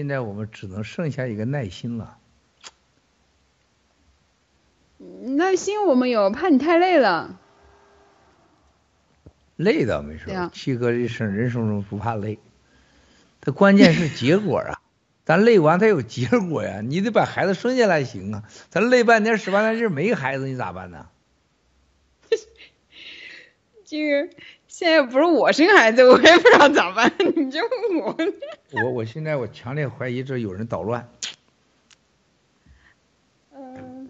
现在我们只能剩下一个耐心了。耐心我们有，怕你太累了。累倒没事，七哥一生人生中不怕累，他关键是结果啊。咱累完他有结果呀，你得把孩子生下来行啊。咱累半天使半天劲没孩子，你咋办呢？这个现在不是我生孩子，我也不知道咋办。你就问我。我我现在我强烈怀疑这有人捣乱。嗯，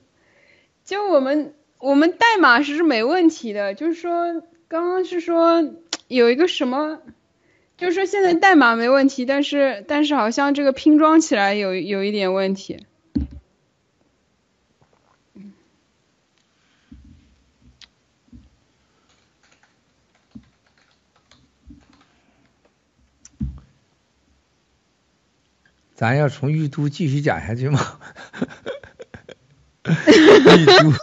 就我们我们代码是没问题的，就是说刚刚是说有一个什么。就是说现在代码没问题，但是但是好像这个拼装起来有有一点问题。咱要从玉都继续讲下去吗？玉都，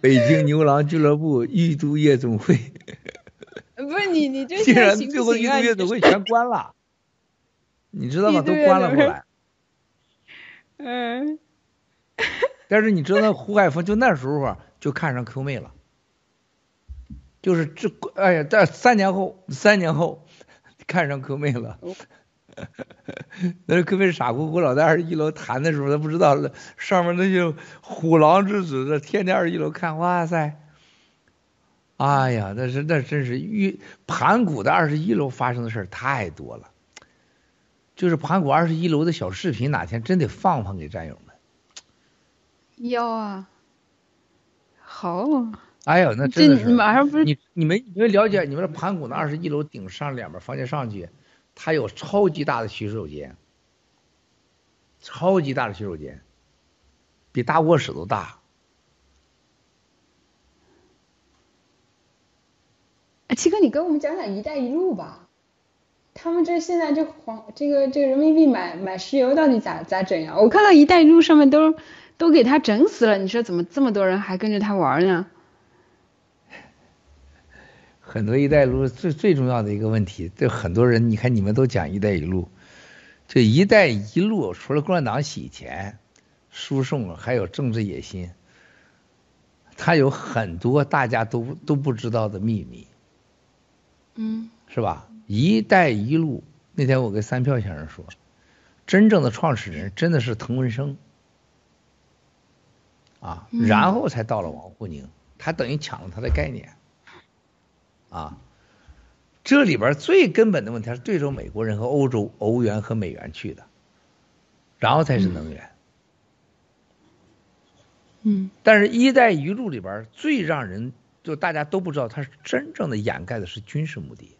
北京牛郎俱乐部玉都夜总会。不是你，你这竟然最后一个月都会全关了，你知道吗？都关了，后来。嗯。但是你知道，胡海峰就那时候就看上 Q 妹了，就是这，哎呀，在三年后，三年后看上 Q 妹了。那根本傻乎乎老在二十一楼谈的时候，他不知道上面那些虎狼之子，这天天二十一楼看，哇塞。哎呀，那是那真是玉盘古的二十一楼发生的事太多了，就是盘古二十一楼的小视频，哪天真得放放给战友们。要啊，好。哎呦，那真的是马上不是你你们你们了解你们盘古的二十一楼顶上两边房间上去，它有超级大的洗手间，超级大的洗手间，比大卧室都大。哎七哥，你跟我们讲讲“一带一路”吧。他们这现在这黄这个这个人民币买买石油到底咋咋整呀？我看到“一带一路”上面都都给他整死了，你说怎么这么多人还跟着他玩呢？很多“一带一路”最最重要的一个问题，就很多人你看你们都讲“一带一路”，这“一带一路”除了共产党洗钱、输送，还有政治野心，它有很多大家都都不知道的秘密。嗯，是吧？一带一路那天我跟三票先生说，真正的创始人真的是滕文生啊，然后才到了王沪宁，他等于抢了他的概念啊。这里边最根本的问题是对着美国人和欧洲欧元和美元去的，然后才是能源。嗯，但是“一带一路”里边最让人。就大家都不知道，它是真正的掩盖的是军事目的。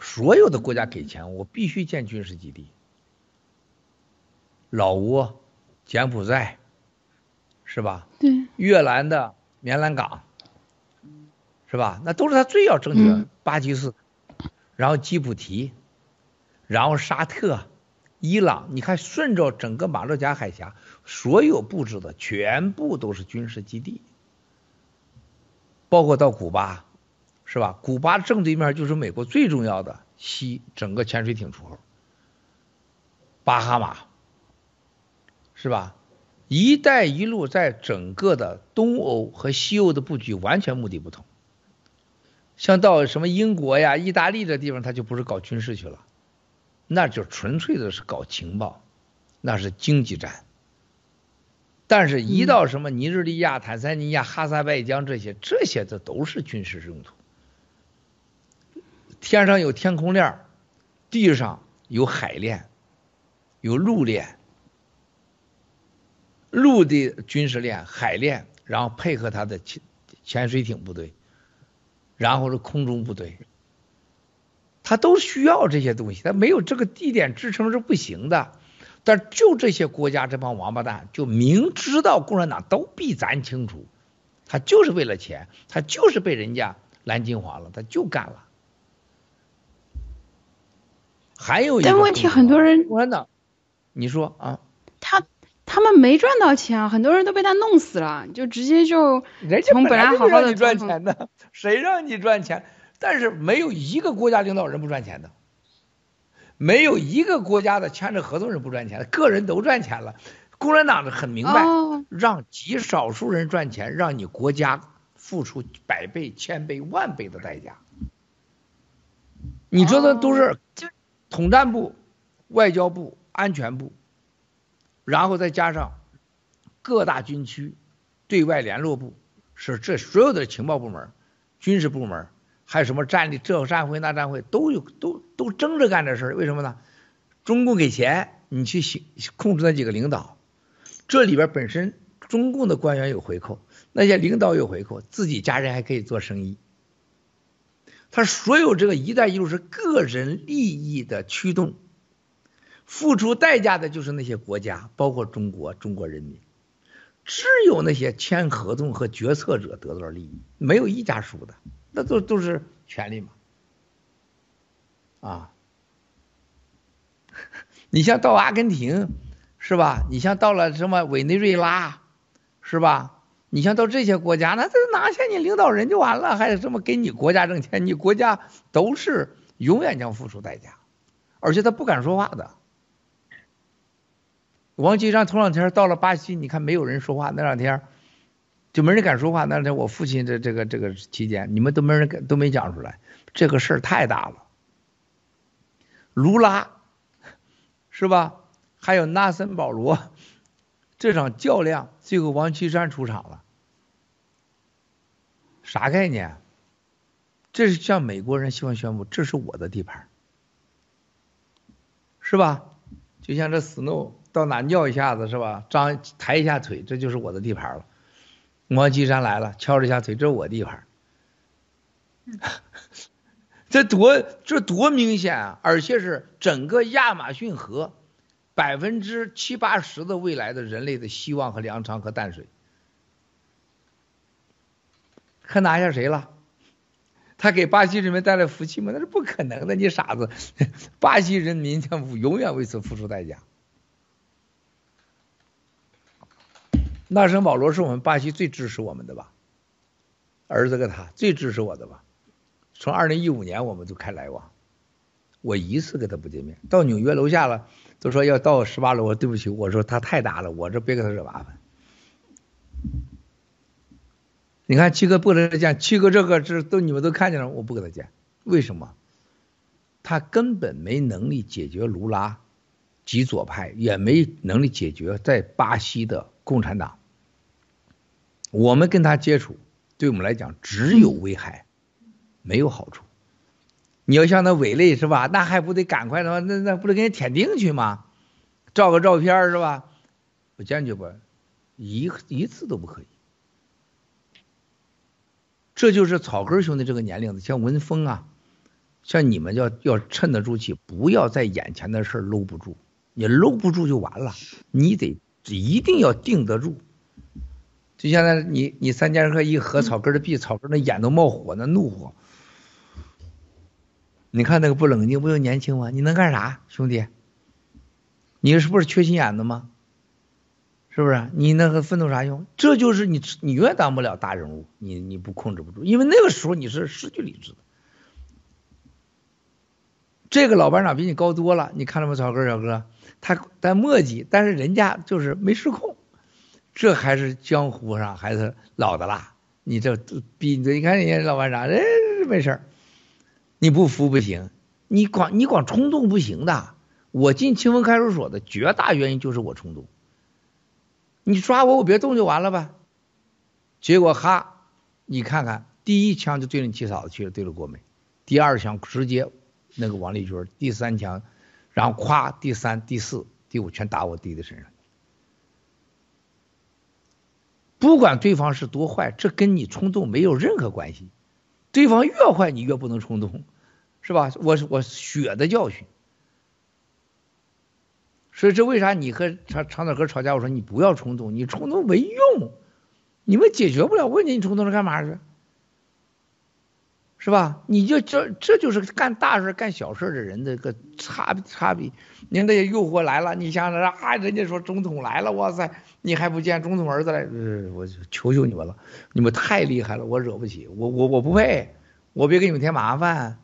所有的国家给钱，我必须建军事基地。老挝、柬埔寨，是吧？对。越南的棉兰港，是吧？那都是他最要争取的。巴基斯坦，然后吉布提，然后沙特、伊朗，你看顺着整个马六甲海峡，所有布置的全部都是军事基地。包括到古巴，是吧？古巴正对面就是美国最重要的西整个潜水艇出口。巴哈马，是吧？一带一路在整个的东欧和西欧的布局完全目的不同。像到什么英国呀、意大利这地方，他就不是搞军事去了，那就纯粹的是搞情报，那是经济战。但是，一到什么尼日利亚、坦桑尼亚、哈萨拜疆这些，这些这都是军事用途。天上有天空链，地上有海链，有陆链，陆地军事链、海链，然后配合他的潜潜水艇部队，然后是空中部队，他都需要这些东西，他没有这个地点支撑是不行的。但就这些国家这帮王八蛋，就明知道共产党都比咱清楚，他就是为了钱，他就是被人家蓝金华了，他就干了。还有一个，但问题很多人共产党，你说啊？他他们没赚到钱啊，很多人都被他弄死了，就直接就从本来好好的赚钱的，谁让你赚钱？但是没有一个国家领导人不赚钱的。没有一个国家的签着合同是不赚钱的，个人都赚钱了。共产党是很明白，让极少数人赚钱，让你国家付出百倍、千倍、万倍的代价。你这的都是统战部、外交部、安全部，然后再加上各大军区、对外联络部，是这所有的情报部门、军事部门。还有什么战力？这战会那战会都有，都都争着干这事儿。为什么呢？中共给钱，你去行控制那几个领导，这里边本身中共的官员有回扣，那些领导有回扣，自己家人还可以做生意。他所有这个“一带一路”是个人利益的驱动，付出代价的就是那些国家，包括中国中国人民。只有那些签合同和决策者得到了利益，没有一家输的。那都都是权利嘛，啊，你像到阿根廷是吧？你像到了什么委内瑞拉是吧？你像到这些国家，那这拿下你领导人就完了，还有什么给你国家挣钱？你国家都是永远将付出代价，而且他不敢说话的。王岐山头两天到了巴西，你看没有人说话，那两天。就没人敢说话。那两天我父亲的这个这个期间，你们都没人敢都没讲出来，这个事儿太大了。卢拉，是吧？还有纳森保罗，这场较量最后王岐山出场了，啥概念？这是向美国人希望宣布，这是我的地盘，是吧？就像这 Snow 到哪尿一下子是吧？张抬一下腿，这就是我的地盘了。王岐山来了，敲了一下腿，这是我地盘。这多这多明显啊！而且是整个亚马逊河百分之七八十的未来的人类的希望和粮仓和淡水，可拿下谁了？他给巴西人民带来福气吗？那是不可能的，你傻子！巴西人民将永远为此付出代价。纳森保罗是我们巴西最支持我们的吧？儿子跟他最支持我的吧？从二零一五年我们就开来往，我一次跟他不见面。到纽约楼下了，都说要到十八楼，我对不起，我说他太大了，我这别给他惹麻烦。你看七哥不能见，七哥这个这都你们都看见了，我不跟他见，为什么？他根本没能力解决卢拉极左派，也没能力解决在巴西的共产党。我们跟他接触，对我们来讲只有危害，没有好处。你要像那伪类是吧？那还不得赶快的话，那那不得给人舔腚去吗？照个照片是吧？我坚决不，一一次都不可以。这就是草根兄弟这个年龄的，像文峰啊，像你们要要沉得住气，不要在眼前的事搂不住，你搂不住就完了，你得一定要定得住。就现在你你三剑客一合草根的臂，草根的眼都冒火，那怒火。你看那个不冷静，不就年轻吗？你能干啥，兄弟？你是不是缺心眼子吗？是不是？你那个奋斗啥用？这就是你你永远当不了大人物，你你不控制不住，因为那个时候你是失去理智的。这个老班长比你高多了，你看到没，草根小哥？他在墨迹，但是人家就是没失控。这还是江湖上还是老的啦，你这比你看人家老班长，哎，没事儿，你不服不行，你光你光冲动不行的。我进清风看守所的绝大原因就是我冲动，你抓我我别动就完了呗。结果哈，你看看，第一枪就对着你七嫂子去了，对着郭美；第二枪直接那个王立军；第三枪，然后咵，第三、第四、第五全打我弟弟身上。不管对方是多坏，这跟你冲动没有任何关系。对方越坏，你越不能冲动，是吧？我我血的教训。所以这为啥你和长长岛哥吵架？我说你不要冲动，你冲动没用，你们解决不了问题，你冲动是干嘛去？是吧？你就这这就是干大事干小事的人的个差差别。您那些诱惑来了，你想想啊，人家说总统来了，哇塞，你还不见总统儿子来？我求求你们了，你们太厉害了，我惹不起，我我我不配，我别给你们添麻烦。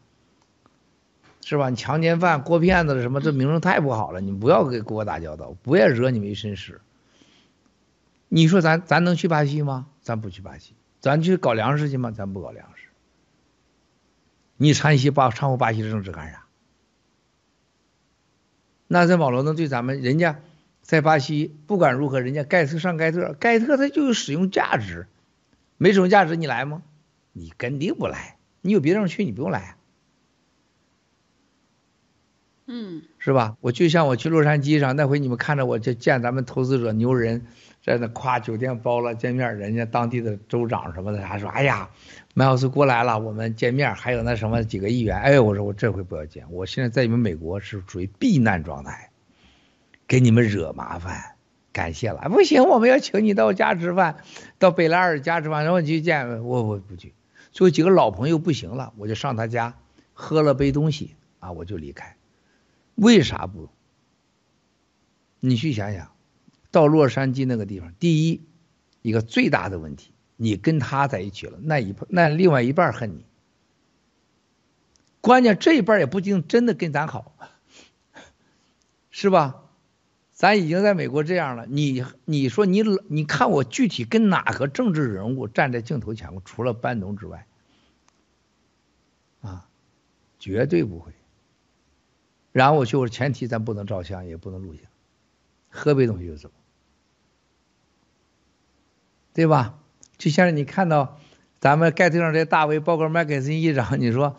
是吧？你强奸犯、过骗子什么，这名声太不好了，你不要给跟我打交道，不要惹你们一身屎。你说咱咱能去巴西吗？咱不去巴西，咱去搞粮食去吗？咱不搞粮食。你掺西巴掺和巴西的政治干啥？那在网络能对咱们人家在巴西不管如何，人家盖特上盖特，盖特他就有使用价值，没使用价值你来吗？你肯定不来。你有别地方去，你不用来。嗯，是吧？我就像我去洛杉矶上那回，你们看着我就见咱们投资者牛人在那夸酒店包了见面，人家当地的州长什么的还说，哎呀，麦奥斯过来了，我们见面，还有那什么几个议员，哎，我说我这回不要见，我现在在你们美国是处于避难状态，给你们惹麻烦，感谢了，不行，我们要请你到家吃饭，到贝拉尔家吃饭，然后去见我，我不去，最后几个老朋友不行了，我就上他家喝了杯东西啊，我就离开。为啥不？你去想想，到洛杉矶那个地方，第一，一个最大的问题，你跟他在一起了，那一那另外一半恨你，关键这一半也不一定真的跟咱好，是吧？咱已经在美国这样了，你你说你你看我具体跟哪个政治人物站在镜头前，除了班农之外，啊，绝对不会。然后我去，我前提咱不能照相，也不能录像，喝杯东西就走，对吧？就像你看到咱们盖特上这大 V，包括麦肯森议长，你说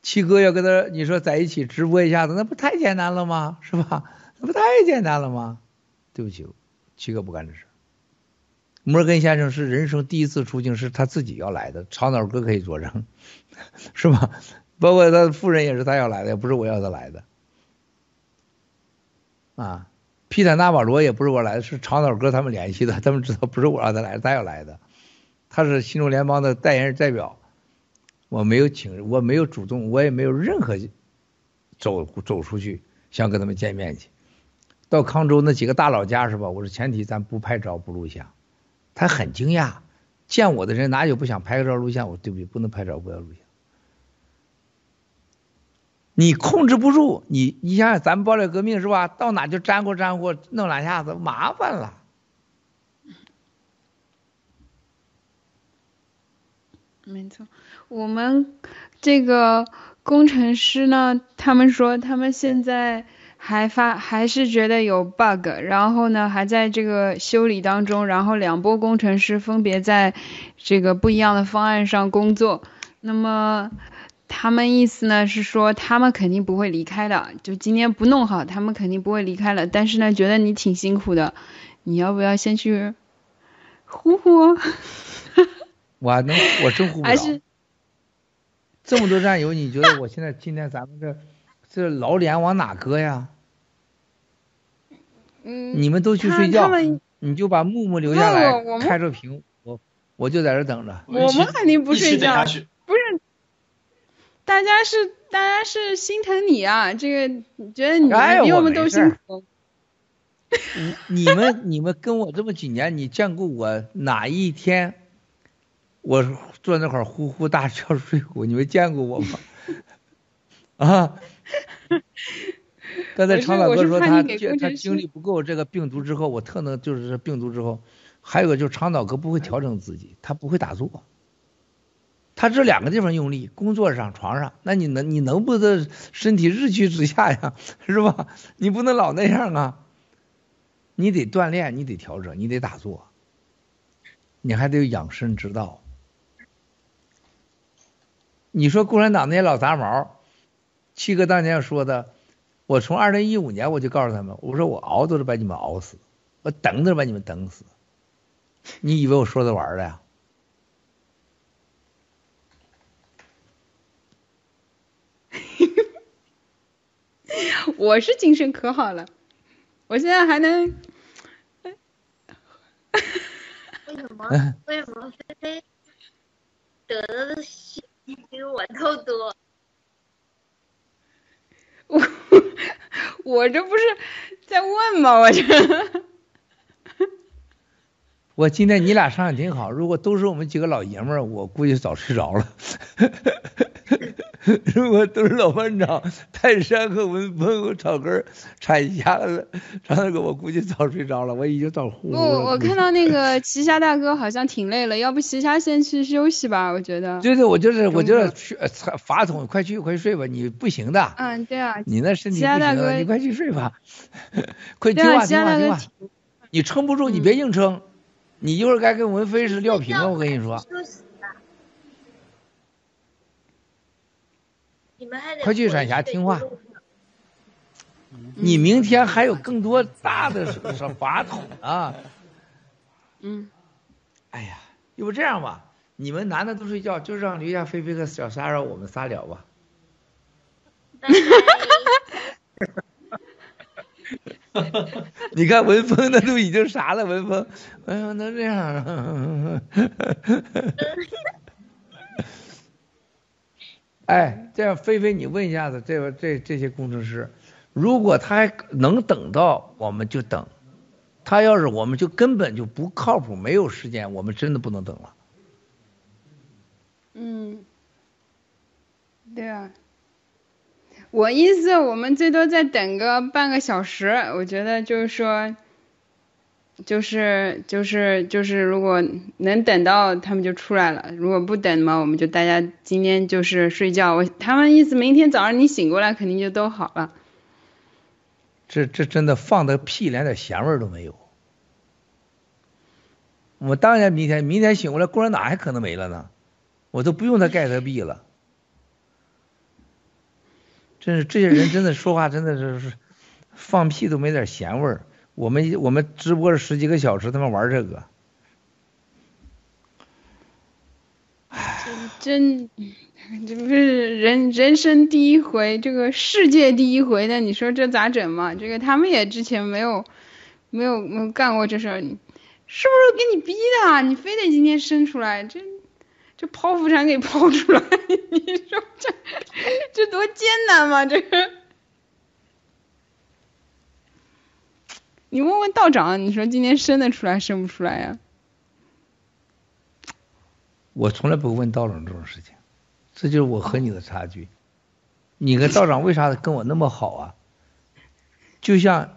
七哥要跟他，你说在一起直播一下子，那不太简单了吗？是吧？那不太简单了吗？对不起，七哥不干这事。摩根先生是人生第一次出境，是他自己要来的，长脑哥可以作证，是吧？包括他的夫人也是他要来的，也不是我要他来的。啊，皮坦纳瓦罗也不是我来的，是长岛哥他们联系的，他们知道不是我让他来，他要来的，他是新中联邦的代言人代表，我没有请，我没有主动，我也没有任何走走出去想跟他们见面去。到康州那几个大佬家是吧？我说前提咱不拍照不录像，他很惊讶，见我的人哪有不想拍个照录像？我说对不起，不能拍照不要录像。你控制不住，你你想想，咱们爆料革命是吧？到哪就粘呼粘呼，弄两下子麻烦了。没错，我们这个工程师呢，他们说他们现在还发还是觉得有 bug，然后呢还在这个修理当中，然后两波工程师分别在这个不一样的方案上工作，那么。他们意思呢是说，他们肯定不会离开的，就今天不弄好，他们肯定不会离开了。但是呢，觉得你挺辛苦的，你要不要先去呼呼？我能，我真呼不了。还这么多战友，你觉得我现在今天咱们这这老脸往哪搁呀？嗯。你们都去睡觉，你就把木木留下来，开着屏，我我就在这等着。我们肯定不睡觉，不是。大家是大家是心疼你啊，这个觉得你比我们都辛苦。你你们你们跟我这么几年，你见过我哪一天我坐那块呼呼大笑睡过？你们见过我吗？啊！刚才长老哥说他他精力不够这个病毒之后，我特能就是病毒之后，还有个就是长老哥不会调整自己，他不会打坐。他这两个地方用力，工作上、床上，那你能你能不能身体日趋之下呀，是吧？你不能老那样啊，你得锻炼，你得调整，你得打坐，你还得有养生之道。你说共产党那些老杂毛，七哥当年说的，我从二零一五年我就告诉他们，我说我熬都是把你们熬死，我等都是把你们等死，你以为我说着玩的呀？我是精神可好了，我现在还能。为什么？为什么菲菲得的信息比我都多？我 我这不是在问吗？我这。我今天你俩商量挺好，如果都是我们几个老爷们儿，我估计早睡着了。如果都是老班长，泰山和文峰和草根铲下了，张大哥我估计早睡着了，我已经早呼不，我看到那个 奇侠大哥好像挺累了，要不奇侠先去休息吧？我觉得。对对，我就是我就是去法统，快去快睡吧，你不行的。嗯，对啊。你那身体不行，你快去睡吧。快听话听话听话，你撑不住你别硬撑，你一会儿该跟文飞是撂平了，我跟你说。快去闪霞听话！你明天还有更多大的什法统啊！嗯。哎呀，要不这样吧，你们男的都睡觉，就让留下菲菲和小三让我们仨聊吧。你看文峰那都已经啥了，文峰，哎呀，能这样？哎，这样，菲菲，你问一下子，这个这这些工程师，如果他还能等到，我们就等；他要是我们就根本就不靠谱，没有时间，我们真的不能等了。嗯，对啊，我意思，我们最多再等个半个小时，我觉得就是说。就是就是就是，如果能等到他们就出来了，如果不等嘛，我们就大家今天就是睡觉。我他们意思，明天早上你醒过来肯定就都好了。这这真的放的屁，连点咸味都没有。我当然明天明天醒过来，共产党还可能没了呢，我都不用他盖特币了。真是这些人真的说话真的是是放屁都没点咸味儿。我们我们直播了十几个小时，他们玩这个，真这不是人人生第一回，这个世界第一回的，你说这咋整嘛？这个他们也之前没有没有没有干过这事儿，是不是给你逼的？你非得今天生出来，这这剖腹产给剖出来，你说这这多艰难嘛？这个。你问问道长，你说今天生得出来生不出来呀？我从来不问道长这种事情，这就是我和你的差距。你跟道长为啥跟我那么好啊？就像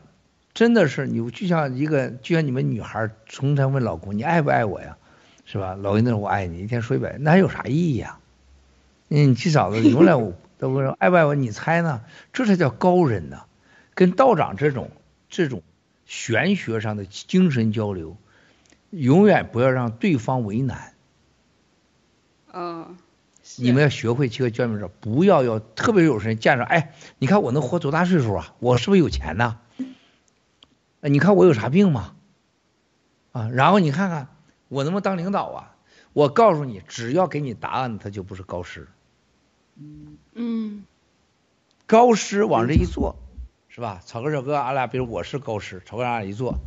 真的是你，就像一个，就像你们女孩从常问老公你爱不爱我呀，是吧？老公那我爱你，一天说一百，那还有啥意义呀？你七嫂子永远都问爱不爱我，你猜呢？这才叫高人呢。跟道长这种这种。玄学上的精神交流，永远不要让对方为难。嗯，你们要学会几个教明说，不要要，特别有人见着，哎，你看我能活多大岁数啊？我是不是有钱呢？你看我有啥病吗？啊，然后你看看我能不能当领导啊？我告诉你，只要给你答案，他就不是高师。嗯，高师往这一坐。是吧？草根小哥，俺俩比如我是高师，草根俺俩一坐，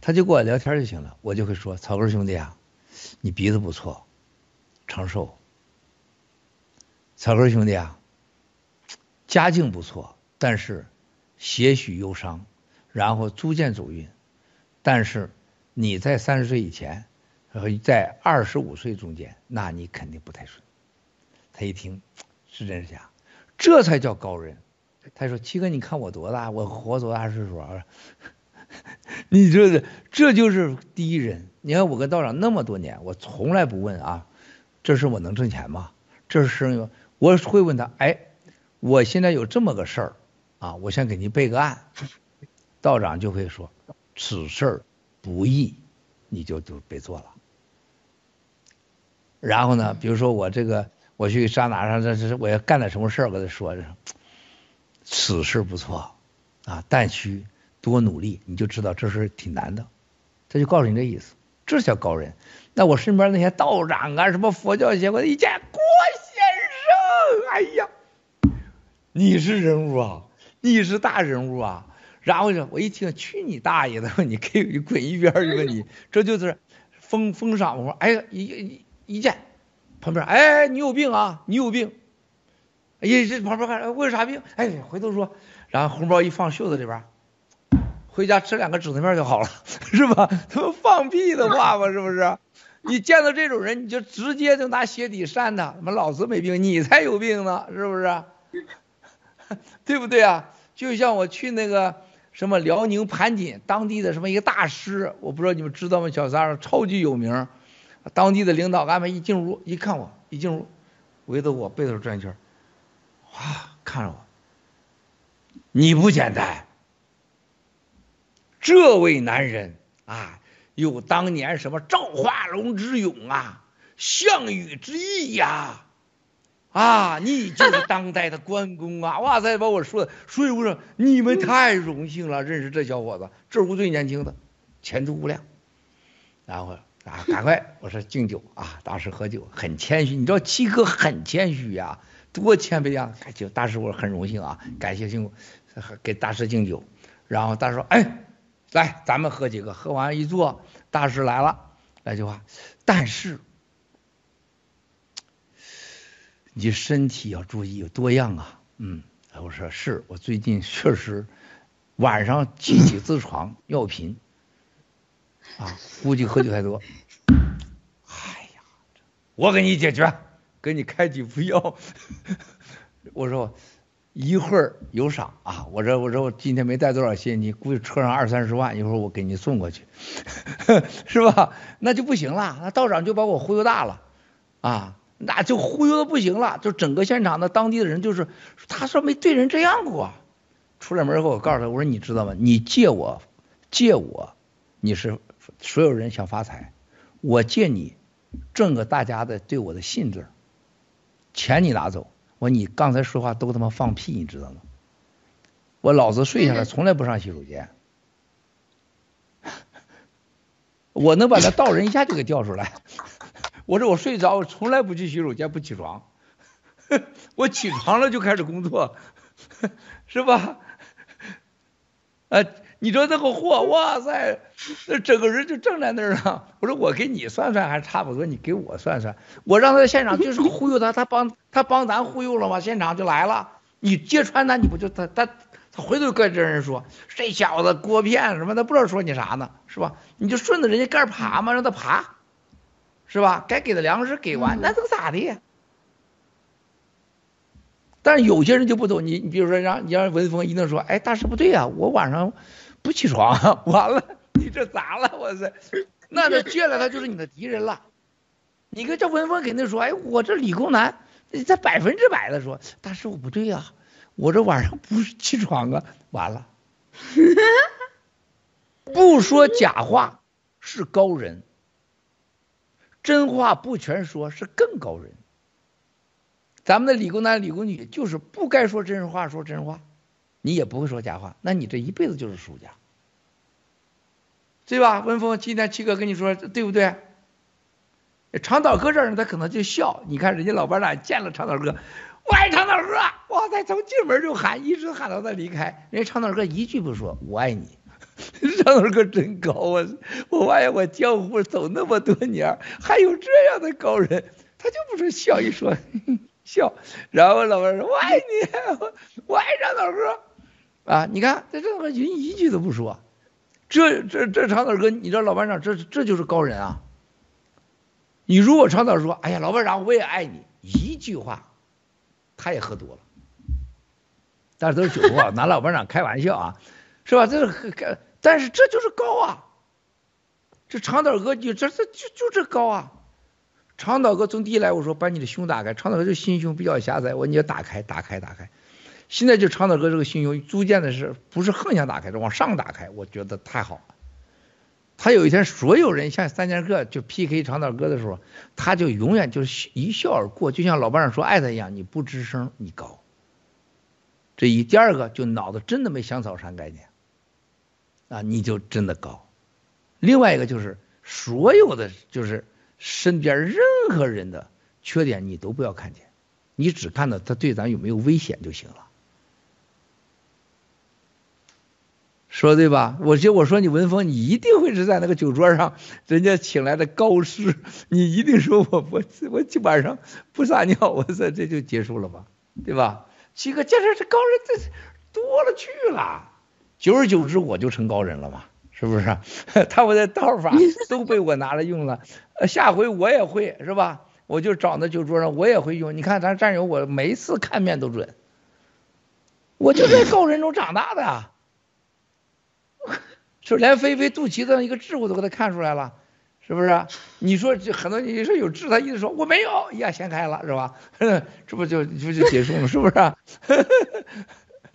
他就跟我聊天就行了。我就会说：“草根兄弟啊，你鼻子不错，长寿。草根兄弟啊，家境不错，但是些许忧伤，然后逐渐走运。但是你在三十岁以前，和在二十五岁中间，那你肯定不太顺。”他一听是真是假，这才叫高人。他说：“七哥，你看我多大？我活多大岁数啊？你这这就是第一人。你看我跟道长那么多年，我从来不问啊，这事我能挣钱吗？这是我会问他。哎，我现在有这么个事儿啊，我先给您备个案。道长就会说，此事儿不易，你就就别做了。然后呢，比如说我这个我去上哪上这是我要干点什么事儿，跟他说。”此事不错，啊，但需多努力，你就知道这事挺难的。他就告诉你这意思，这叫高人。那我身边那些道长啊，什么佛教协会一见郭先生，哎呀，你是人物啊，你是大人物啊。然后呢，我一听，去你大爷的，你给你滚一边去吧你，这就是封封赏我。哎，一一一见旁边，哎，你有病啊，你有病。哎，这旁边看，我有啥病？哎，回头说，然后红包一放袖子里边，回家吃两个止疼片就好了，是吧？他们放屁的话嘛，是不是？你见到这种人，你就直接就拿鞋底扇他，他妈老子没病，你才有病呢，是不是？对不对啊？就像我去那个什么辽宁盘锦，当地的什么一个大师，我不知道你们知道吗？小三超级有名，当地的领导安排一进屋一看我，一进屋围着我背后转圈，啊，看着我，你不简单，这位男人啊，有当年什么赵化龙之勇啊，项羽之义呀。啊，你就是当代的关公啊！哇塞，把我说的，所以我说你们太荣幸了，认识这小伙子，这屋最年轻的，前途无量。然后啊，赶快我说敬酒啊，大师喝酒，很谦虚，你知道七哥很谦虚呀，多谦卑啊！感谢大师，我很荣幸啊，感谢辛苦，给大师敬酒。然后大师说，哎，来，咱们喝几个，喝完一坐，大师来了，来句话，但是。你身体要注意有多样啊，嗯，我说是我最近确实晚上起起痔疮尿频啊，估计喝酒太多。哎呀，我给你解决，给你开几副药。我说一会儿有赏啊，我说我说我今天没带多少现金，估计车上二三十万，一会儿我给你送过去，是吧？那就不行了，那道长就把我忽悠大了啊。那就忽悠的不行了，就整个现场的当地的人就是，他说没对人这样过。出了门后，我告诉他，我说你知道吗？你借我，借我，你是所有人想发财，我借你挣个大家的对我的信字钱你拿走。我说你刚才说话都他妈放屁，你知道吗？我老子睡下来从来不上洗手间，我能把那道人一下就给调出来。我说我睡着，我从来不去洗手间，不起床。我起床了就开始工作，是吧？呃，你说那个货，哇塞，那整个人就正在那儿了。我说我给你算算还差不多，你给我算算。我让他在现场就是忽悠他，他帮他帮咱忽悠了吗？现场就来了。你揭穿他，你不就他他他回头跟这人说，这小子锅骗什么？他不知道说你啥呢，是吧？你就顺着人家盖爬嘛，让他爬。是吧？该给的粮食给完，那能咋的？但是有些人就不懂，你你比如说让你让文峰一定说，哎，大师不对呀，我晚上不起床，完了，你这咋了？我这，那这接下来他就是你的敌人了。你跟这文峰肯定说，哎，我这理工男，他百分之百的说，大师我不对呀，我这晚上不起床啊，完了，不说假话是高人。真话不全说，是更高人。咱们的理工男、理工女就是不该说真话，说真话，你也不会说假话，那你这一辈子就是输家，对吧？文峰，今天七哥跟你说对不对？长岛哥这人他可能就笑，你看人家老班长见了长岛哥，我爱长岛哥，哇塞，从进门就喊，一直喊到他离开，人家长岛哥一句不说，我爱你。长头哥真高啊！我发现我江湖走那么多年，还有这样的高人，他就不说笑一说 笑，然后老板说我爱你，我爱长头哥啊！你看这长头哥人一句都不说，这这这长岛哥，你知道老班长这这就是高人啊！你如果长岛说，哎呀，老班长我也爱你，一句话，他也喝多了，但是都是酒啊，拿老班长开玩笑啊。是吧？这是，但是这就是高啊！这长岛哥，你这这就就这高啊！长岛哥从第一来，我说把你的胸打开。长岛哥就心胸比较狭窄，我说你要打开，打开，打开。现在就长岛哥这个心胸，逐渐的是不是横向打开，是往上打开？我觉得太好了。他有一天，所有人像三剑客就 PK 长岛哥的时候，他就永远就是一笑而过，就像老班长说爱他一样，你不吱声，你高。这一第二个就脑子真的没香草山概念。啊，你就真的高。另外一个就是，所有的就是身边任何人的缺点，你都不要看见，你只看到他对咱有没有危险就行了。说对吧？我就我说你文峰，你一定会是在那个酒桌上，人家请来的高师，你一定说我我我晚上不撒尿，我这这就结束了吧，对吧？七哥，这这这高人这多了去了。久而久之，我就成高人了嘛，是不是？他们的道法 都被我拿来用了，下回我也会是吧？我就找那酒桌上，我也会用。你看咱战友，我每一次看面都准，我就在高人中长大的，就连菲菲肚脐的一个痣我都给他看出来了，是不是？你说这很多你说有痣，他一直说我没有，一下掀开了是吧？这不就这不就结束了是不是？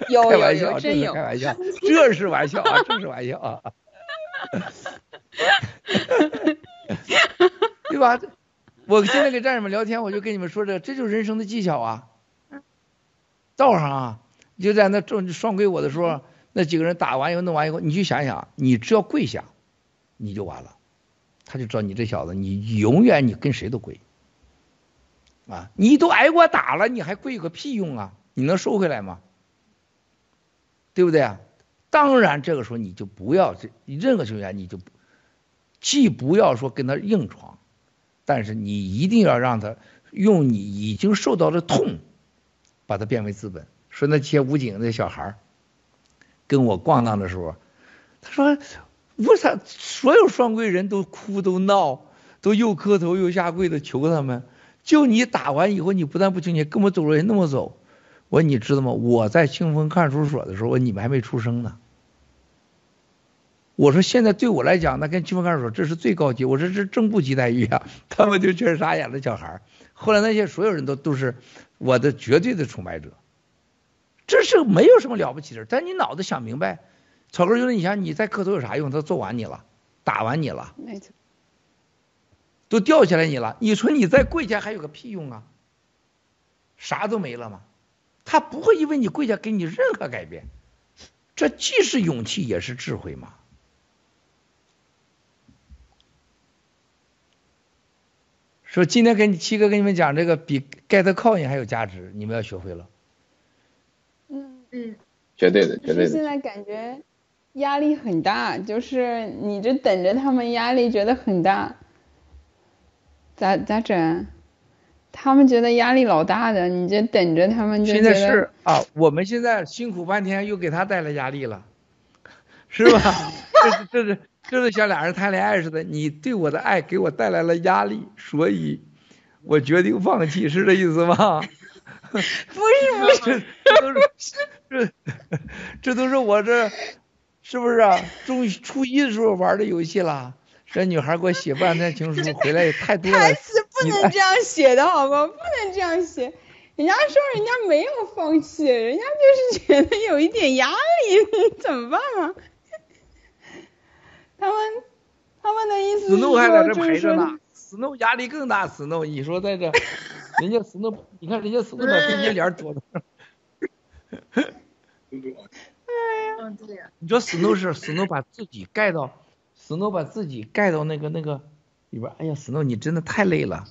有有有真有，开玩笑，这是玩笑啊，这是玩笑啊，对吧？我现在跟战士们聊天，我就跟你们说这，这就是人生的技巧啊。道上啊，就在那正双规我的时候，那几个人打完以后弄完以后，你去想想，你只要跪下，你就完了，他就知道你这小子，你永远你跟谁都跪啊！你都挨过打了，你还跪个屁用啊？你能收回来吗？对不对啊？当然，这个时候你就不要这任何情况下你就既不要说跟他硬闯，但是你一定要让他用你已经受到的痛，把它变为资本。说那些武警那小孩跟我逛荡的时候，他说我操，所有双规人都哭都闹，都又磕头又下跪的求他们，就你打完以后，你不但不求你，跟我走路也那么走。我说你知道吗？我在清风看守所的时候，你们还没出生呢。我说现在对我来讲，那跟清风看守所这是最高级。我说这正部级待遇啊，他们就全傻眼了。小孩后来那些所有人都都是我的绝对的崇拜者。这是没有什么了不起的，但你脑子想明白，草根兄弟，你想你在磕头有啥用？他揍完你了，打完你了，没错，都吊起来你了。你说你在跪下还有个屁用啊？啥都没了吗？他不会因为你跪下给你任何改变，这既是勇气也是智慧嘛。说今天跟七哥跟你们讲这个比盖特靠印还有价值，你们要学会了。嗯嗯，绝对的，绝对的。现在感觉压力很大，就是你这等着他们压力觉得很大，咋咋整？他们觉得压力老大的，你这等着他们就现在是啊，我们现在辛苦半天，又给他带来压力了，是吧？这是这是这是像俩人谈恋爱似的，你对我的爱给我带来了压力，所以我决定放弃，是这意思吗？不是不是，这都是这 这都是我这是不是啊？中初一的时候玩的游戏啦。这女孩给我写半天情书，回来也太多了。台词不能这样写的好吗？不能这样写。人家说人家没有放弃，人家就是觉得有一点压力，怎么办啊？他们他们的意思是说，还在这就是说陪着呢。Snow 压力更大，Snow，你说在这，人家 Snow，你看人家 Snow 把自己脸躲着。哎呀，嗯，对呀，你说 Snow 是 Snow 把自己盖到，Snow 把自己盖到那个那个里边。哎呀，Snow 你真的太累了。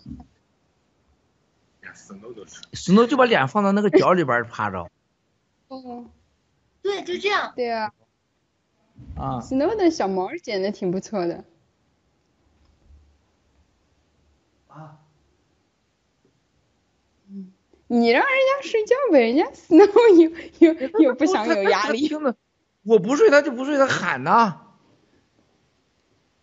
Snow 就把脸放到那个脚里边趴着。哦，对，就这样。对啊啊，，Snow 的小毛剪的挺不错的。你让人家睡觉呗，人家 Snow 又又又不想有压力。我不睡他就不睡，他喊呐。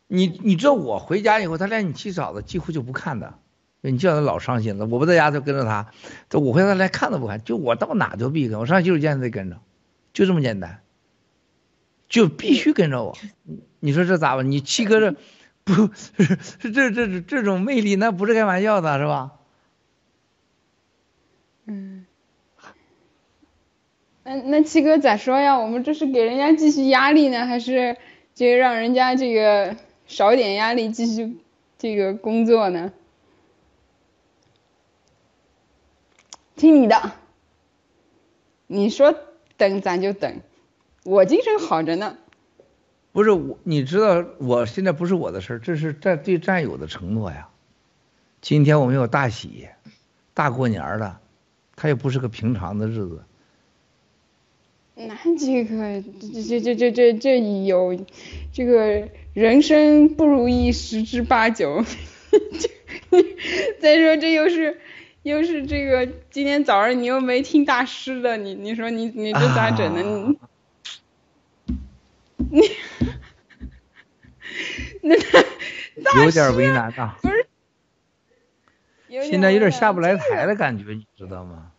你你知道我回家以后，他连你七嫂子几乎就不看的，你叫他老伤心了。我不在家就跟着他，这我回家他连看都不看，就我到哪都必跟，我上洗手间他得跟着，就这么简单，就必须跟着我。你你说这咋办？你七哥这不这这这这种魅力，那不是开玩笑的，是吧？嗯，那那七哥咋说呀？我们这是给人家继续压力呢，还是这个让人家这个少点压力，继续这个工作呢？听你的，你说等咱就等，我精神好着呢。不是我，你知道，我现在不是我的事儿，这是战对战友的承诺呀。今天我们有大喜，大过年的，它也不是个平常的日子。那这个这这这这这这有这个人生不如意十之八九，再说这又是又是这个今天早上你又没听大师的，你你说你你这咋整呢？你你 那有点为难啊。不是，现在有点下不来台的感觉，你知道吗？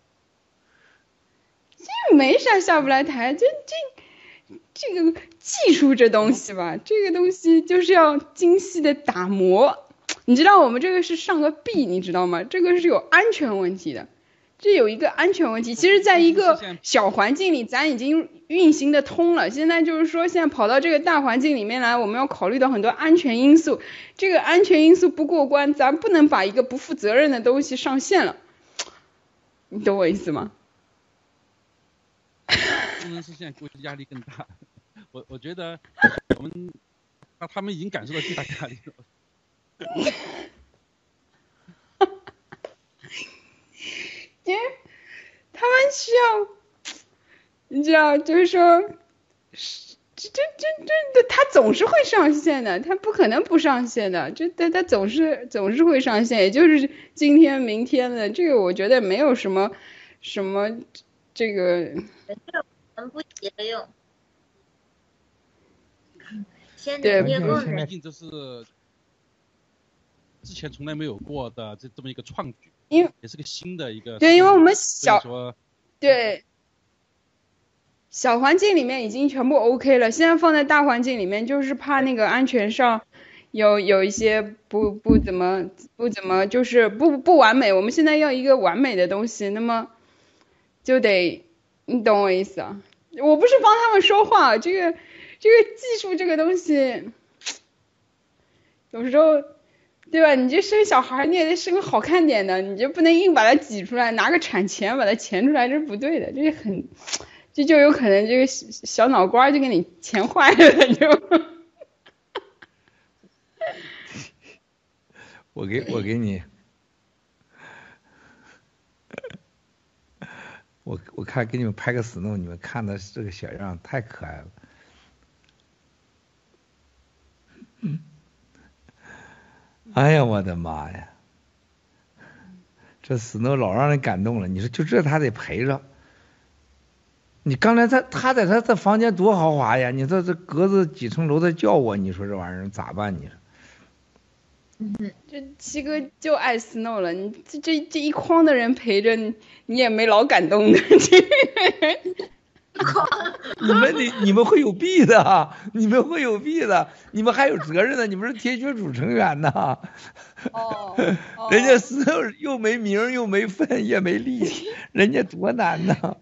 这没啥下不来台，这这这个技术这东西吧，这个东西就是要精细的打磨。你知道我们这个是上个币，你知道吗？这个是有安全问题的，这有一个安全问题。其实，在一个小环境里，咱已经运行的通了。现在就是说，现在跑到这个大环境里面来，我们要考虑到很多安全因素。这个安全因素不过关，咱不能把一个不负责任的东西上线了。你懂我意思吗？工程师现在估计压力更大。我我觉得我们，那他们已经感受到巨大压力了。因为他们需要，你知道，就是说，这这这这他总是会上线的，他不可能不上线的，这他他总是总是会上线，也就是今天明天的，这个我觉得没有什么什么这个。不急着用。对，毕竟这是。之前从来没有过的这这么一个创举，因为也是个新的一个。对，因为我们小对小环境里面已经全部 OK 了，现在放在大环境里面，就是怕那个安全上有有一些不不怎么不怎么就是不不完美。我们现在要一个完美的东西，那么就得你懂我意思啊？我不是帮他们说话，这个这个技术这个东西有时候。对吧？你就生小孩，你也得生个好看点的，你就不能硬把它挤出来，拿个产钳把它钳出来，这是不对的，这是很，这就有可能这个小脑瓜就给你钳坏了，就。我给我给你，我我看给你们拍个死弄你们看的这个小样太可爱了。嗯。哎呀，我的妈呀！这 Snow 老让人感动了。你说就这他得陪着。你刚才他他在他这房间多豪华呀！你这这隔着几层楼在叫我，你说这玩意儿咋办？你说？嗯，这七哥就爱 Snow 了。你这这这一筐的人陪着你，你也没老感动的。你们得，你们会有弊的，你们会有弊的，你们还有责任呢，你们是铁血组成员呢。哦。人家是又没名又没份也没利，人家多难呢。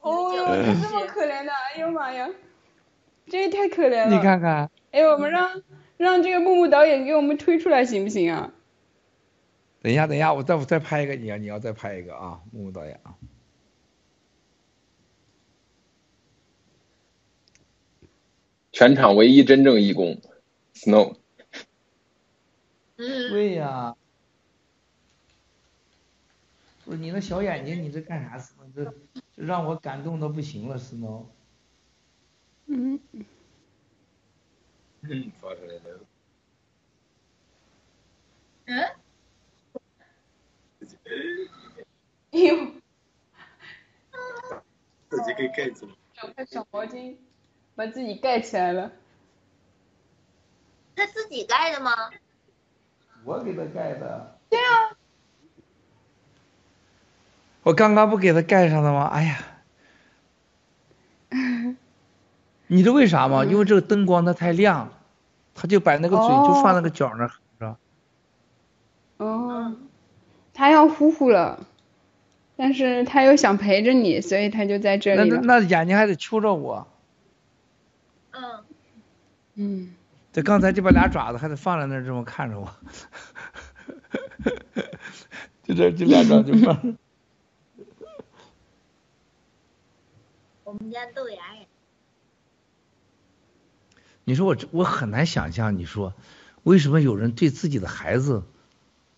哦哟，这么可怜的，哎呦妈呀，这也太可怜了。你看看。哎，我们让让这个木木导演给我们推出来行不行啊？等一下，等一下，我再我再拍一个，你啊你要再拍一个啊，木木导演啊。全场唯一真正义工，Snow。对呀。不是你那小眼睛，你这干啥？Snow，这这让我感动的不行了，Snow。嗯。嗯，发出来了。嗯？哎呦。自己给盖住。找块小毛巾。把自己盖起来了。他自己盖的吗？我给他盖的。对啊。我刚刚不给他盖上了吗？哎呀。你知道为啥吗？因为这个灯光它太亮，他就把那个嘴就放那个角那儿，是吧？哦。他要呼呼了，但是他又想陪着你，所以他就在这里那那那眼睛还得瞅着我。嗯，嗯，这刚才就把俩爪子还得放在那儿这么看着我，就这就俩爪就放。我们家豆芽也。你说我我很难想象，你说为什么有人对自己的孩子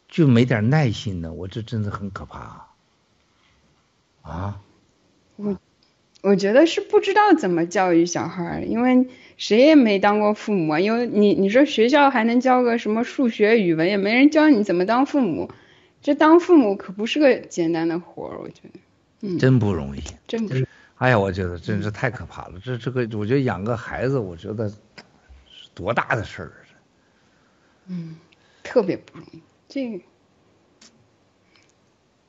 就没点耐心呢？我这真的很可怕啊！我。我觉得是不知道怎么教育小孩，因为谁也没当过父母啊。因为你你说学校还能教个什么数学、语文，也没人教你怎么当父母。这当父母可不是个简单的活儿，我觉得。嗯。真不容易。真不是。哎呀，我觉得真是太可怕了。这这个，我觉得养个孩子，我觉得多大的事儿啊！嗯，特别不容易。这个，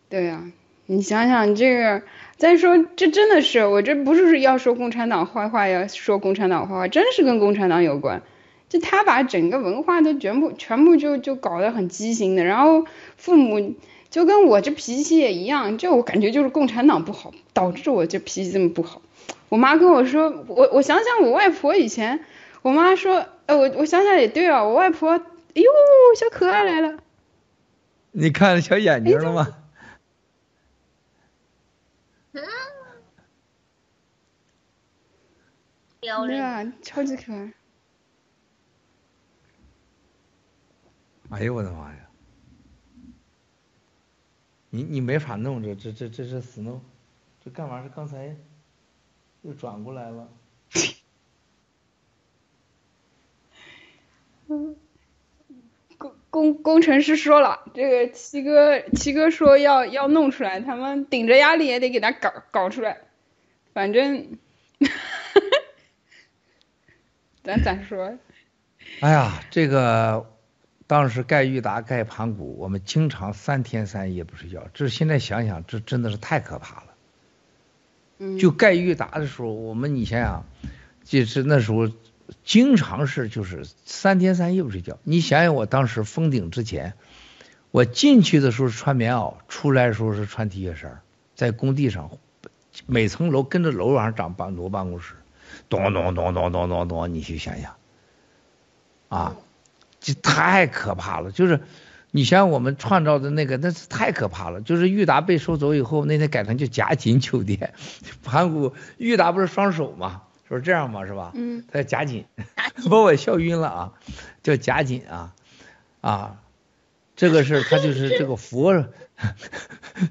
对呀、你想想这个，再说这真的是，我这不是要说共产党坏话，要说共产党坏话，真是跟共产党有关。就他把整个文化都全部全部就就搞得很畸形的，然后父母就跟我这脾气也一样，就我感觉就是共产党不好，导致我这脾气这么不好。我妈跟我说，我我想想我外婆以前，我妈说，呃，我我想想也对啊，我外婆，哎呦，小可爱来了，你看小眼睛了吗？嗯，漂对。啊，超级可爱。哎呦我的妈呀！你你没法弄这这这这这 snow，这干嘛是刚才又转过来了？工工工程师说了，这个七哥七哥说要要弄出来，他们顶着压力也得给他搞搞出来，反正，咱咋说？哎呀，这个当时盖裕达盖盘古，我们经常三天三夜不睡觉，这现在想想，这真的是太可怕了。嗯，就盖裕达的时候，我们你想想，就是那时候经常是就是三天三夜不睡觉。你想想，我当时封顶之前，我进去的时候是穿棉袄，出来的时候是穿 T 恤衫，在工地上，每层楼跟着楼往上长办挪办公室，咚咚咚咚咚咚咚，你去想想，啊，这太可怕了，就是。你想想我们创造的那个，那是太可怕了。就是裕达被收走以后，那天改成叫贾锦酒店，盘古裕达不是双手嘛，说这样嘛是吧？嗯，他叫夹锦，把 我笑晕了啊，叫夹锦啊啊，这个是他就是这个佛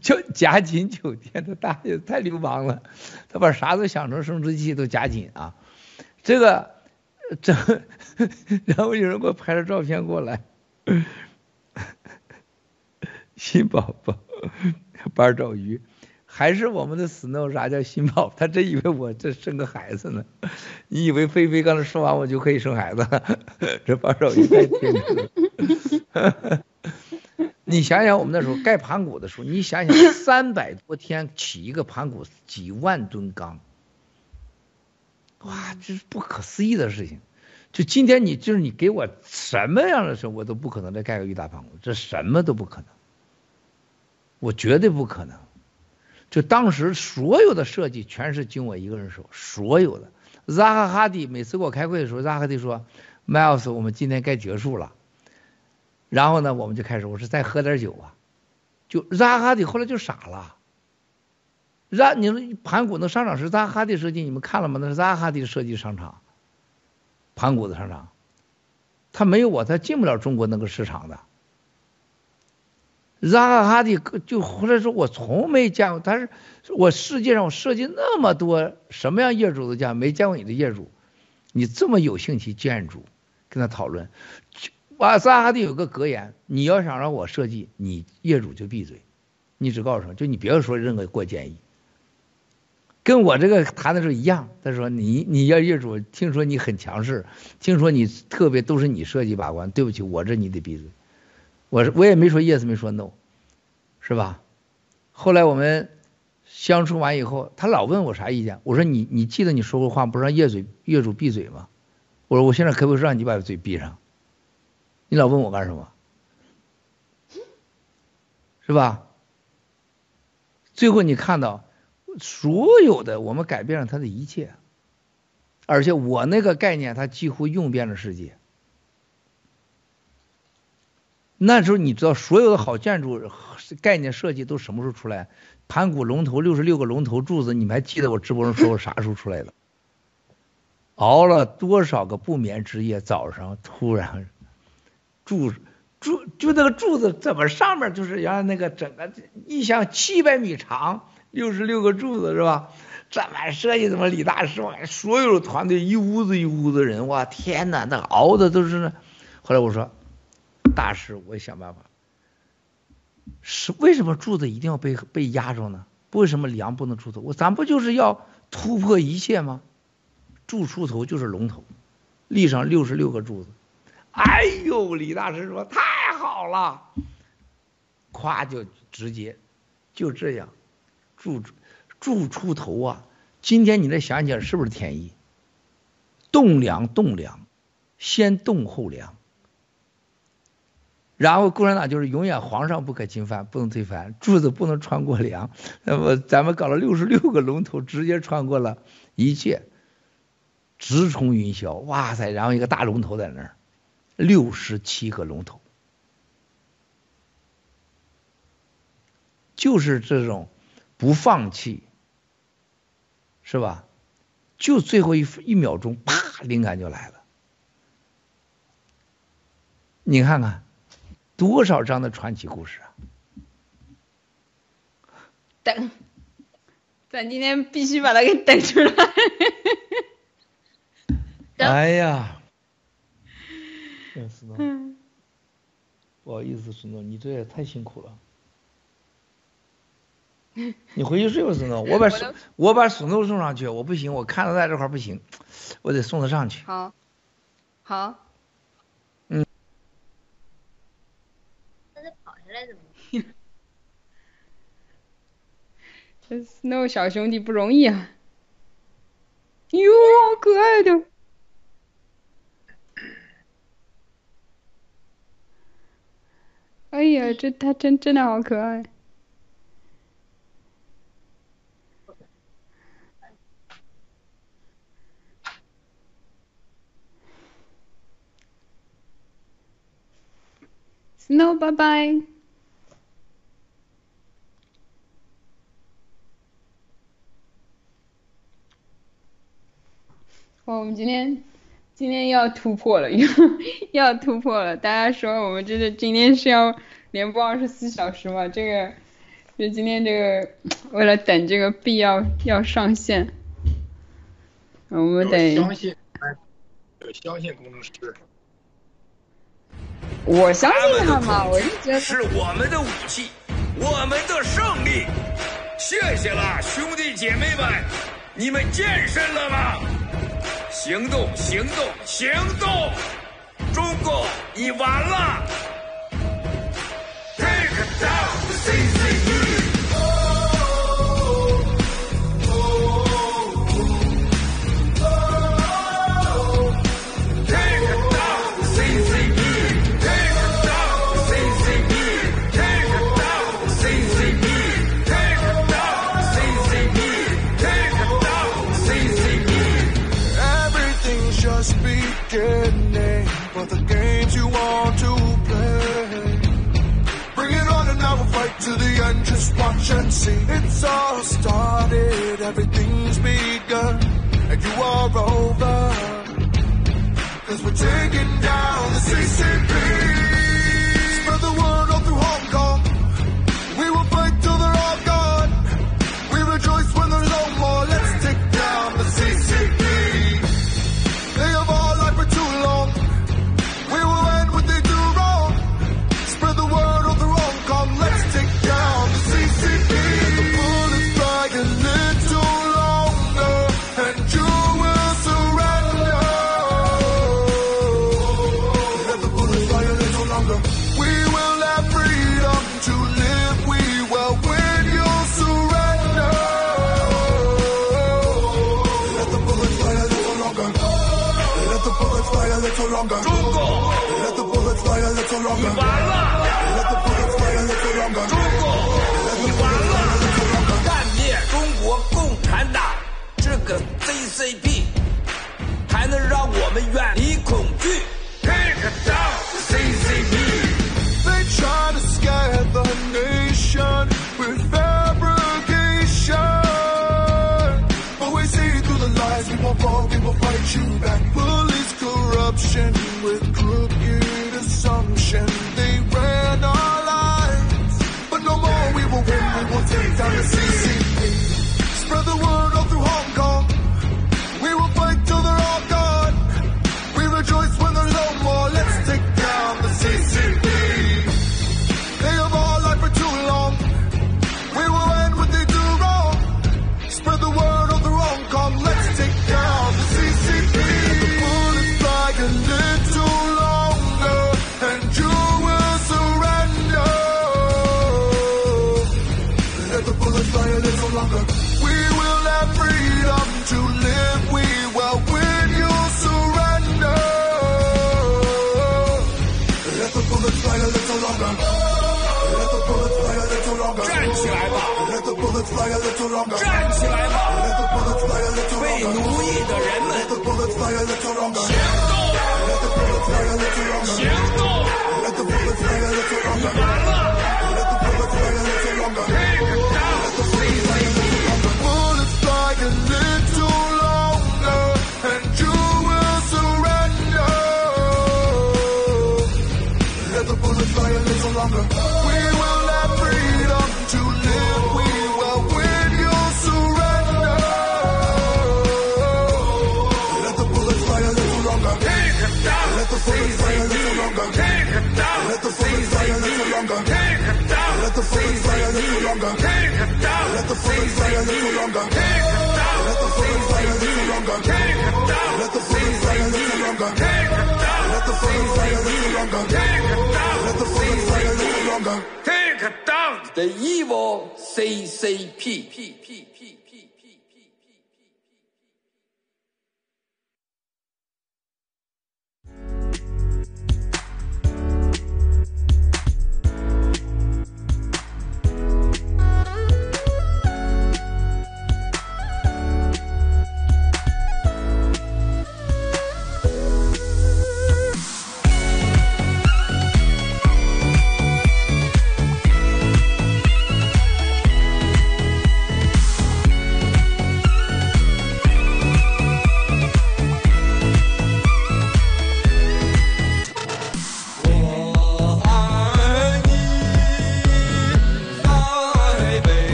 叫贾锦酒店，他大爷太流氓了，他把啥都想成生殖器都夹紧啊，这个这，然后有人给我拍了照片过来。新宝宝，八爪鱼，还是我们的 Snow 啥叫新宝？他真以为我这生个孩子呢？你以为菲菲刚才说完我就可以生孩子？这八爪鱼太天真了。你想想，我们那时候盖盘古的时候，你想想，三百多天起一个盘古，几万吨钢，哇，这是不可思议的事情。就今天你就是你给我什么样的时候，我都不可能再盖个玉大盘古，这什么都不可能，我绝对不可能。就当时所有的设计全是经我一个人手，所有的。扎哈哈迪每次给我开会的时候，扎哈哈迪说：“Miles，我们今天该结束了。”然后呢，我们就开始，我说再喝点酒啊。就扎哈哈迪后来就傻了。扎，你们盘古那商场是扎哈哈迪设计，你们看了吗？那是扎哈哈迪设计商场。盘古的商场，他没有我，他进不了中国那个市场的。扎哈哈迪就后来说，我从没见过，他是我世界上我设计那么多什么样业主的家，没见过你的业主，你这么有兴趣建筑，跟他讨论。就巴，扎哈哈迪有个格言，你要想让我设计，你业主就闭嘴，你只告诉我，就你别说任何过建议。跟我这个谈的时候一样，他说你你要业主听说你很强势，听说你特别都是你设计把关，对不起，我这你得闭嘴。我我也没说 yes，没说 no，是吧？后来我们相处完以后，他老问我啥意见，我说你你记得你说过话不让业主业主闭嘴吗？我说我现在可不可以让你把嘴闭上？你老问我干什么？是吧？最后你看到。所有的我们改变了他的一切，而且我那个概念，他几乎用遍了世界。那时候你知道，所有的好建筑概念设计都什么时候出来？盘古龙头六十六个龙头柱子，你们还记得我直播上说我啥时候出来的？熬了多少个不眠之夜，早上突然柱柱就那个柱子怎么上面就是原来那个整个一箱七百米长。六十六个柱子是吧？这么设计，怎么李大师，所有团队一屋子一屋子人，哇天哪，那熬的都是那。后来我说，大师，我想办法。是为什么柱子一定要被被压着呢？为什么梁不能出头？我咱不就是要突破一切吗？柱出头就是龙头，立上六十六个柱子。哎呦，李大师说太好了，咵就直接就这样柱柱出头啊！今天你再想起来是不是天意？栋梁栋梁，先栋后梁。然后共产党就是永远皇上不可侵犯，不能推翻，柱子不能穿过梁。那么咱们搞了六十 六个龙头，直接穿过了一切，直冲云霄。哇塞！然后一个大龙头在那儿，六十七个龙头，就是这种不放弃，是吧？就最后一一秒钟，啪，灵感就来了。你看看。多少张的传奇故事啊！等，咱今天必须把它给等出来。哎呀，思诺，不好意思，思诺，你这也太辛苦了。你回去睡吧，思诺。我把我把苏诺送上去，我不行，我看他在这块不行，我得送他上去。好，好。嗯 这 Snow 小兄弟不容易啊！哟，好可爱的！哎呀，这他真真的好可爱。Snow，拜拜。我们今天今天要突破了，要要突破了！大家说我们这是今天是要连播二十四小时嘛？这个就今天这个为了等这个币要要上线，我们得相信，相信工程师。我相信他嘛，我就觉得是我们的武器，我们的胜利。谢谢了，兄弟姐妹们，你们健身了吗？行动，行动，行动！中国，你完了！Take down the CCP It's all started, everything's begun, and you are over. Cause we're taking down the. CCP，们远离恐惧。Take down CCP。They try to scare the nation with fabrication, but we see through the lies. We won't fall, we will fight you back. Police corruption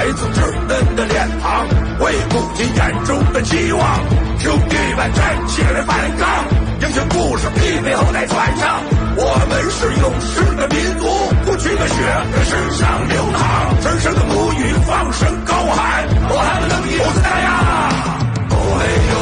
为了孩子稚嫩的脸庞，为母亲眼中的期望，兄弟们站起来反抗，英雄故事必被后代传唱。我们是勇士的民族，不屈的血在身上流淌，神圣的母语放声高喊，我还能一次大呀！哦嘿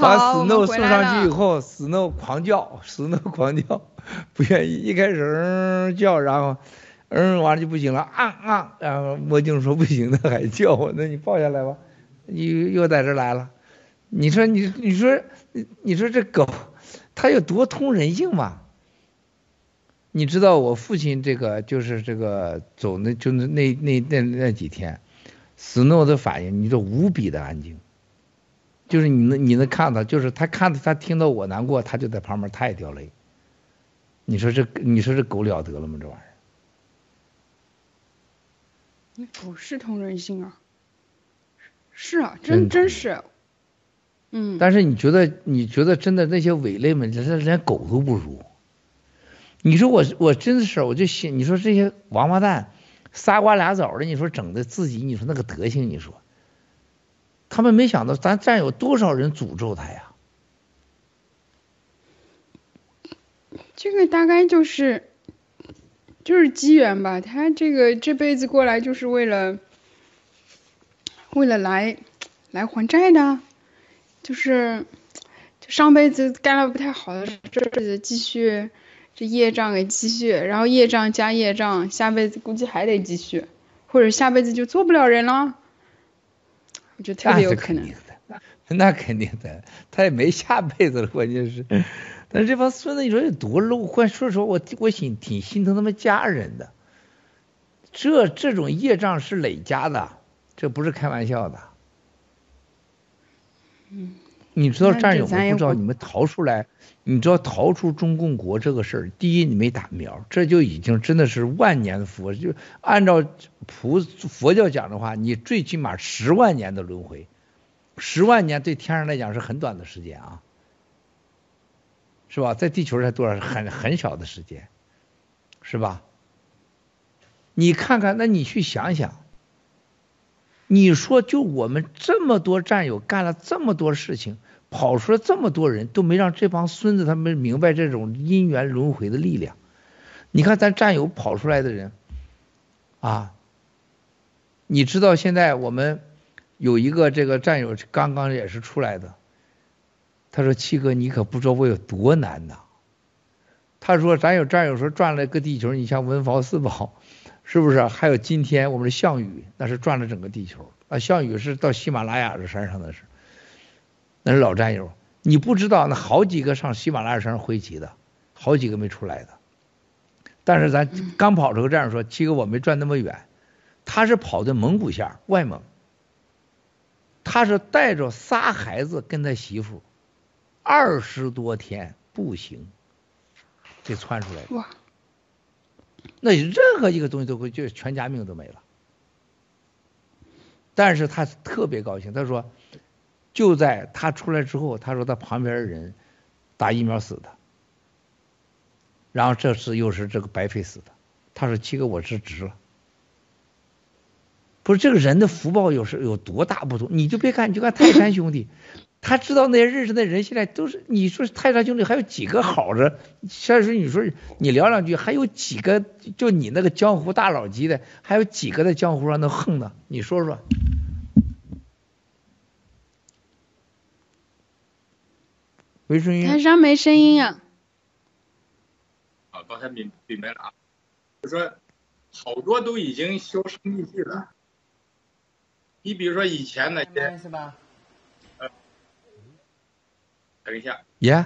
把 Snow 送上去以。后，Snow 狂叫，Snow 狂叫，不愿意。一开始嗯叫，然后嗯完了就不行了，啊啊，然后墨镜说不行他还叫我，那你抱下来吧，又又在这儿来了。你说你你说你你说这狗，它有多通人性嘛？你知道我父亲这个就是这个走那就那那那那那几天，Snow 的反应，你说无比的安静。就是你能你能看到，就是他看到他听到我难过，他就在旁边，他也掉泪。你说这你说这狗了得了吗？这玩意儿，那狗是通人性啊，是啊，真真真是，嗯，但是你觉得你觉得真的那些伪类们，这这连狗都不如。你说我我真的是，我就心你说这些王八蛋，仨瓜俩枣的，你说整的自己，你说那个德行，你说，他们没想到咱战有多少人诅咒他呀？这个大概就是就是机缘吧。他这个这辈子过来就是为了为了来来还债的，就是上辈子干了不太好的事，这辈子继续这业障给继续，然后业障加业障，下辈子估计还得继续，或者下辈子就做不了人了。我觉得特别有可能。那肯定的，他也没下辈子了，关键是。但是这帮孙子，你说有多 low？关说实话，我我心挺心疼他们家人的。这这种业障是累加的，这不是开玩笑的。嗯。你知道战友们不知道你们逃出来，你知道逃出中共国这个事儿，第一你没打苗，这就已经真的是万年的福。就按照菩佛教讲的话，你最起码十万年的轮回，十万年对天上来讲是很短的时间啊，是吧？在地球上多少很很小的时间，是吧？你看看，那你去想想。你说，就我们这么多战友干了这么多事情，跑出来这么多人都没让这帮孙子他们明白这种因缘轮回的力量。你看咱战友跑出来的人，啊，你知道现在我们有一个这个战友刚刚也是出来的，他说七哥你可不知道我有多难呐。他说咱有战友说转了个地球，你像文房四宝。是不是？还有今天我们的项羽，那是转了整个地球啊！项羽是到喜马拉雅的山上的是，那是老战友。你不知道，那好几个上喜马拉雅山上会集的，好几个没出来的。但是咱刚跑出个战友说，七哥我没转那么远，他是跑的蒙古线外蒙，他是带着仨孩子跟他媳妇，二十多天步行，给窜出来的。那任何一个东西都会，就是全家命都没了。但是他特别高兴，他说，就在他出来之后，他说他旁边的人打疫苗死的，然后这次又是这个白费死的。他说七哥，我是值了。不是这个人的福报有时有多大不同？你就别看，你就看泰山兄弟。他知道那些认识的人现在都是，你说泰山兄弟还有几个好着？再说你说你聊两句，还有几个就你那个江湖大佬级的，还有几个在江湖上能横的？你说说。没声音。泰山没声音呀。啊，刚才明明白了啊，就说好多都已经销声匿迹了。你比如说以前那些。是吧？等一下，耶！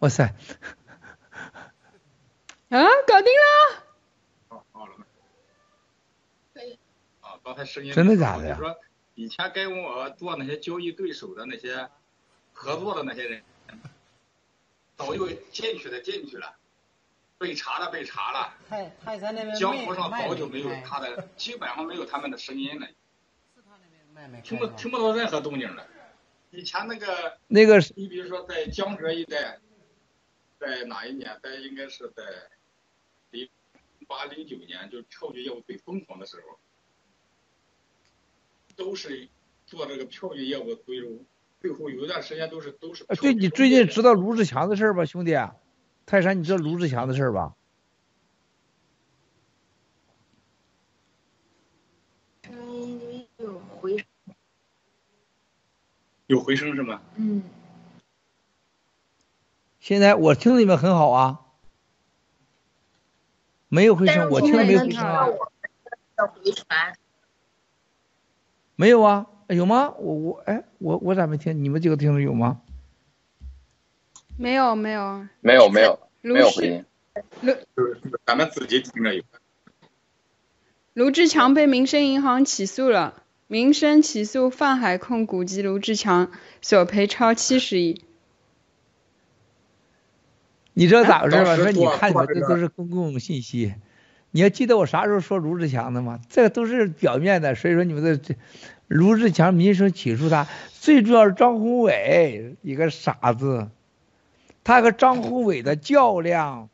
哇塞！啊，搞定了！哦，好了吗？可以。啊，刚才声音真的假的呀？说以前跟我做那些交易对手的那些合作的那些人，早就进去的进去了，被查的被查了。泰泰山那边江湖上早就没有他的，基本上没有他们的声音了。听不听不到任何动静了。以前那个那个，你比如说在江浙一带，在哪一年？在应该是在零八零九年，就是票据业务最疯狂的时候，都是做这个票据业务，最后最后有一段时间都是都是。对你最近知道卢志强的事儿吧，兄弟？泰山，你知道卢志强的事儿吧？嗯，有回。有回声是吗？嗯。现在我听你们很好啊，没有回声，我听没有回声啊。没有啊？有吗？我我哎，我我咋没听？你们几个听着有吗？没有没有。没有没有没有回音。卢，咱们自己听着有。卢志强被民生银行起诉了。民生起诉泛海控股及卢志强，索赔超七十亿。你知道咋回事吧？说你看，你这都是公共信息。你要记得我啥时候说卢志强的吗？这都是表面的。所以说你们的这卢志强民生起诉他，最主要是张宏伟一个傻子，他和张宏伟的较量，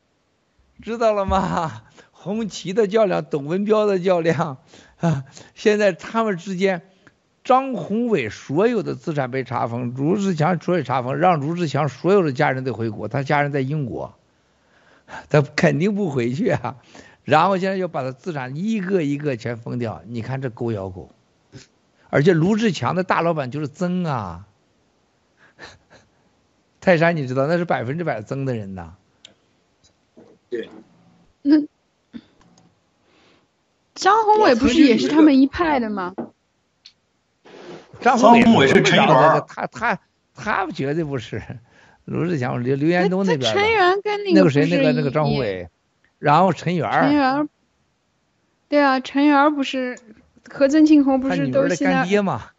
知道了吗？红旗的较量，董文彪的较量。啊！现在他们之间，张宏伟所有的资产被查封，卢志强所有查封，让卢志强所有的家人都回国，他家人在英国，他肯定不回去啊。然后现在又把他资产一个一个全封掉，你看这狗咬狗。而且卢志强的大老板就是曾啊，泰山你知道那是百分之百曾的人呐。对，那张宏伟不是也是他们一派的吗？张张宏伟是陈那个元他他他绝对不是。罗志祥、刘刘延东那边陈跟那那个谁，那个那个张宏伟，然后陈元，陈元，对啊，陈元不是和曾庆红不是他女儿的都现在干爹嘛，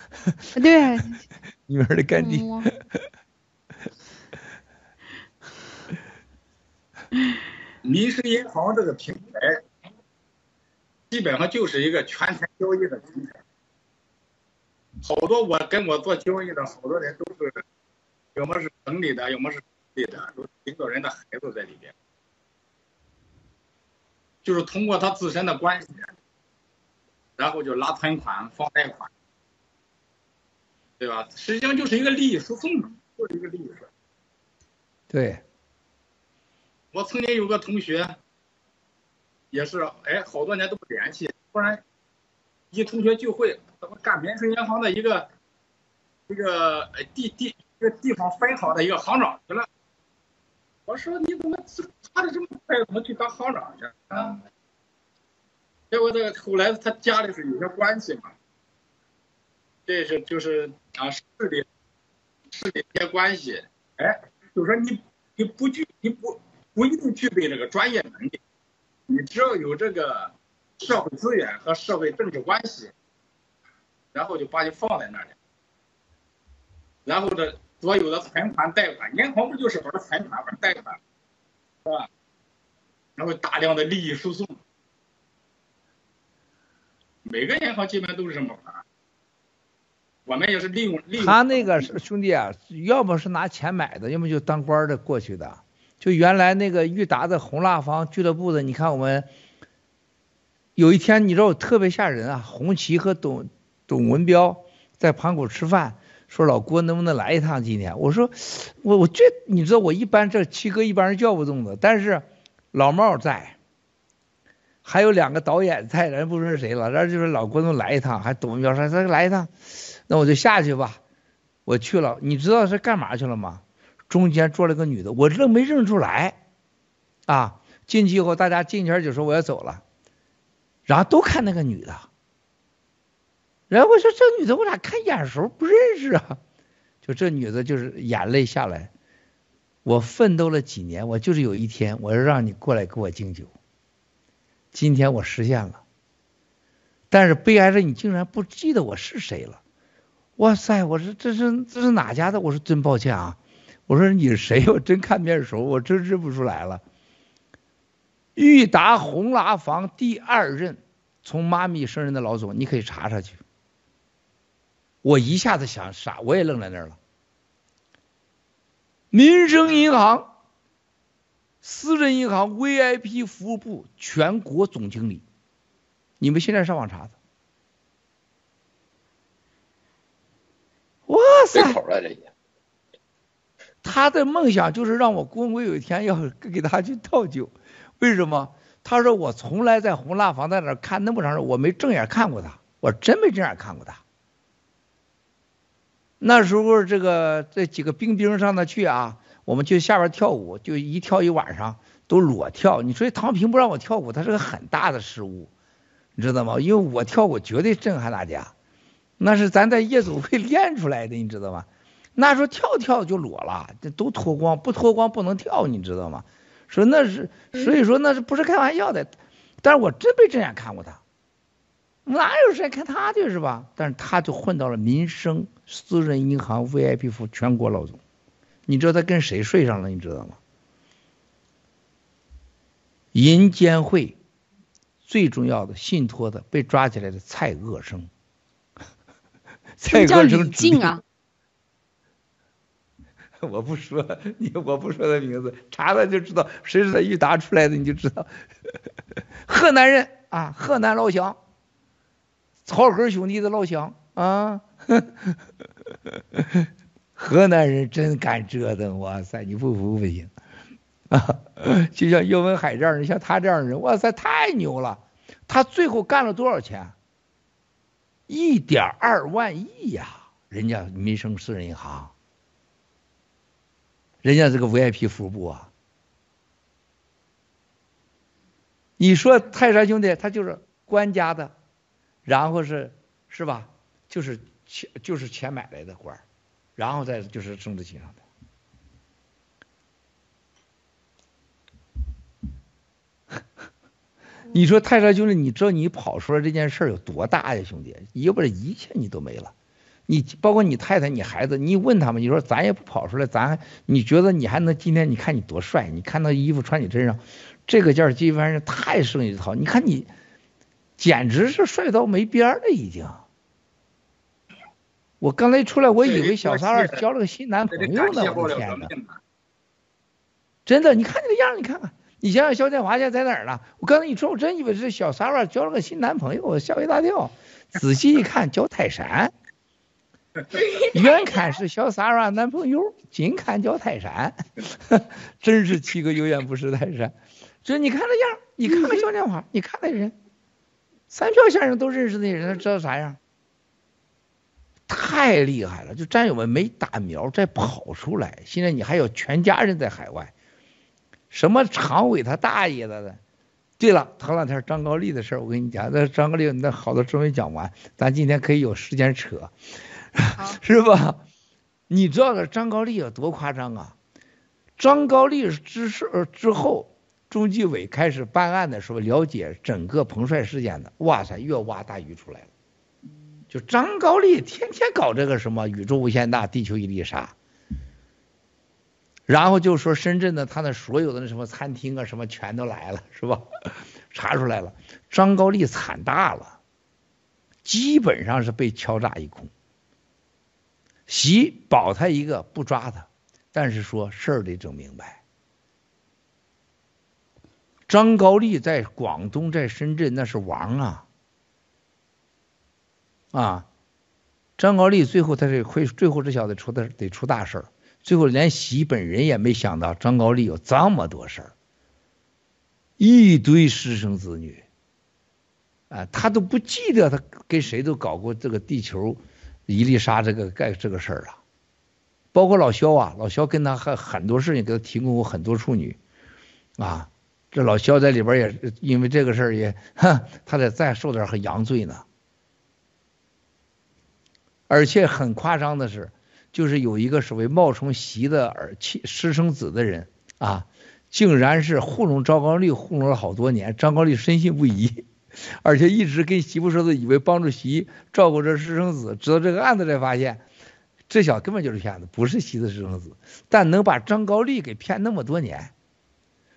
对，女儿的干爹。嗯民生银行这个平台，基本上就是一个全天交易的平台。好多我跟我做交易的好多人都是，要么是省里的，要么是市里的，都是领导人的孩子在里边。就是通过他自身的关系，然后就拉存款、放贷款，对吧？实际上就是一个利益输送嘛，就是一个利益输送。对，我曾经有个同学，也是，哎，好多年都不联系，突然一同学聚会，怎么干民生银行的一个一个呃地地一个地方分行的一个行长去了。我说你怎么查的这么快，怎么去当行长去啊？结果这个后来他家里是有些关系嘛，这是就是啊市里市里一些关系，哎，就说你你不具你不不一定具备这个专业能力，你只要有这个社会资源和社会政治关系，然后就把你放在那里，然后这所有的存款贷款，银行不就是玩存款玩贷款，是吧？然后大量的利益输送，每个银行基本上都是这么玩。我们也是利用利用他那个是兄弟啊，要么是拿钱买的，要么就当官的过去的。就原来那个裕达的红蜡坊俱乐部的，你看我们有一天，你知道我特别吓人啊！红旗和董董文彪在盘古吃饭，说老郭能不能来一趟今天？我说我我这你知道我一般这七哥一般人叫不动的，但是老茂在，还有两个导演在，人不说是谁了，然后就说老郭能来一趟，还董文彪说他来一趟，那我就下去吧。我去了，你知道是干嘛去了吗？中间坐了个女的，我认没认出来，啊，进去以后大家进前就说我要走了，然后都看那个女的，然后我说这女的我咋看眼熟不认识啊？就这女的就是眼泪下来，我奋斗了几年，我就是有一天我要让你过来给我敬酒，今天我实现了，但是悲哀着你竟然不记得我是谁了，哇塞！我说这是这是哪家的？我说真抱歉啊。我说你是谁？我真看面熟，我真认不出来了。裕达红拉房第二任从妈咪生人的老总，你可以查查去。我一下子想傻，我也愣在那儿了。民生银行私人银行 VIP 服务部全国总经理，你们现在上网查查。哇对塞！口了这也。他的梦想就是让我公公有一天要给他去倒酒，为什么？他说我从来在红蜡房在那看那么长时间，我没正眼看过他，我真没正眼看过他。那时候这个这几个兵兵上那去啊，我们去下边跳舞，就一跳一晚上都裸跳。你说唐平不让我跳舞，他是个很大的失误，你知道吗？因为我跳舞绝对震撼大家，那是咱在夜总会练出来的，你知道吗？那时候跳跳就裸了，这都脱光，不脱光不能跳，你知道吗？说那是，所以说那是不是开玩笑的？但是我真没正眼看过他，哪有时间看他去是吧？但是他就混到了民生私人银行 VIP 服全国老总，你知道他跟谁睡上了？你知道吗？银监会最重要的信托的被抓起来的蔡鄂生，蔡叫李鄂生静啊。我不说你，我不说他名字，查了就知道谁是他裕达出来的，你就知道。河南人啊，河南老乡，草根兄弟的老乡啊。河南人真敢折腾，哇塞，你不服不行啊！就像岳文海这样人，像他这样的人，哇塞，太牛了！他最后干了多少钱？一点二万亿呀！人家民生私人银行。人家这个 VIP 服务部啊。你说泰山兄弟他就是官家的，然后是是吧？就是钱就是钱买来的官儿，然后再就是政治情上的。你说泰山兄弟，你知道你跑出来这件事儿有多大呀，兄弟？要不然一切你都没了。你包括你太太、你孩子，你问他们，你说咱也不跑出来，咱你觉得你还能今天？你看你多帅，你看那衣服穿你身上，这个件儿基本上太胜一套。你看你，简直是帅到没边儿了已经。我刚才出来，我以为小三儿交了个新男朋友呢，我的天哪！真的，你看这个样，你看看，你想想肖建华现在在哪儿呢？我刚才一说，我真以为是小三儿交了个新男朋友，我吓一大跳。仔细一看，交泰山。远看是小三儿男朋友，近看叫泰山，真是七个有眼不识泰山。这你看这样，你看看肖建华，你看那人，三票先生都认识那人，知道啥样？太厉害了！就战友们没打苗再跑出来，现在你还有全家人在海外，什么常委他大爷的的。对了，头两天张高丽的事儿，我跟你讲，那张高丽那好多真没讲完，咱今天可以有时间扯，是吧？你知道的张高丽有多夸张啊？张高丽之事之后，中纪委开始办案的时候，了解整个彭帅事件的，哇塞，越挖大鱼出来了。就张高丽天天搞这个什么宇宙无限大，地球一粒沙，然后就说深圳的他那所有的那什么餐厅啊什么全都来了，是吧？查出来了，张高丽惨大了，基本上是被敲诈一空。习保他一个不抓他，但是说事儿得整明白。张高丽在广东在深圳那是王啊。啊，张高丽最后他是会，最后这小子出的得出大事儿，最后连习本人也没想到张高丽有这么多事儿，一堆私生子女，啊，他都不记得他跟谁都搞过这个地球伊丽莎这个干这个事儿了，包括老肖啊，老肖跟他还很多事情给他提供过很多处女，啊，这老肖在里边也因为这个事儿也，他得再受点很洋罪呢。而且很夸张的是，就是有一个所谓冒充习的儿亲私生子的人啊，竟然是糊弄张高丽，糊弄了好多年。张高丽深信不疑，而且一直跟媳妇说的，以为帮助习照顾这私生子。直到这个案子才发现，这小子根本就是骗子，不是习的私生子，但能把张高丽给骗那么多年。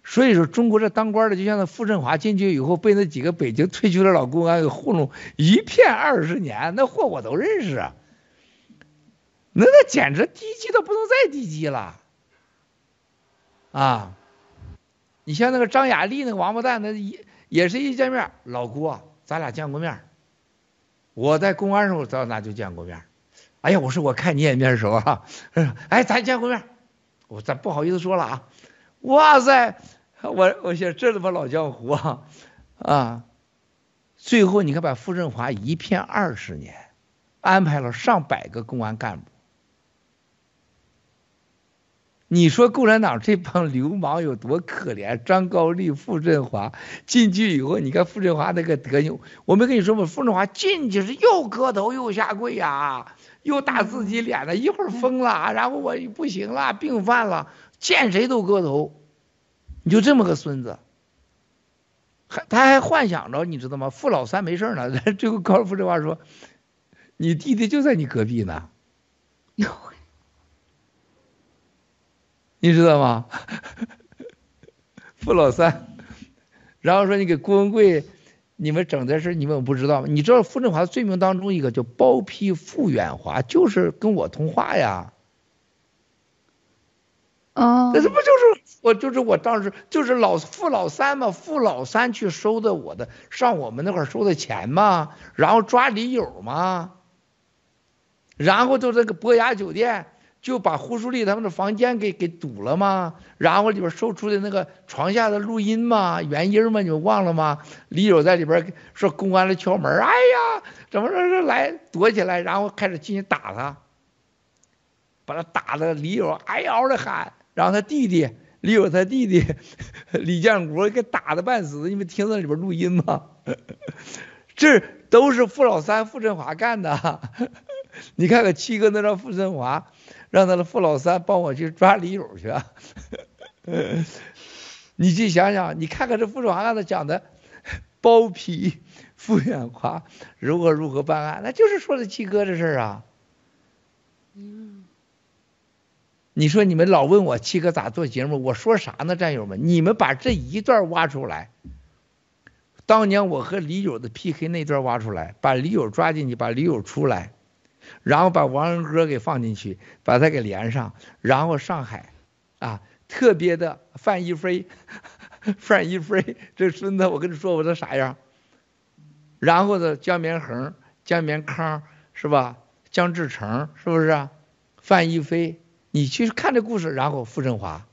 所以说，中国这当官的，就像那傅振华进去以后，被那几个北京退休的老公安给糊弄一骗二十年，那货我都认识啊。那那简直低级到不能再低级了，啊！你像那个张雅丽那个王八蛋，那一也是一见面，老郭，咱俩见过面。我在公安时候咱俩就见过面。哎呀，我说我看你也面熟啊，哎，咱见过面。我咱不好意思说了啊。哇塞！我我想这他妈老江湖啊啊！最后你看把傅振华一骗二十年，安排了上百个公安干部。你说共产党这帮流氓有多可怜？张高丽、傅振华进去以后，你看傅振华那个德行，我没跟你说吗？傅振华进去是又磕头又下跪呀，又打自己脸了，一会儿疯了，然后我不行了，病犯了。见谁都磕头，你就这么个孙子，还他还幻想着，你知道吗？傅老三没事呢，最后高富这话说，你弟弟就在你隔壁呢，哟你知道吗？傅老三，然后说你给郭文贵，你们整的事你们不知道吗？你知道傅振华的罪名当中一个叫包庇傅远华，就是跟我通话呀。哦，那这不就是我就是我当时就是老付老三嘛，付老三去收的我的上我们那块收的钱嘛，然后抓李友嘛，然后就这个博雅酒店就把胡淑丽他们的房间给给堵了嘛，然后里边搜出的那个床下的录音嘛，原因嘛，你们忘了吗？李友在里边说公安来敲门，哎呀，怎么着着来躲起来，然后开始进去打他，把他打的李友哎嗷的喊。然后他弟弟李友他弟弟 李建国给打的半死，你们听到里边录音吗？这都是傅老三、傅振华干的。你看看七哥那张傅振华让他的傅老三帮我去抓李友去。你去想想，你看看这傅振华刚才讲的包庇傅远夸如何如何办案，那就是说的七哥这事儿啊。嗯，你说你们老问我七哥咋做节目，我说啥呢，战友们？你们把这一段挖出来，当年我和李友的 PK 那段挖出来，把李友抓进去，把李友出来，然后把王仁哥给放进去，把他给连上，然后上海啊，特别的范一飞，范一飞这孙子，我跟你说我这啥样？然后呢，江绵恒、江绵康是吧？江志成是不是？范一飞，你去看这故事，然后傅振华，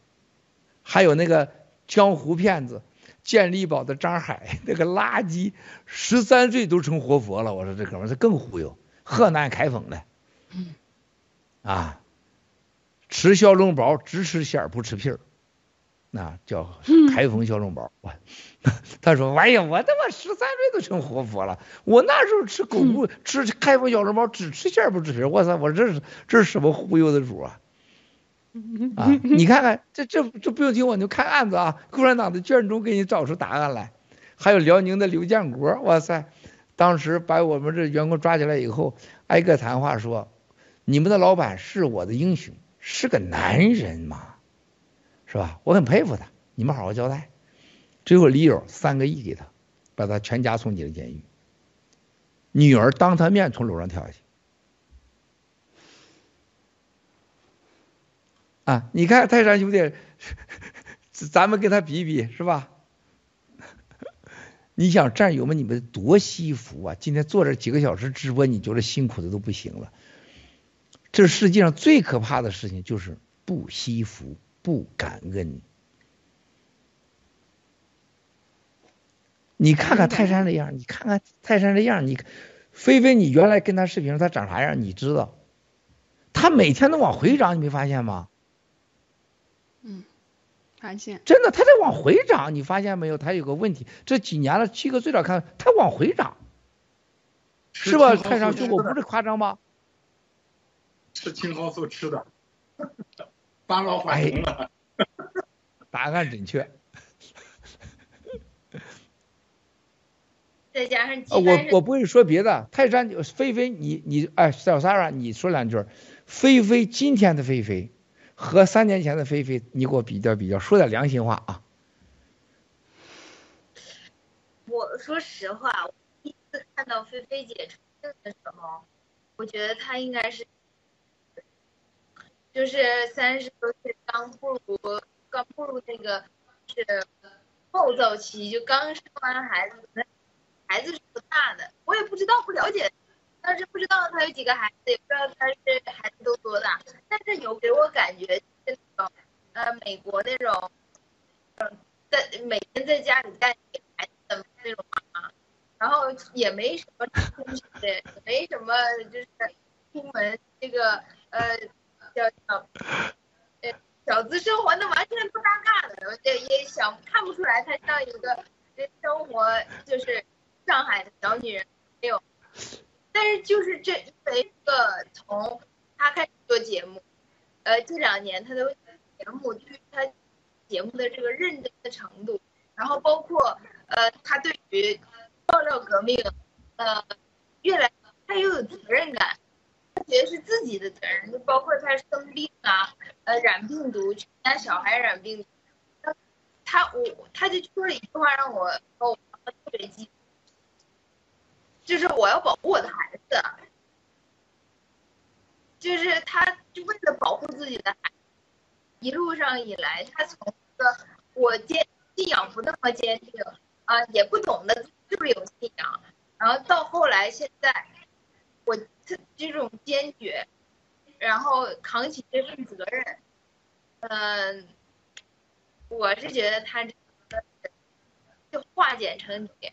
还有那个江湖骗子健力宝的张海，那个垃圾，十三岁都成活佛了。我说这哥们儿这更忽悠，河南开封的，啊，吃小笼包只吃馅儿不吃皮儿，那叫开封小笼包。我他说，哎呀，我他妈十三岁都成活佛了，我那时候吃狗骨吃开封小笼包只吃馅儿不吃皮儿，我操，我这是这是什么忽悠的主啊？啊，你看看这这这不用听我，你就看案子啊，共产党的卷宗给你找出答案来，还有辽宁的刘建国，哇塞，当时把我们这员工抓起来以后，挨个谈话说，你们的老板是我的英雄，是个男人嘛，是吧？我很佩服他，你们好好交代。最后李友三个亿给他，把他全家送进了监狱，女儿当他面从楼上跳下去。啊，你看泰山兄弟，咱们跟他比比是吧？你想战友们，你们多惜福啊！今天坐这几个小时直播，你觉得辛苦的都不行了。这世界上最可怕的事情就是不惜福、不感恩。你看看泰山这样，你看看泰山这样，你菲菲，你原来跟他视频他长啥样？你知道？他每天都往回长，你没发现吗？嗯，发现真的，它在往回涨，你发现没有？它有个问题，这几年了，七哥最早看它往回涨，是吧？泰山兄，我不是夸张吧？吃青蒿素吃的，返老还童了。答案准确。再加上呃，我我不会说别的，泰山菲菲，你你哎，小 Sara，你说两句，菲菲今天的菲菲和三年前的菲菲，你给我比较比较，说点良心话啊。我说实话，我第一次看到菲菲姐出镜的时候，我觉得她应该是，就是三十多岁刚步入刚步入那个是暴躁期，就刚生完孩子，孩子是不大的，我也不知道不了解，当时不知道他有几个孩子，也不知道他是孩子都多大，但是有给我感觉是那种呃美国那种，嗯，在每天在家里带孩子的那种妈妈，然后也没什么出息，没什么就是出门这个呃叫叫呃小资生活，那完全不搭嘎的，也也想看不出来她像一个生活就是上海的小女人没有，但是就是这因为这个从他开始做节目，呃这两年他的节目对于他节目的这个认真的程度，然后包括呃他对于爆料革命，呃越来他又有责任感，他觉得是自己的责任，就包括他生病啊，呃染病毒，全家小孩染病毒，他我他就说了一句话让我让我特别激动。就是我要保护我的孩子，就是他就为了保护自己的孩子，一路上以来，他从一个我坚信仰不那么坚定啊，也不懂得就是有信仰，然后到后来现在，我这这种坚决，然后扛起这份责任，嗯，我是觉得他这个就化简成你。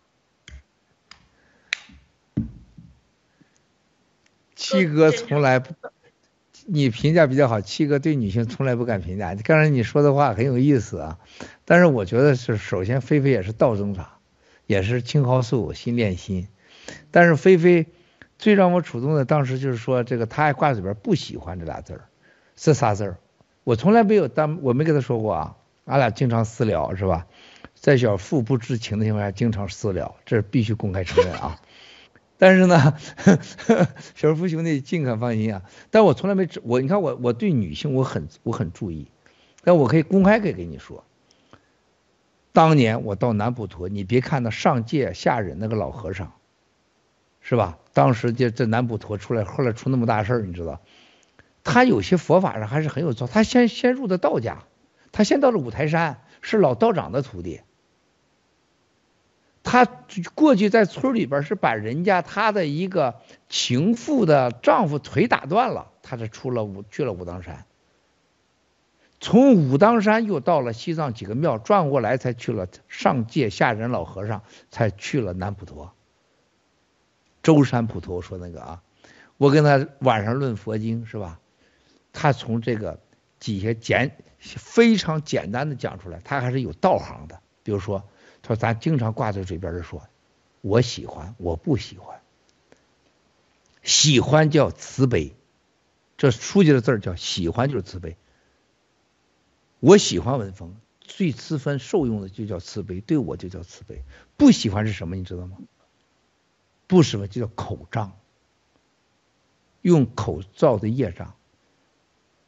七哥从来不，你评价比较好，七哥对女性从来不敢评价。刚才你说的话很有意思啊，但是我觉得是首先菲菲也是倒增长，也是青蒿素心连心，但是菲菲最让我触动的当时就是说这个她还挂嘴边不喜欢这俩字儿，是仨字儿，我从来没有当我没跟她说过啊，俺俩经常私聊是吧？在小父不知情的情况下经常私聊，这是必须公开承认啊。但是呢，小夫兄弟尽可放心啊。但我从来没我，你看我我对女性我很我很注意，但我可以公开可以跟你说，当年我到南普陀，你别看那上界下忍那个老和尚，是吧？当时这这南普陀出来，后来出那么大事儿，你知道，他有些佛法上还是很有造。他先先入的道家，他先到了五台山，是老道长的徒弟。他过去在村里边是把人家他的一个情妇的丈夫腿打断了，他是出了武去了武当山，从武当山又到了西藏几个庙转过来，才去了上界下人老和尚，才去了南普陀。舟山普陀，说那个啊，我跟他晚上论佛经是吧？他从这个底下简非常简单的讲出来，他还是有道行的，比如说。他说：“咱经常挂在嘴边的说，我喜欢，我不喜欢。喜欢叫慈悲，这书记的字儿叫喜欢就是慈悲。我喜欢文风，最慈分受用的就叫慈悲，对我就叫慈悲。不喜欢是什么？你知道吗？不喜欢就叫口障，用口造的业障。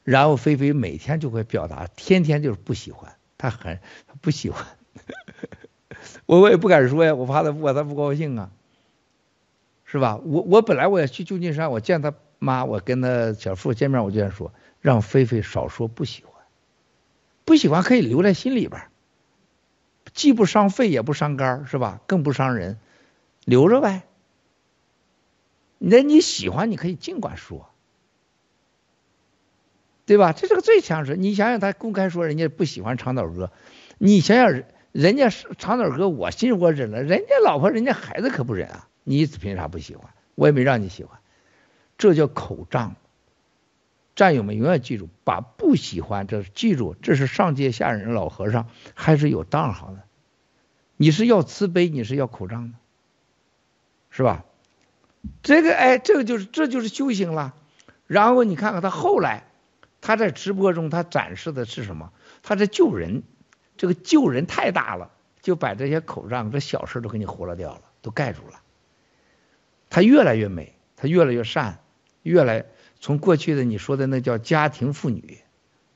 然后菲菲每天就会表达，天天就是不喜欢，他很他不喜欢。” 我我也不敢说呀，我怕他我他不高兴啊，是吧？我我本来我也去旧金山，我见他妈，我跟他小父见面，我就想说，让菲菲少说不喜欢，不喜欢可以留在心里边，既不伤肺也不伤肝，是吧？更不伤人，留着呗。那你喜欢你可以尽管说，对吧？这是个最强势。你想想他公开说人家不喜欢长岛哥，你想想人。家是长岛哥，我心我忍了，人家老婆人家孩子可不忍啊！你凭啥不喜欢？我也没让你喜欢，这叫口仗。战友们永远记住，把不喜欢这记住，这是上界下人老和尚还是有当行的。你是要慈悲，你是要口仗的，是吧？这个哎，这个就是这就是修行了。然后你看看他后来，他在直播中他展示的是什么？他在救人。这个救人太大了，就把这些口障、这小事都给你糊了掉了，都盖住了。她越来越美，她越来越善，越来从过去的你说的那叫家庭妇女，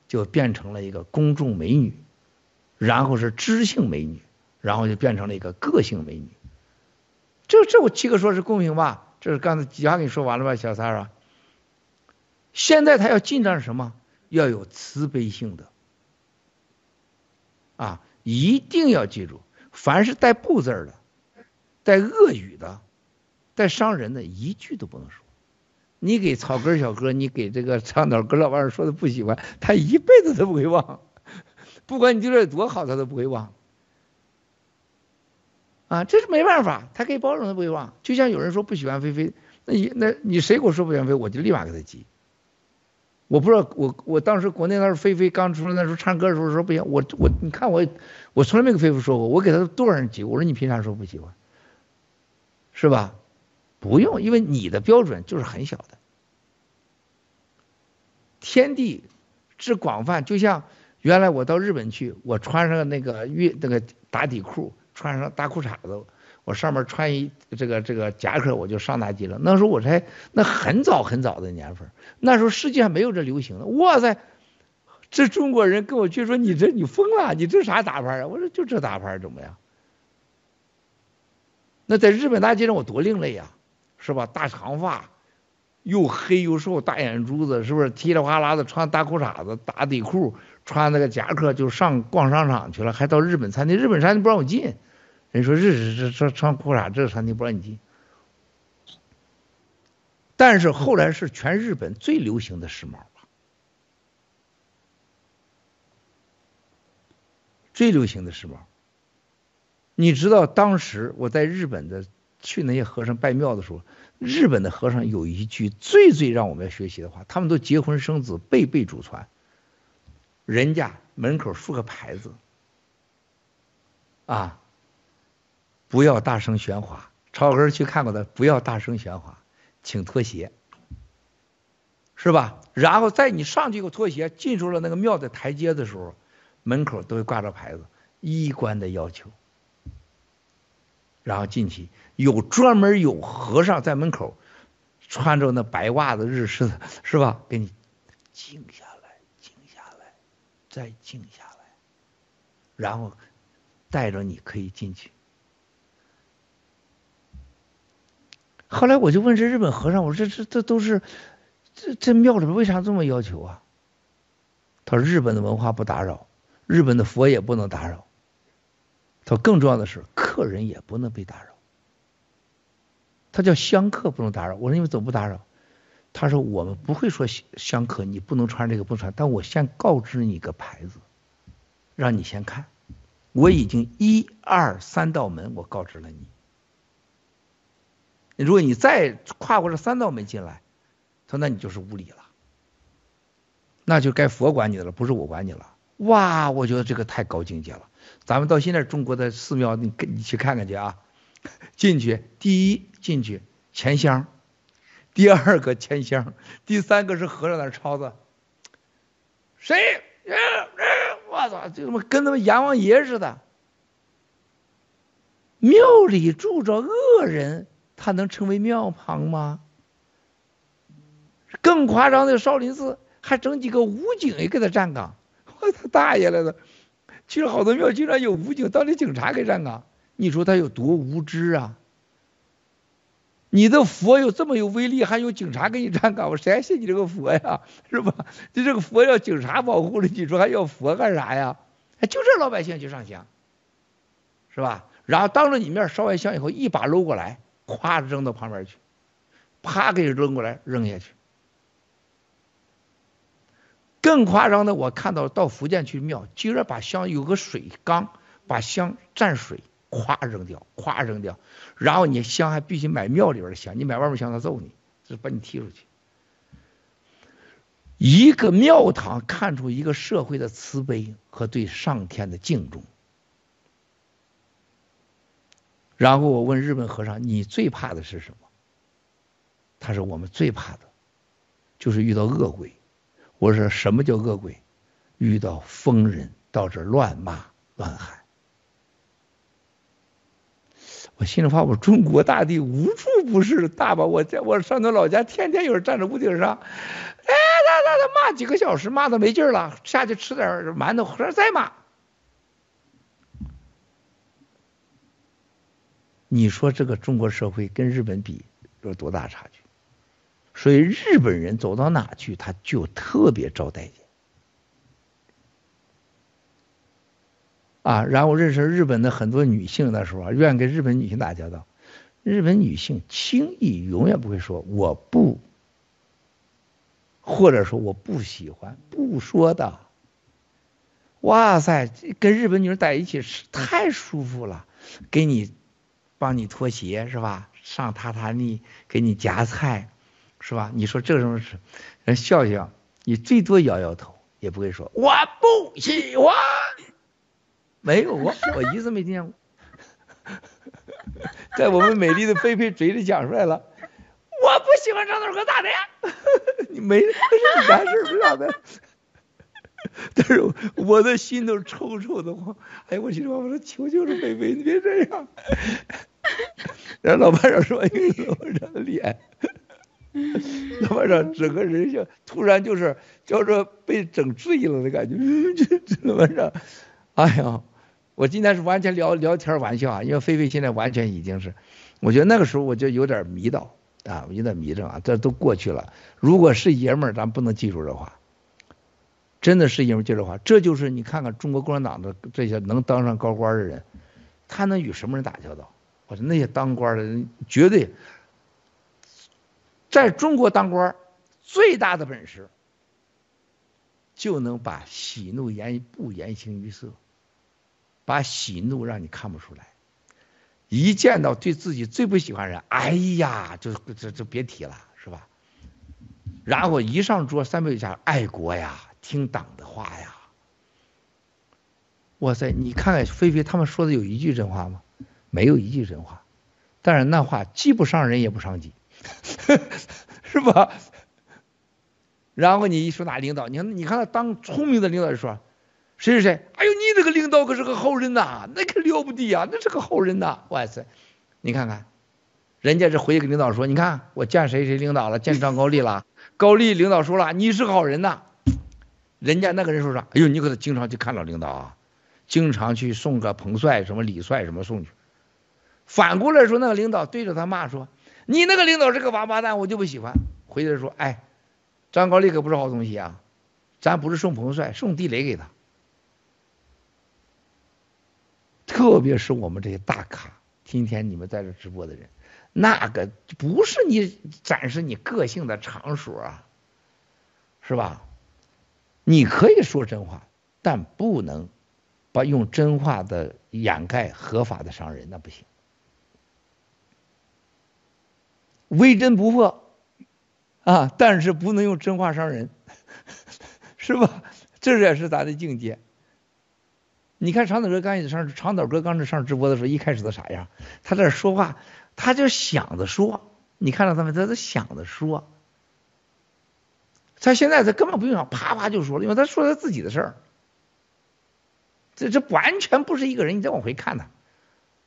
就变成了一个公众美女，然后是知性美女，然后就变成了一个个性美女。这这我七哥说是公平吧？这是刚才几话给你说完了吧，小三啊？现在他要进展什么？要有慈悲性的。啊，一定要记住，凡是带不字的、带恶语的、带伤人的，一句都不能说。你给草根小哥，你给这个长岛哥老板说的不喜欢，他一辈子都不会忘。不管你对他多好，他都不会忘。啊，这是没办法，他可以包容，他不会忘。就像有人说不喜欢菲菲，那你那你谁给我说不喜欢菲，我就立马给他急。我不知道，我我当时国内那时候菲菲刚出来那时候唱歌的时候说不行，我我你看我我从来没跟菲菲说过，我给他多少人记，我说你凭啥说不喜欢？是吧？不用，因为你的标准就是很小的。天地之广泛，就像原来我到日本去，我穿上那个运那个打底裤，穿上大裤衩子。我上面穿一这个这个夹克，我就上大街了。那时候我才那很早很早的年份，那时候世界上没有这流行的。哇塞，这中国人跟我去说你这你疯了，你这啥打扮啊？我说就这打扮怎么样？那在日本大街上我多另类呀，是吧？大长发，又黑又瘦，大眼珠子，是不是？噼里哗啦的穿大裤衩子、打底裤，穿那个夹克就上逛商场去了，还到日本餐厅，日本餐厅不让我进。人说日日这穿穿裤衩，这个餐厅不让你进。但是后来是全日本最流行的时髦吧，最流行的时髦。你知道当时我在日本的去那些和尚拜庙的时候，日本的和尚有一句最最让我们要学习的话，他们都结婚生子，辈辈祖传。人家门口竖个牌子，啊，不要大声喧哗。超哥去看过的，不要大声喧哗，请脱鞋，是吧？然后在你上去以后脱鞋，进入了那个庙的台阶的时候，门口都会挂着牌子，衣冠的要求。然后进去，有专门有和尚在门口，穿着那白袜子日式的，是吧？给你静下来，静下来，再静下来，然后带着你可以进去。后来我就问这日本和尚，我说这这这都是这这庙里边为啥这么要求啊？他说日本的文化不打扰，日本的佛也不能打扰。他说更重要的是，客人也不能被打扰。他叫香客不能打扰。我说你们怎么不打扰？他说我们不会说香客你不能穿这个不穿，但我先告知你个牌子，让你先看。我已经一二三道门我告知了你。如果你再跨过这三道门进来，他说那你就是无礼了，那就该佛管你的了，不是我管你了。哇，我觉得这个太高境界了。咱们到现在中国的寺庙，你跟你去看看去啊。进去，第一进去钱箱，第二个钱箱，第三个是和尚那抄的。谁？我操，就他妈跟他们阎王爷似的。庙里住着恶人，他能成为庙旁吗？更夸张的少林寺还整几个武警也给他站岗，我他大爷来的！去了好多庙，居然有武警，当地警察给站岗，你说他有多无知啊？你的佛有这么有威力，还有警察给你站岗，我谁还信你这个佛呀？是吧？你这个佛要警察保护了，你说还要佛干啥呀？哎就这老百姓去上香，是吧？然后当着你面烧完香以后，一把搂过来，咵扔到旁边去，啪给扔过来扔下去。更夸张的，我看到到福建去庙，居然把香有个水缸，把香蘸水，咵扔掉，咵扔掉，然后你香还必须买庙里边的香，你买外面香他揍你，就把你踢出去。一个庙堂看出一个社会的慈悲和对上天的敬重。然后我问日本和尚：“你最怕的是什么？”他说：“我们最怕的，就是遇到恶鬼。”我说什么叫恶鬼？遇到疯人到这乱骂乱喊。我心里话，我中国大地无处不是大吧？我在我上头老家，天天有人站在屋顶上，哎，他他他骂几个小时，骂的没劲了，下去吃点馒头，回来再骂。你说这个中国社会跟日本比有多大差距？所以日本人走到哪去，他就特别招待见。啊，然后认识日本的很多女性的时候，愿意跟日本女性打交道。日本女性轻易永远不会说我不，或者说我不喜欢，不说的。哇塞，跟日本女人在一起是太舒服了，给你帮你脱鞋是吧？上榻榻米，给你夹菜。是吧？你说这种事，人笑笑，你最多摇摇头，也不会说我不喜欢。没有我，我一次没听见过。在我们美丽的菲菲嘴里讲出来了，我不喜欢张头和咋的？你没，是你干事不咋的。但是我的心都抽抽的慌。哎，我心说，我说求求了菲菲，你别这样。然后老班长说：“哎，老班长的脸。”老班长整个人像突然就是叫做被整醉了的感觉。老班长，哎呀，我今天是完全聊聊天玩笑啊，因为菲菲现在完全已经是，我觉得那个时候我就有点迷倒啊，有点迷怔啊，这都过去了。如果是爷们儿，咱不能记住这话，真的是因为这句话，这就是你看看中国共产党的这些能当上高官的人，他能与什么人打交道？我说那些当官的人绝对。在中国当官最大的本事，就能把喜怒言不言形于色，把喜怒让你看不出来，一见到对自己最不喜欢人，哎呀，就就就别提了，是吧？然后一上桌，三杯酒下，爱国呀，听党的话呀。哇塞，你看看菲菲他们说的有一句真话吗？没有一句真话，但是那话既不伤人也不伤己，是吧？然后你一说那领导，你看你看他当聪明的领导就说，谁谁谁，哎呦你这个领导可是个好人呐，那可了不得呀，那是个好人呐，哇塞，你看看，人家这回去给领导说，你看我见谁谁领导了，见张高丽了，高丽领导说了你是好人呐，人家那个人说啥，哎呦你可得经常去看老领导啊，经常去送个彭帅什么李帅什么送去。反过来说，那个领导对着他骂说：“你那个领导是个王八蛋，我就不喜欢。”回来说：“哎，张高丽可不是好东西啊，咱不是送彭帅，送地雷给他。特别是我们这些大咖，今天你们在这直播的人，那个不是你展示你个性的场所啊，是吧？你可以说真话，但不能把用真话的掩盖合法的伤人，那不行。”微真不破啊，但是不能用真话伤人，是吧？这也是咱的境界。你看长岛哥刚一上，长岛哥刚是上直播的时候，一开始都啥样？他在说话，他就想着说，你看到他们，他都想着说。他现在他根本不用想，啪啪就说了，因为他说他自己的事儿。这这完全不是一个人，你再往回看他。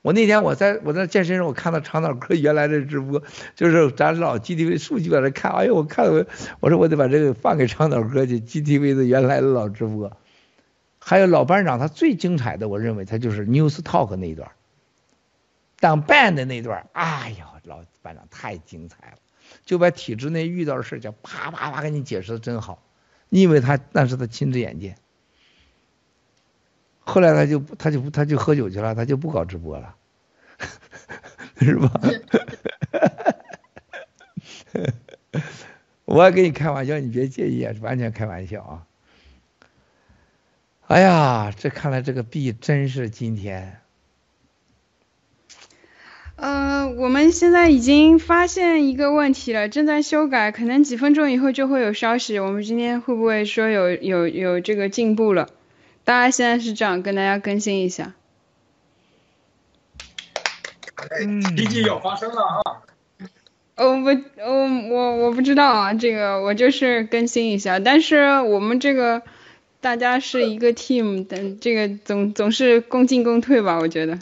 我那天我在我在健身时，我看到长岛哥原来的直播，就是咱老 GTV 数据在那看，哎呦，我看我我说我得把这个放给长岛哥去 GTV 的原来的老直播。还有老班长他最精彩的，我认为他就是 News Talk 那一段，当班的那段，哎呦，老班长太精彩了，就把体制内遇到的事就啪啪啪给你解释的真好，你以为他那是他亲自眼见。后来他就他就他就喝酒去了，他就不搞直播了，是吧？我跟你开玩笑，你别介意啊，完全开玩笑啊。哎呀，这看来这个币真是今天。呃，我们现在已经发现一个问题了，正在修改，可能几分钟以后就会有消息。我们今天会不会说有有有这个进步了？大家现在是这样，跟大家更新一下。奇迹要发生了啊！哦不，我我我不知道啊，这个我就是更新一下。但是我们这个大家是一个 team，但这个总总是共进共退吧，我觉得。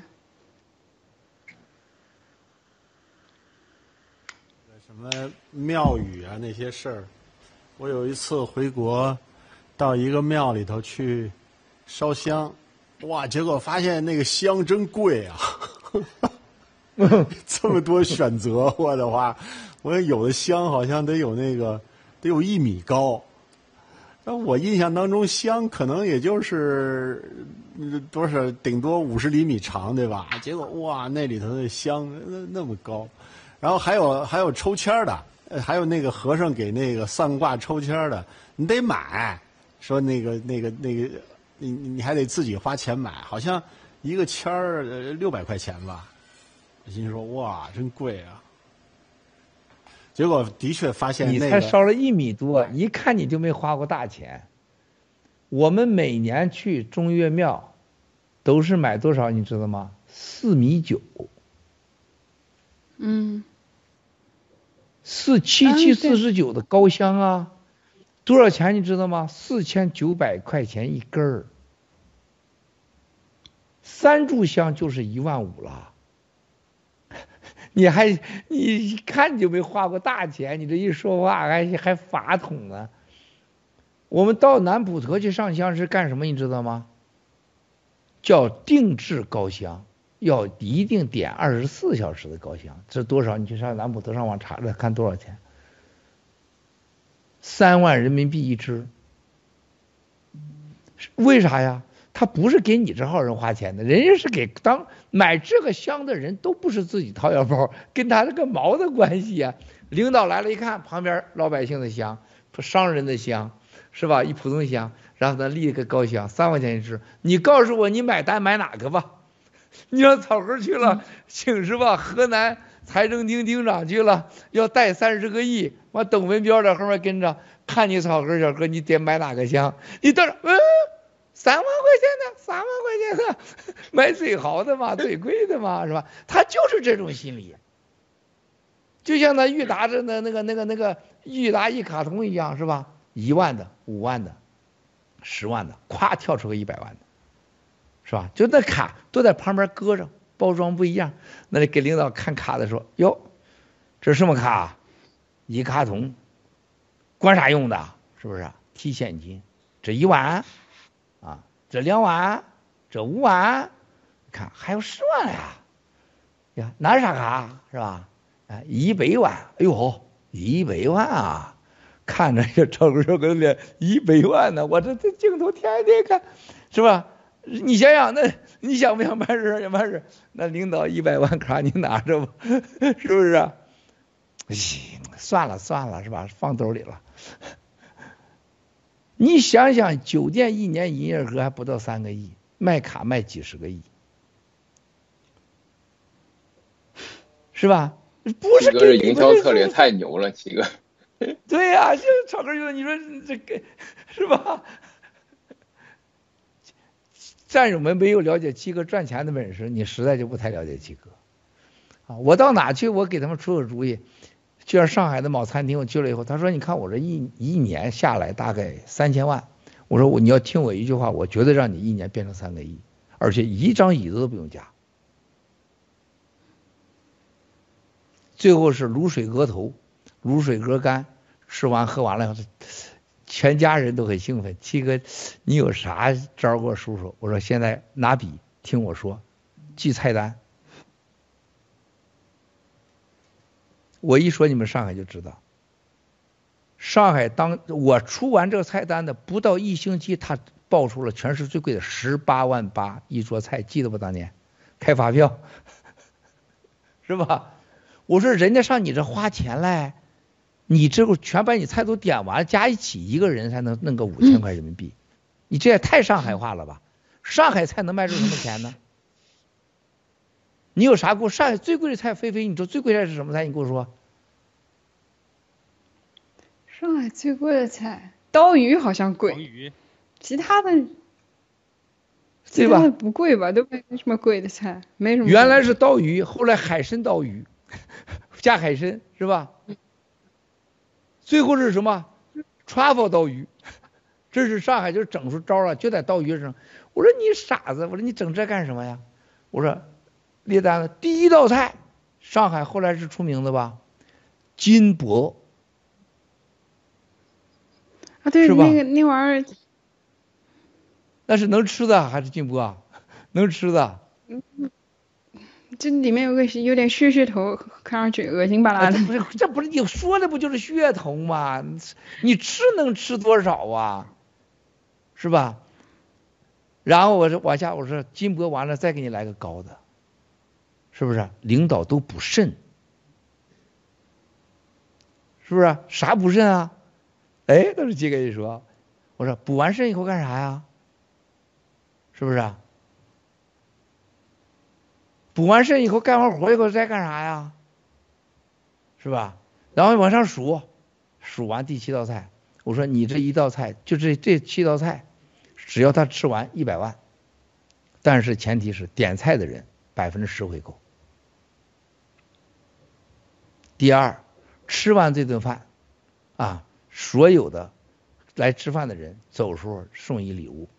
么庙宇啊那些事儿，我有一次回国，到一个庙里头去烧香，哇，结果发现那个香真贵啊，这么多选择，我的话，我有的香好像得有那个得有一米高，那我印象当中香可能也就是嗯多少，顶多五十厘米长，对吧？结果哇，那里头的香那那么高，然后还有还有抽签儿的，呃还有那个和尚给那个算卦抽签儿的，你得买，说那个那个那个，你你还得自己花钱买，好像一个签儿呃六百块钱吧。我心说哇，真贵啊！结果的确发现你那个才烧了一米多，一看你就没花过大钱。我们每年去中岳庙，都是买多少你知道吗？四米九，嗯，四七七四十九的高香啊，多少钱你知道吗？四千九百块钱一根儿，三炷香就是一万五了。你还你一看就没花过大钱，你这一说话还还法统呢。我们到南普陀去上香是干什么？你知道吗？叫定制高香，要一定点二十四小时的高香，这多少？你去上南普陀上网查查看多少钱？三万人民币一支。为啥呀？他不是给你这号人花钱的，人家是给当买这个香的人都不是自己掏腰包，跟他这个毛的关系呀、领导来了，一看旁边老百姓的香，商人的香，是吧？一普通香，然后他立一个高香，三块钱一支。你告诉我，你买单买哪个吧？你让草根去了，请是吧？河南财政厅厅长去了，要贷三十个亿，完董文标在后面跟着，看你草根小哥，你得买哪个香？你到这，嗯，三万块钱的，三万块钱的，买最好的嘛，最贵的嘛，是吧？他就是这种心理，就像那裕达这那那个那个那个裕达一卡通一样，是吧？一万的、五万的、十万的，咵跳出个一百万的。是吧？就那卡都在旁边搁着，包装不一样。那里给领导看卡的时候，哟，这是什么卡？一卡通，管啥用的？是不是？提现金，这一万，啊，这两万，这五万，看还有十万呀，呀，那是啥卡？是吧？啊，一百万，哎呦，一百万啊！看着这超哥跟脸一百万呢，我这这镜头天天看，是吧？你想想，那你想不想办事？想办事，那领导一百万卡你拿着吧，是不是？哎，算了算了，是吧？放兜里了。你想想，酒店一年营业额还不到三个亿，卖卡卖几十个亿，是吧？不是这个营销策略太牛了，七哥。对呀、这炒根儿你说这个是吧？战友们没有了解七哥赚钱的本事，你实在就不太了解七哥。啊，我到哪去，我给他们出个主意。就像上海的某餐厅，我去了以后，他说：“你看我这一一年下来大概三千万。”我说：“我你要听我一句话，我绝对让你一年变成三个亿，而且一张椅子都不用加。”最后是卤水鹅头、卤水鹅肝，吃完喝完了以后，全家人都很兴奋。七哥，你有啥招儿给我说说？我说现在拿笔听我说，记菜单。我一说你们上海就知道。上海当我出完这个菜单的不到一星期，他报出了全市最贵的十八万八一桌菜，记得不？当年开发票是吧？我说人家上你这花钱来，你这个全把你菜都点完，加一起一个人才能弄个五千块人民币，你这也太上海话了吧？上海菜能卖出什么钱呢？你有啥给我？上海最贵的菜，菲菲，你知道最贵的菜是什么菜？你给我说。上海最贵的菜，刀鱼好像贵，鱼，其他的对吧其他的不贵吧？都没什么贵的菜，没什么。原来是刀鱼，后来海参刀鱼，加海参是吧？最后是什么？truffle 刀鱼，这是上海就是整出招了，就在刀鱼上。我说你傻子，我说你整这干什么呀？我说列单子第一道菜，上海后来是出名的吧？金箔啊，对，那个那玩意儿，那是能吃的还是金箔啊？能吃的。这里面有个有点血血头，看上去恶心巴拉的啊。不是这不是你说的不就是噱头吗？你吃能吃多少啊？是吧？然后我说往下我说金箔完了再给你来个高的，是不是？领导都补肾，是不是？啥补肾啊？哎，都是几个一说，我说补完肾以后干啥呀？是不是？补完肾以后干完活以后再干啥呀？是吧？然后往上数，数完第七道菜，我说你这一道菜就这这七道菜，只要他吃完一百万，但是前提是点菜的人百分之十回购。第二，吃完这顿饭，啊，所有的来吃饭的人走时候送一礼物。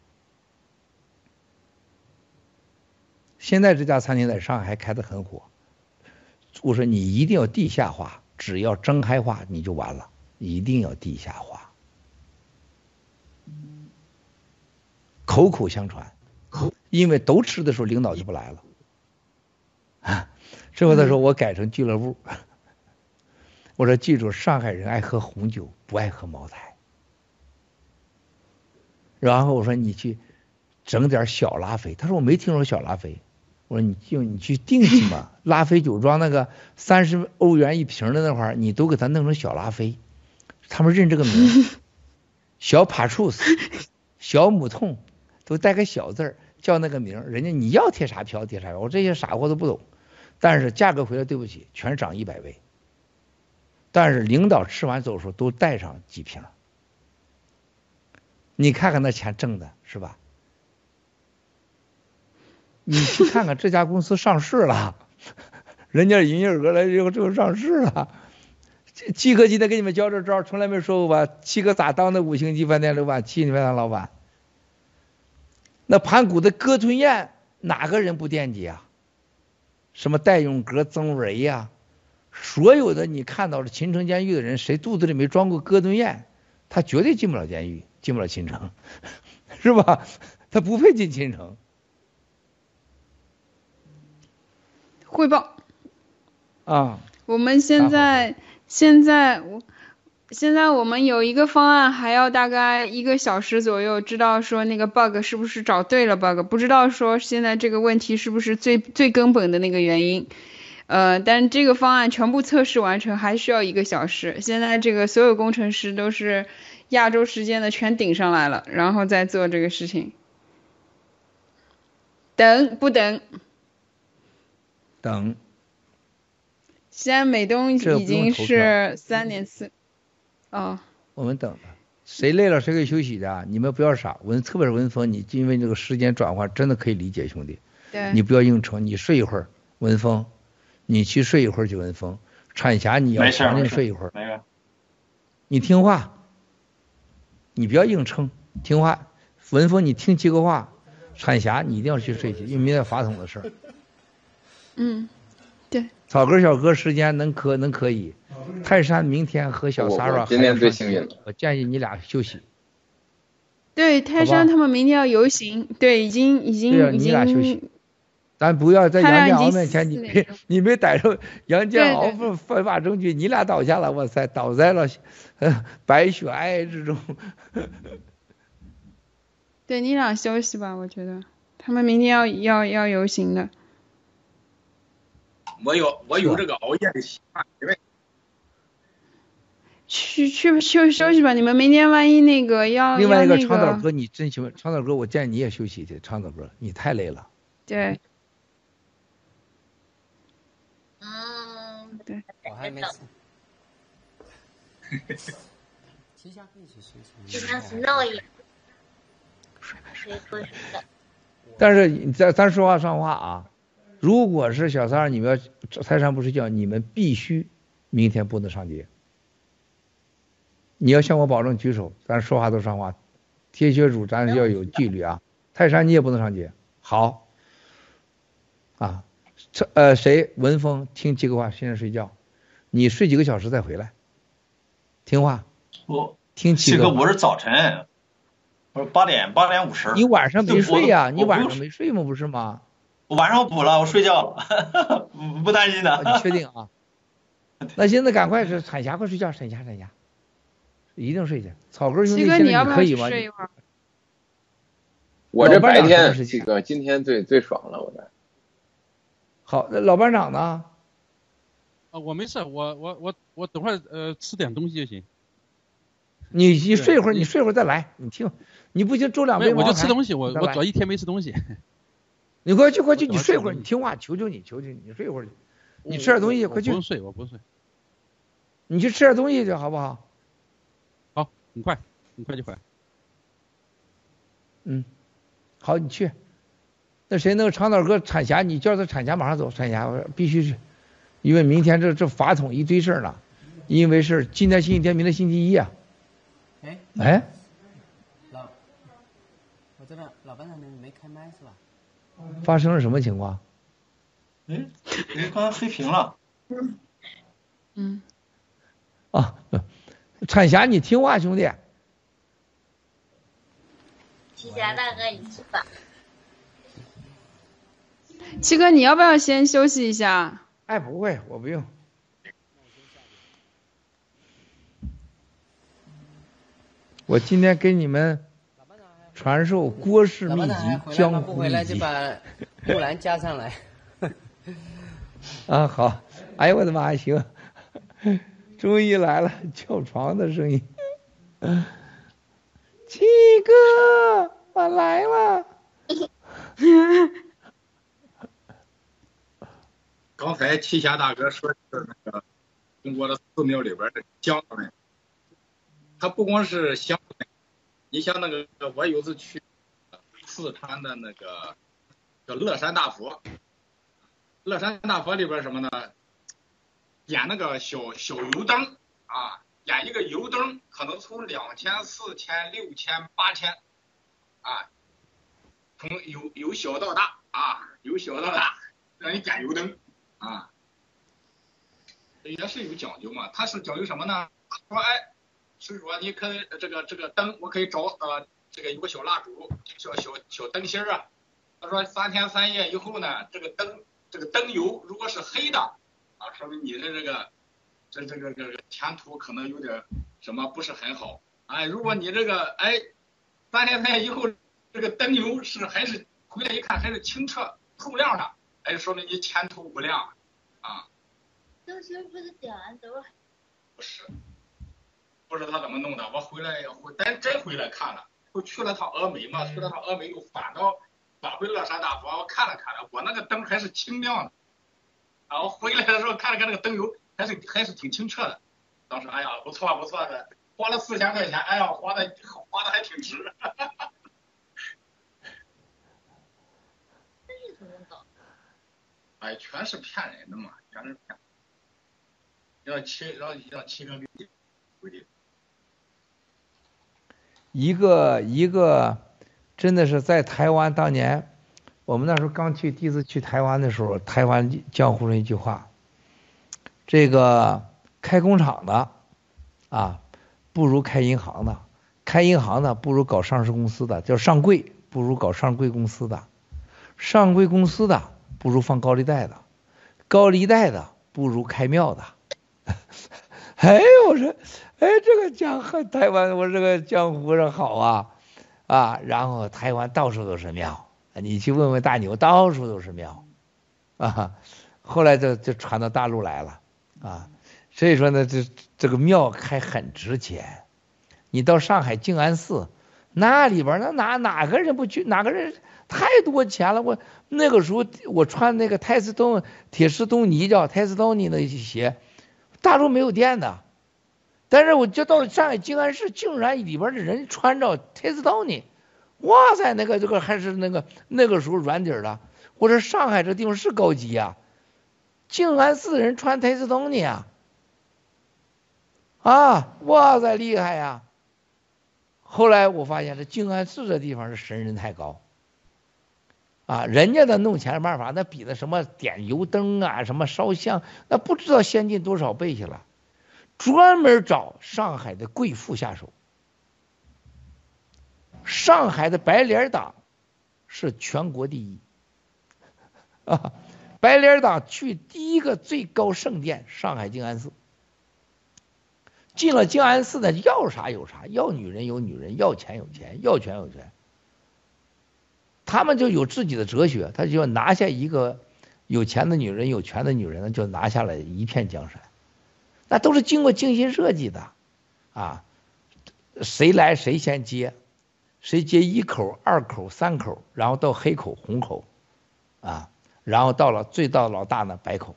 现在这家餐厅在上海还开得很火。我说你一定要地下化，只要睁开化你就完了，一定要地下化。口口相传，因为都吃的时候领导就不来了。啊，之后他说我改成俱乐部。我说记住，上海人爱喝红酒，不爱喝茅台。然后我说你去整点小拉菲，他说我没听说小拉菲。我说你就你去定去吧，拉菲酒庄那个三十欧元一瓶的那会儿，你都给他弄成小拉菲，他们认这个名，小帕楚斯，小母痛，都带个小字儿，叫那个名儿，人家你要贴啥票贴啥票，我这些傻货都不懂。但是价格回来，对不起，全涨一百倍。但是领导吃完走的时候都带上几瓶，你看看那钱挣的是吧？你去看看这家公司上市了，人家营业额来以后就上市了。七哥今天给你们教这招，从来没说过吧？七哥咋当的五星级饭店老板？七星级饭店老板，那盘古的歌吞咽，哪个人不惦记啊？什么戴永革、曾维呀、所有的你看到的秦城监狱的人，谁肚子里没装过歌顿堰，他绝对进不了监狱，进不了秦城，是吧？他不配进秦城。汇报。啊，我们现在现在我现在我们有一个方案，还要大概一个小时左右，知道说那个 bug 是不是找对了 bug，不知道说现在这个问题是不是最最根本的那个原因。呃，但这个方案全部测试完成还需要一个小时。现在这个所有工程师都是亚洲时间的全顶上来了，然后再做这个事情。等不等？等。西安美东已经是三点四。哦。我们等着，谁累了谁可以休息的啊！你们不要傻，文特别是文峰，你因为这个时间转换真的可以理解，兄弟。对。你不要硬撑，你睡一会儿，文峰，你去睡一会儿去，文峰。产霞你要没事赶紧睡一会儿。没事。你听话，你不要硬撑，听话。文峰，你听七个话。产霞，你一定要去睡去，因为明天法统的事儿。嗯，对。草根小哥时间能可能可以，泰山明天和小我 Sara 今天最幸运了，我建议你俩休息。对，泰山他们明天要游行，对，已经已经对啊，已你俩休息。咱不要在杨建已经豪面前，你 你没逮着杨建豪对不犯法证据，你俩倒下了，哇塞，倒在了呃白雪皑之中。对你俩休息吧，我觉得他们明天要要要游行的。我有我有这个熬夜的习惯，因为去去休休息吧，你们明天万一那个要另外一个要那个长岛哥，你真喜欢长岛哥，我建议你也休息去。长岛哥，你太累了。对嗯，对，我还没吃。提下可以去休息。就像是闹一样。谁说什么的？但是你咱咱说话算话啊，如果是小三儿，你们要泰山不睡觉，你们必须明天不能上街。你要向我保证举手，咱说话都算话。铁血主咱要有纪律啊。泰山你也不能上街。好。啊，这呃谁文峰听几个话，现在睡觉，你睡几个小时再回来。听话，我听七哥，我是早晨，我是八点八点五十。你晚上没睡呀、我你晚上没睡吗？不是吗？我晚上我补了，我睡觉了，不 不担心的。你确定啊？那现在赶快是产霞，快睡觉，产霞产霞，一定睡去。草根兄弟七哥，现你要不要去在可以吗？睡一会儿？我这白天长什么时间这个今天最最爽了，我这。好，那老班长呢？啊，我没事，我我我我等会儿呃吃点东西就行。你你睡一会儿，你你睡一会儿再来。你听，你不行周两没有，我杯茅台就吃东西，我我主要一天没吃东西。你快去快去，你睡会儿，你听话，求求你，求求你，你睡一会儿去。你吃点东西，快去不用，睡，我不用睡。你去吃点东西去，好不好？好，很快，很快就回来。嗯，好，你去。那谁那个长岛哥产霞，你叫他产霞马上走，产霞我说必须去，因为明天这这法统一堆事儿呢，因为是今天星期天，明天星期一啊。哎，哎，老，我这边老班长没没开麦是吧？发生了什么情况？哎，哎，刚才黑屏了。嗯，啊，产霞，你听话，兄弟。七霞大哥，你去吧。七哥，你要不要先休息一下？哎，不会，我不用。我今天给你们传授郭氏秘籍、江湖秘回来就籍把木兰加上来。啊！好，哎呦我的妈，行，终于来了，叫床的声音。七哥，我来了。刚才七侠大哥说的是那个中国的寺庙里边的香的问题，它不光是香你像那个我有次去四川的那个叫乐山大佛，乐山大佛里边什么呢？点那个小小油灯啊，点一个油灯，可能从两千、四千、六千、八千啊，从由由小到大啊，由小到大让你点油灯啊，也是有讲究嘛。他是讲究什么呢？说哎，是说你可这个这个灯，我可以找呃这个有个小蜡烛，小小小灯芯儿啊。他说三天三夜以后呢，这个灯这个灯油如果是黑的啊，说明你的这个这这个这个前途可能有点什么不是很好。哎，如果你这个哎三天三夜以后这个灯油是还是回来一看还是清澈透亮的，哎，说明你前途无量啊。灯芯不是点完之后不是，不知道他怎么弄的。我回来回真真回来看了，我去了趟峨眉嘛，去了趟峨眉又返到返回乐山大佛，我看了看了，我那个灯还是清亮的。然后回来的时候看了看那个灯油，还是还是挺清澈的。当时哎呀，不错不错的，花了四千块钱，哎呀，花的花的还挺值。这是怎么搞？哎，全是骗人的嘛，全是骗。让七让让七个给你回去。一个一个，真的是在台湾当年，我们那时候刚去第一次去台湾的时候，台湾江湖上一句话，这个开工厂的啊，不如开银行的；开银行的不如搞上市公司的，叫上柜，不如搞上柜公司的；上柜公司的不如放高利贷的；高利贷的不如开庙的。哎，我说，哎，这个江河台湾，我这个江湖上好啊，啊，然后台湾到处都是庙，你去问问大牛，到处都是庙，啊，后来就就传到大陆来了，啊，所以说呢，这这个庙还很值钱。你到上海静安寺，那里边那哪哪个人不去？哪个人太多钱了？我那个时候我穿那个泰斯东铁丝东尼叫泰斯东尼那鞋。大陆没有电的，但是我就到了上海静安寺，竟然里边的人穿着太子道呢，哇塞，那个这个还是那个那个时候软底儿的。我说上海这地方是高级呀，静安寺人穿太子道呢啊，啊，哇塞，厉害呀！后来我发现这静安寺这地方是神人太高，啊，人家的弄钱的办法那比那什么点油灯啊，什么烧香，那不知道先进多少倍去了。专门找上海的贵妇下手。上海的白脸党是全国第一啊！白脸党去第一个最高圣殿上海静安寺，进了静安寺呢，要啥有啥，要女人有女人，要钱有钱，要权有权。他们就有自己的哲学，他就要拿下一个有钱的女人、有权的女人，就拿下了一片江山。那都是经过精心设计的，啊，谁来谁先接，谁接一口、二口、三口，然后到黑口、红口，啊，然后到了最到老大呢白口，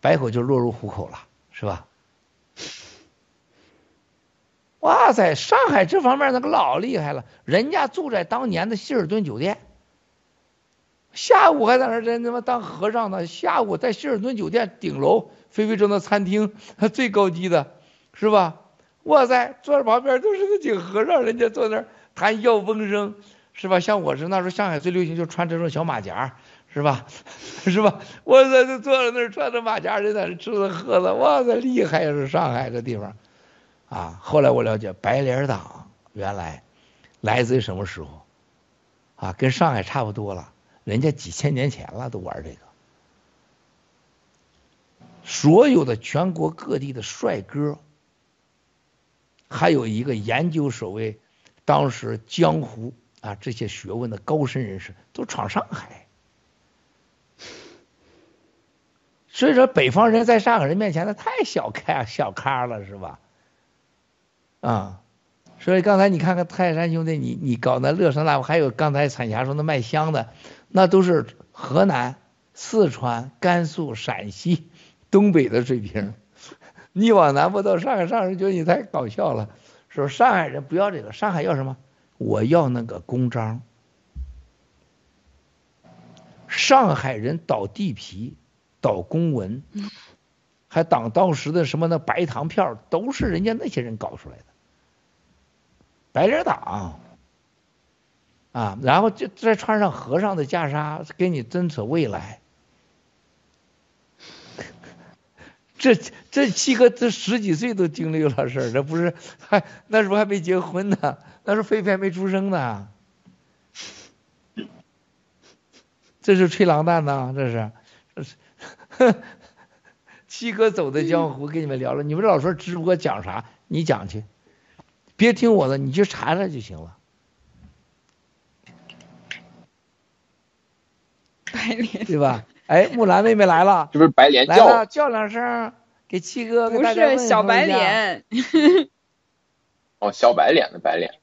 白口就落入虎口了，是吧？哇塞，上海这方面那个老厉害了，人家住在当年的希尔顿酒店，下午还在那儿人他妈当和尚呢，下午在希尔顿酒店顶楼，飞飞正的餐厅，最高级的，是吧？哇塞，坐在旁边都是那几个和尚，人家坐那儿谈笑风生，是吧？像我是那时候上海最流行就穿这种小马甲，是吧？是吧？我在这坐在那儿穿着马甲，人在那吃的喝的，哇塞，厉害呀！这上海这地方。啊，后来我了解白脸党原来来自于什么时候？啊，跟上海差不多了，人家几千年前了都玩这个。所有的全国各地的帅哥，还有一个研究所谓当时江湖啊这些学问的高深人士，都闯上海。所以说，北方人在上海人面前，那太小看小咖了，是吧？啊，所以刚才你看看泰山兄弟，你你搞那乐山大佛，还有刚才彩霞说那卖香的，那都是河南、四川、甘肃、陕西、东北的水平。你往南部到上海，上海人觉得你太搞笑了，说上海人不要这个，上海要什么？我要那个公章。上海人倒地皮、倒公文，还挡当时的什么那白糖票，都是人家那些人搞出来的。白脸党啊，然后就再穿上和尚的袈裟，给你争扯未来。这这七个这十几岁都经历了事儿，这不是还那时候还没结婚呢，那时候飞飞还没出生呢。这是吹狼蛋呢，这是，这是，七哥走的江湖，跟你们聊了。你们老说直播讲啥，你讲去，别听我的，你去查查就行了。白莲对吧？哎，木兰妹妹来了，这不是白莲来教了叫两声，给七哥不是小白。脸，哦，小白脸的白脸，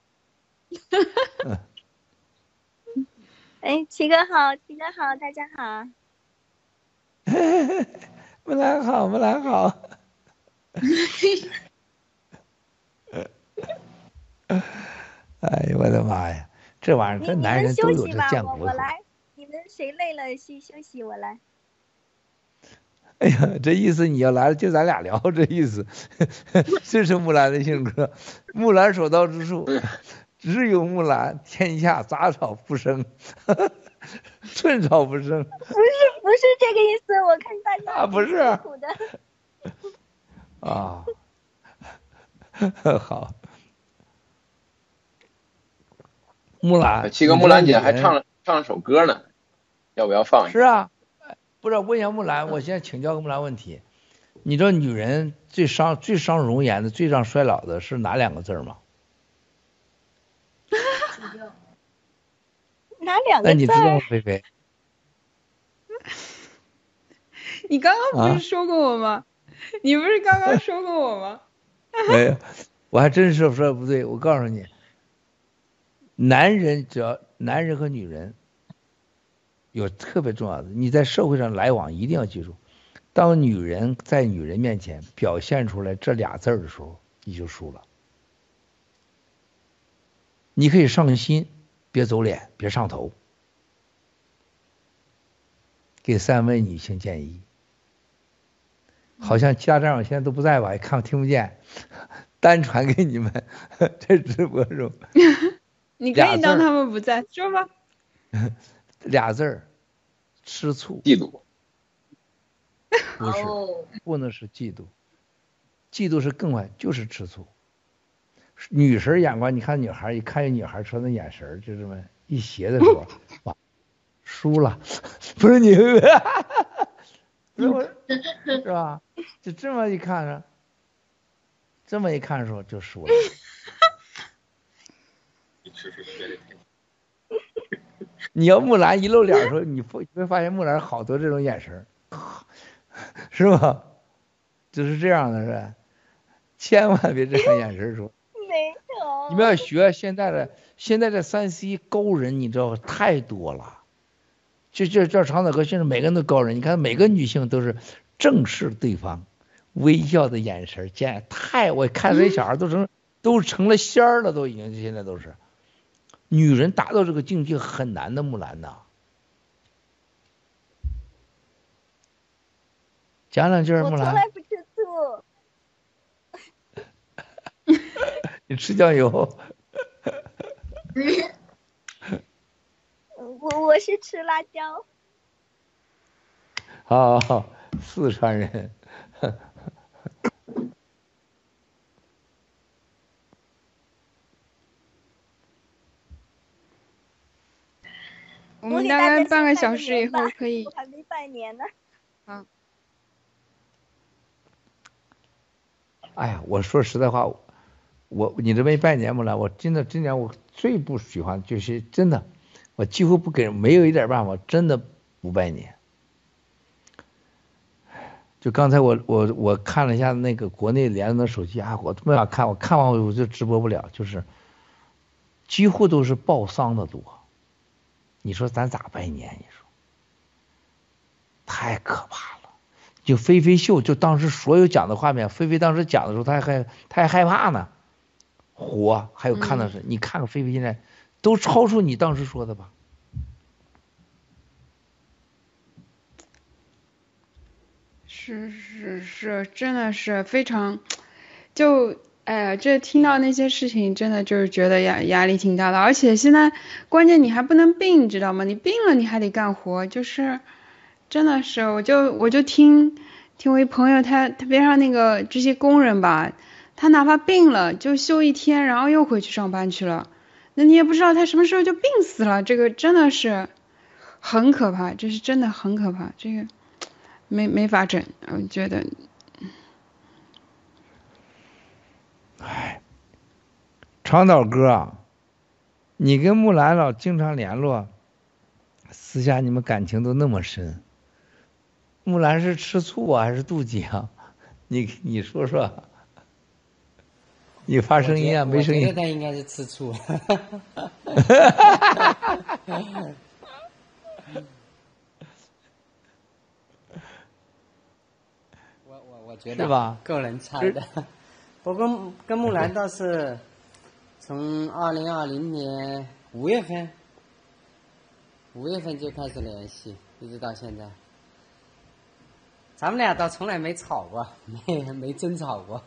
哎，七哥好，七哥好，大家好。木兰好，木兰好。哎呦我的妈呀，这玩意儿你这男人都有息吧，这贱骨头。我我来。你们谁累了去休息，我来。哎呀，这意思你要来了就咱俩聊，这意思，这是木兰的性格。木兰所到之处，只有木兰，天下杂草不生，寸草不生。不是不是这个意思，我看大家啊不是。啊，好。木兰，七哥木兰姐还唱了唱了首歌呢，要不要放一下？是啊，不是问一下木兰，我现在请教个木兰问题，你知道女人最伤最伤容颜的、最让衰老的是哪两个字儿吗？哪两个那你知道吗菲菲？你刚刚不啊是说过我吗？你不是刚刚说过我吗？没有，我还真是说的不对。我告诉你，男人只要男人和女人有特别重要的，你在社会上来往一定要记住，当女人在女人面前表现出来这俩字儿的时候，你就输了。你可以上心，别走脸，别上头。给三位女性建议。好像家长现在都不在吧，也看听不见，单传给你们 这直播中你可以当他们不在，说吧。俩字儿，吃醋，嫉妒，不是，哦，不能是嫉妒，嫉妒是更坏，就是吃醋。女神眼光，你看女孩，一看见女孩穿的眼神儿就这么一斜的时候，哇，输了，不是你，不是我，是吧？就这么一看着，这么一看的时候就输了。你要木兰一露脸的时候，你会你会发现木兰好多这种眼神儿，是吧？就是这样的，是吧？千万别这样眼神儿说。没有。你们要学现在的现在的三 C 勾人，你知道太多了。就就叫长岛哥，现在每个人都高人，你看每个女性都是正视对方，微笑的眼神儿，见太我看这些小孩都成都成了仙儿了，都已经现在都是。女人达到这个境界很难的，木兰呐。讲两句木兰，从来不吃醋。你吃酱油。我我是吃辣椒。好好好，四川人。我们大概半个小时以后可以我还没拜年呢。哎呀，我说实在话，我你这没拜年不来，我真的今年我最不喜欢就是真的，我几乎不给人没有一点办法，真的不拜年。就刚才我我我看了一下那个国内联的手机啊，我没法看，我看完我就直播不了，就是几乎都是报丧的多。你说咱咋拜年？你说太可怕了。就菲菲秀，就当时所有讲的画面，菲菲当时讲的时候，他还他还害怕呢，火还有看到是，你看看菲菲现在都超出你当时说的吧？是是是，真的是非常，就哎呀，这听到那些事情，真的就是觉得压压力挺大的，而且现在关键你还不能病，知道吗？你病了你还得干活，就是真的是，我就我就听听我一朋友他他边上那个这些工人吧，他哪怕病了就休一天，然后又回去上班去了，那你也不知道他什么时候就病死了，这个真的是很可怕，这是真的很可怕，这个。没没法整，我觉得，唉，长岛哥啊，你跟木兰老经常联络，私下你们感情都那么深。木兰是吃醋啊，还是妒忌啊？你你说说，你发声音啊，没声音。我觉得他应该是吃醋。是吧？个人猜的，不过跟木兰倒是从二零二零年五月份，五月份就开始联系，一直到现在，咱们俩倒从来没吵过，没 没争吵过，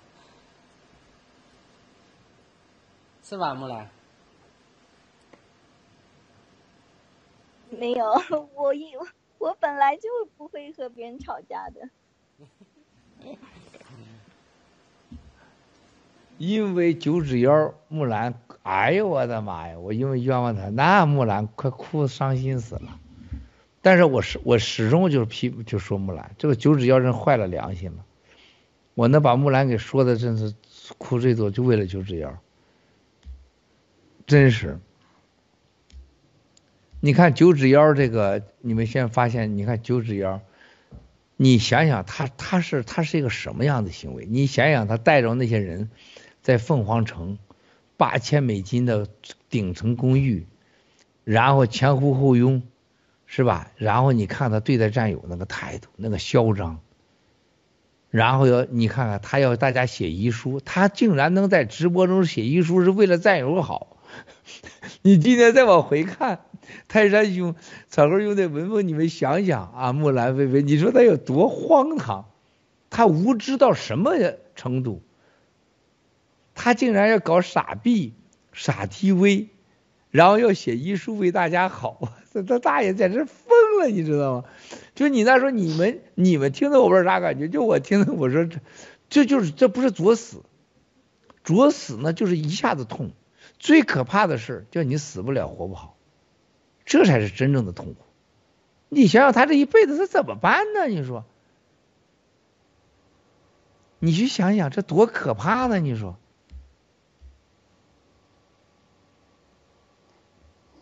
是吧，木兰？没有，我一我本来就不会和别人吵架的。因为九指妖木兰，哎呦我的妈呀！我因为冤枉他，那木兰快哭伤心死了。但是我始我始终就是批就说木兰这个九指妖人坏了良心了。我能把木兰给说的真是哭最多，就为了九指妖。真是。你看九指妖这个，你们现在发现，你看九指妖。你想想，他他是他是一个什么样的行为？你想想，他带着那些人，在凤凰城八千美金的顶层公寓，然后前呼后拥，是吧？然后你看他对待战友那个态度，那个嚣张，然后要你看看他要大家写遗书，他竟然能在直播中写遗书，是为了战友好。你今天再往回看。泰山兄，草根兄弟文风，你们想想啊，木兰菲菲，你说他有多荒唐？他无知到什么程度？他竟然要搞傻逼、傻 TV，然后要写遗书为大家好，这他大爷简直疯了，你知道吗？就你那时候，你们你们听的我不知道啥感觉，就我听的我说这这就是这不是作死，作死呢就是一下子痛，最可怕的是叫你死不了活不好。这才是真正的痛苦。你想想，他这一辈子他怎么办呢？你说，你去想想，这多可怕呢？你说。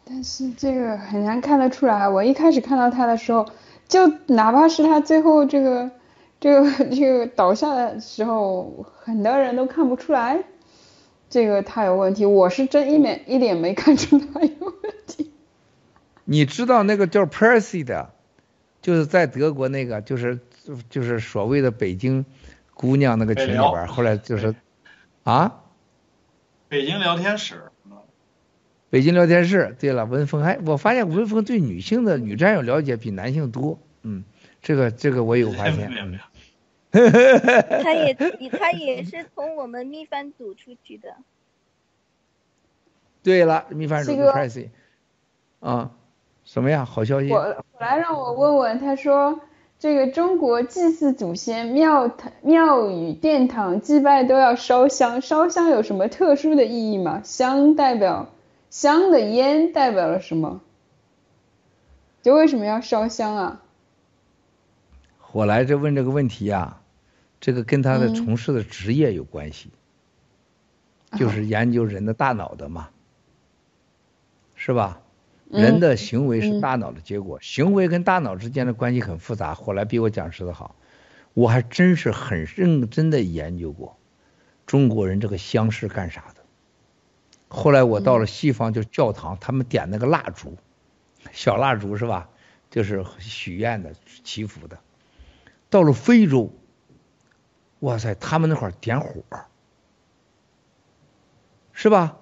但是这个很难看得出来。我一开始看到他的时候，就哪怕是他最后这个这个这个倒下的时候，很多人都看不出来这个他有问题。我是真一点一点没看出他有问题。你知道那个叫 Percy 的，就是在德国那个，就是就是所谓的北京姑娘那个群里边，后来就是啊，北京聊天室，北京聊天室。对了，文峰还我发现文峰对女性的女战友了解比男性多，嗯，这个这个我有发现。他也他也是从我们秘番组出去的。对了，秘番组啊。什么呀？好消息！我我来让我问问，他说这个中国祭祀祖先，庙堂、庙宇、殿堂祭拜都要烧香，烧香有什么特殊的意义吗？香代表香的烟代表了什么？就为什么要烧香啊？我来这问这个问题呀，这个跟他的从事的职业有关系，就是研究人的大脑的嘛，是吧？人的行为是大脑的结果，行为跟大脑之间的关系很复杂。后来比我讲师的好，我还真是很认真的研究过中国人这个香是干啥的。后来我到了西方，就教堂，他们点那个蜡烛，小蜡烛是吧？就是许愿的、祈福的。到了非洲，哇塞，他们那块儿点火，是吧？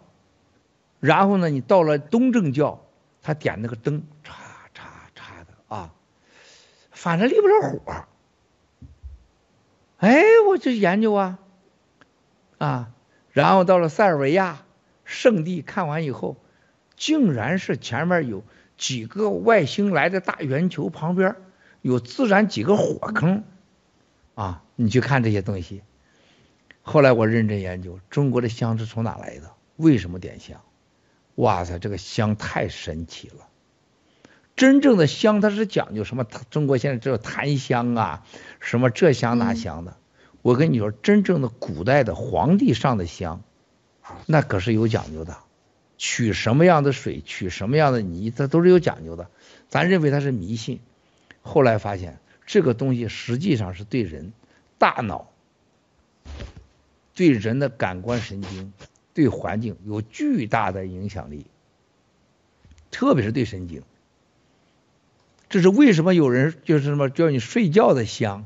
然后呢，你到了东正教，他点那个灯，嚓嚓嚓的啊，反正离不了火。哎，我就研究啊，啊，然后到了塞尔维亚圣地看完以后，竟然是前面有几个外星来的大圆球旁边有自然几个火坑，啊，你去看这些东西。后来我认真研究，中国的香是从哪来的？为什么点香？哇塞，这个香太神奇了！真正的香它是讲究什么？中国现在只有檀香啊，什么这香那香的。我跟你说，真正的古代的皇帝上的香，那可是有讲究的，取什么样的水，取什么样的泥，这都是有讲究的。咱认为它是迷信，后来发现这个东西实际上是对人大脑、对人的感官神经。对环境有巨大的影响力，特别是对神经。这是为什么有人就是什么叫你睡觉的香，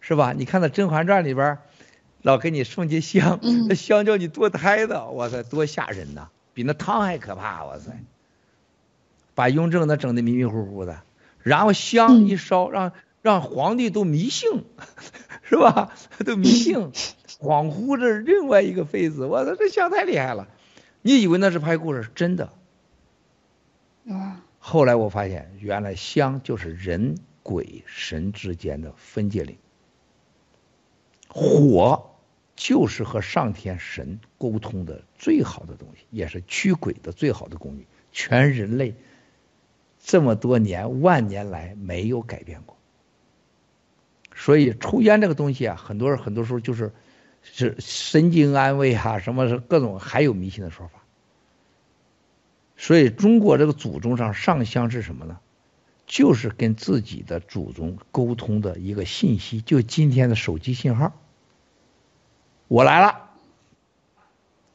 是吧？你看那《甄嬛传》里边，老给你送些香，那香叫你堕胎的，哇塞，多吓人呐！比那汤还可怕，哇塞！把雍正那整的迷迷糊糊的，然后香一烧，让让皇帝都迷信，是吧？都迷信。恍惚着另外一个妃子，我操，这香太厉害了！你以为那是拍故事，真的。啊！后来我发现，原来香就是人鬼神之间的分界岭，火就是和上天神沟通的最好的东西，也是驱鬼的最好的工具。全人类这么多年、万年来没有改变过。所以抽烟这个东西啊，很多人很多时候就是。是神经安慰啊，什么是各种还有迷信的说法。所以中国这个祖宗上上香是什么呢？就是跟自己的祖宗沟通的一个信息，就今天的手机信号。我来了，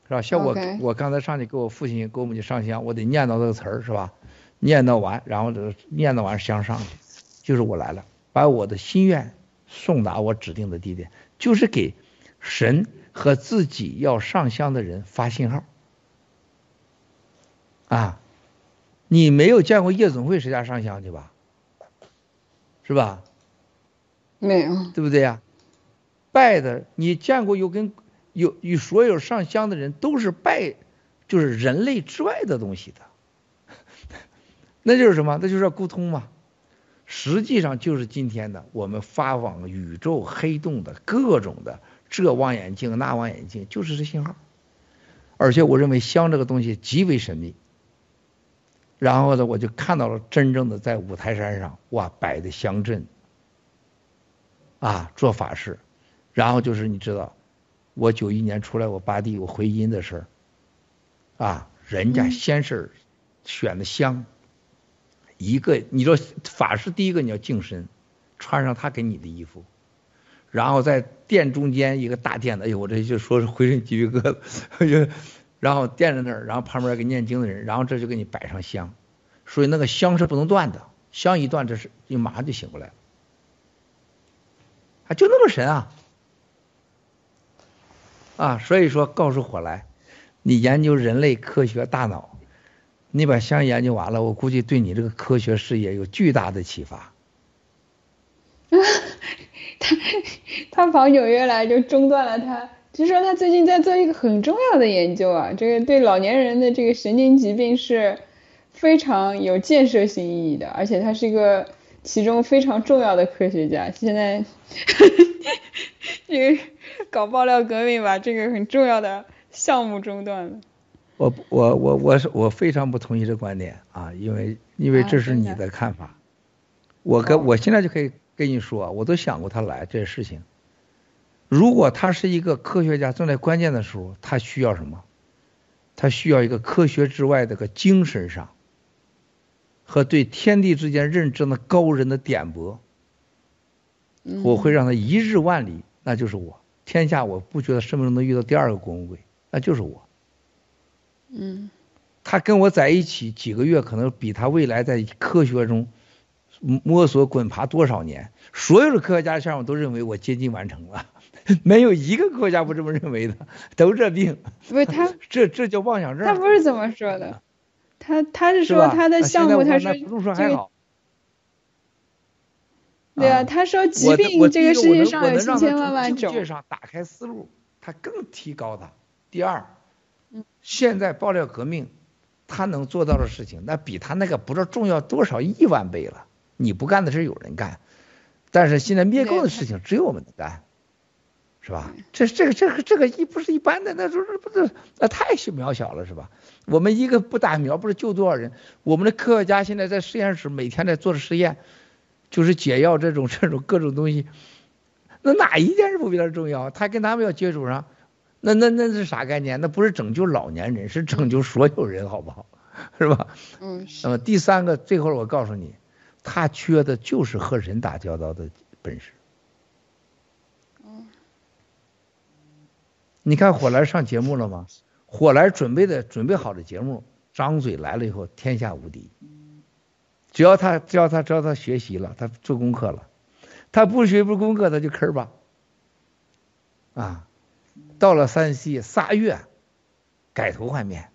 是吧？像我我刚才上去给我父亲给我母亲上香，我得念叨这个词儿是吧？念叨完，然后这念叨完香上去，就是我来了，把我的心愿送达我指定的地点，就是给。神和自己要上香的人发信号啊！你没有见过夜总会谁家上香去吧？是吧？没有，对不对呀？拜的你见过有跟有与所有上香的人都是拜，就是人类之外的东西的，那就是什么？那就是要沟通嘛。实际上就是今天的我们发往宇宙黑洞的各种的。这望远镜那望远镜就是这信号，而且我认为香这个东西极为神秘。然后呢，我就看到了真正的在五台山上哇摆的香阵，啊做法事，然后就是你知道，我九一年出来我八弟我回音的事儿，啊人家先是选的香，一个你说法师第一个你要净身，穿上他给你的衣服。然后在殿中间一个大殿的，哎呦，我这就说是浑身鸡皮疙瘩，然后垫在那儿，然后旁边给念经的人，然后这就给你摆上香，所以那个香是不能断的，香一断，这是你马上就醒过来了，啊，就那么神啊，啊，所以说告诉火来，你研究人类科学大脑，你把香研究完了，我估计对你这个科学事业有巨大的启发。他他跑纽约来就中断了他，据说他最近在做一个很重要的研究啊，这个对老年人的这个神经疾病是非常有建设性意义的，而且他是一个其中非常重要的科学家。现在 这个 搞爆料革命把这个很重要的项目中断了。我我我我是我非常不同意这观点啊，因为因为这是你的看法，我跟我现在就可以。跟你说，我都想过他来这些事情。如果他是一个科学家，正在关键的时候，他需要什么？他需要一个科学之外的个精神上和对天地之间认知的高人的点拨。嗯我会让他一日万里，那就是我。天下我不觉得生命中能遇到第二个郭文贵，那就是我。嗯他跟我在一起几个月，可能比他未来在科学中摸索滚爬多少年。所有的科学家项目都认为我接近完成了，没有一个科学家不这么认为的，都这病。不是他，这这叫妄想症。他不是这么说的，他他是说他的项目，他说我那不用说这个还好。对啊，他说疾病这个世界上有千千万万种境界，上打开思路，他更提高他。第二，嗯现在爆料革命，他能做到的事情，那比他那个不知道重要多少亿万倍了。你不干的事有人干，但是现在灭共的事情只有我们能干，是吧？这这个这个这个一不是一般的，那就是不是那太渺小了，是吧？我们一个不打苗，不知道救多少人。我们的科学家现在在实验室每天在做着实验，就是解药这种 这种各种东西，那哪一件事不比他重要？他跟他们要接触上，那那那是啥概念？那不是拯救老年人，是拯救所有人，好不好？是吧？嗯，那么第三个，最后我告诉你，他缺的就是和人打交道的本事。你看火来上节目了吗？火来准备的准备好的节目，张嘴来了以后，天下无敌。只要他只要他只要他学习了，他做功课了，他不学不功课他就坑吧。啊，到了山西仨月，改头换面。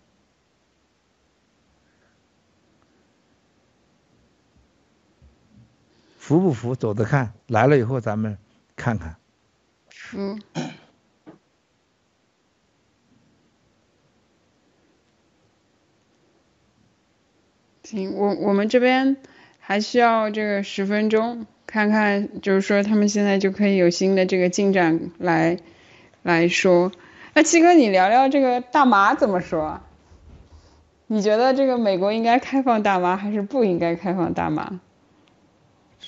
服不服？走着看，来了以后咱们看看。嗯。行，我我们这边还需要这个十分钟，看看就是说他们现在就可以有新的这个进展来来说。那七哥，你聊聊这个大麻怎么说？你觉得这个美国应该开放大麻还是不应该开放大麻？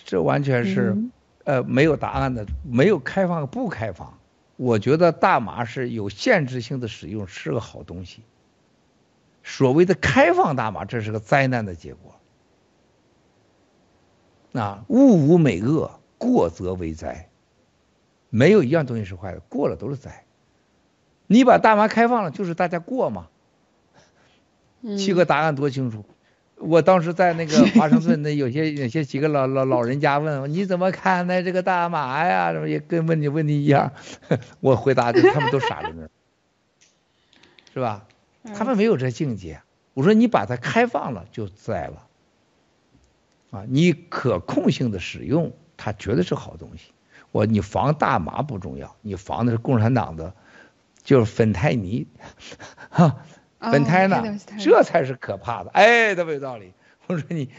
这完全是、嗯呃没有答案的，没有开放不开放。我觉得大麻是有限制性的使用，是个好东西。所谓的开放大麻，这是个灾难的结果。啊，物无美恶，过则为灾。没有一样东西是坏的，过了都是灾。你把大麻开放了，就是大家过嘛。嗯七个答案多清楚。我当时在那个 华盛顿，那有些有些几个老老老人家问我你怎么看待这个大麻呀？什么也跟问你问题一样，我回答的他们都傻在那儿，是吧？他们没有这境界。我说你把它开放了就在了，啊，你可控性的使用，它绝对是好东西。我你防大麻不重要，你防的是共产党的，就是芬太尼，哈，哦芬太呢这才是可怕的。哎，特别有道理。我说你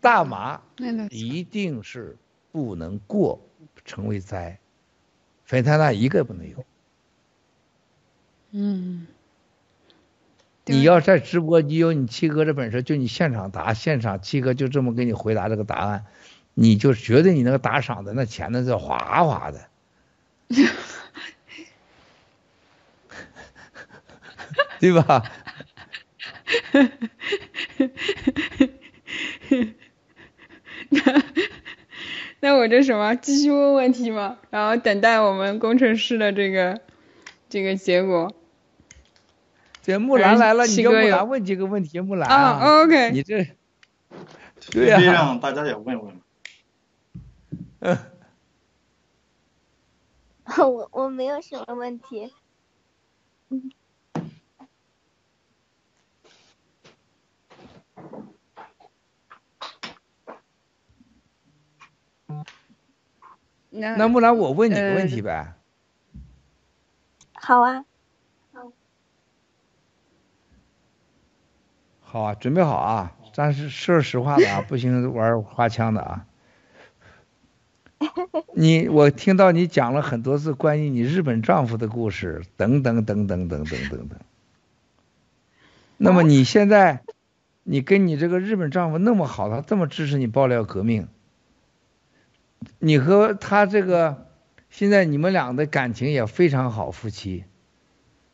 大麻一定是不能过，成为灾。芬太那一个不能有。嗯，你要在直播，你有你七哥的本事，就你现场答，现场七哥就这么给你回答这个答案，你就觉得你那个打赏的那钱那是哗哗的。对吧？那那我这什么继续问问题吗？然后等待我们工程师的这个这个结果。这木兰来了，你跟木兰问几个问题，木兰啊，OK 你这对呀、可以让大家也问问。我我没有什么问题。嗯那那木兰，我问你个问呃题呗。好啊，好啊，准备好啊，咱是说实话的啊，不行玩花枪的啊。你我听到你讲了很多次关于你日本丈夫的故事，等等等等等等等等。那么你现在，你跟你这个日本丈夫那么好，他这么支持你爆料革命，你和他这个现在你们俩的感情也非常好，夫妻，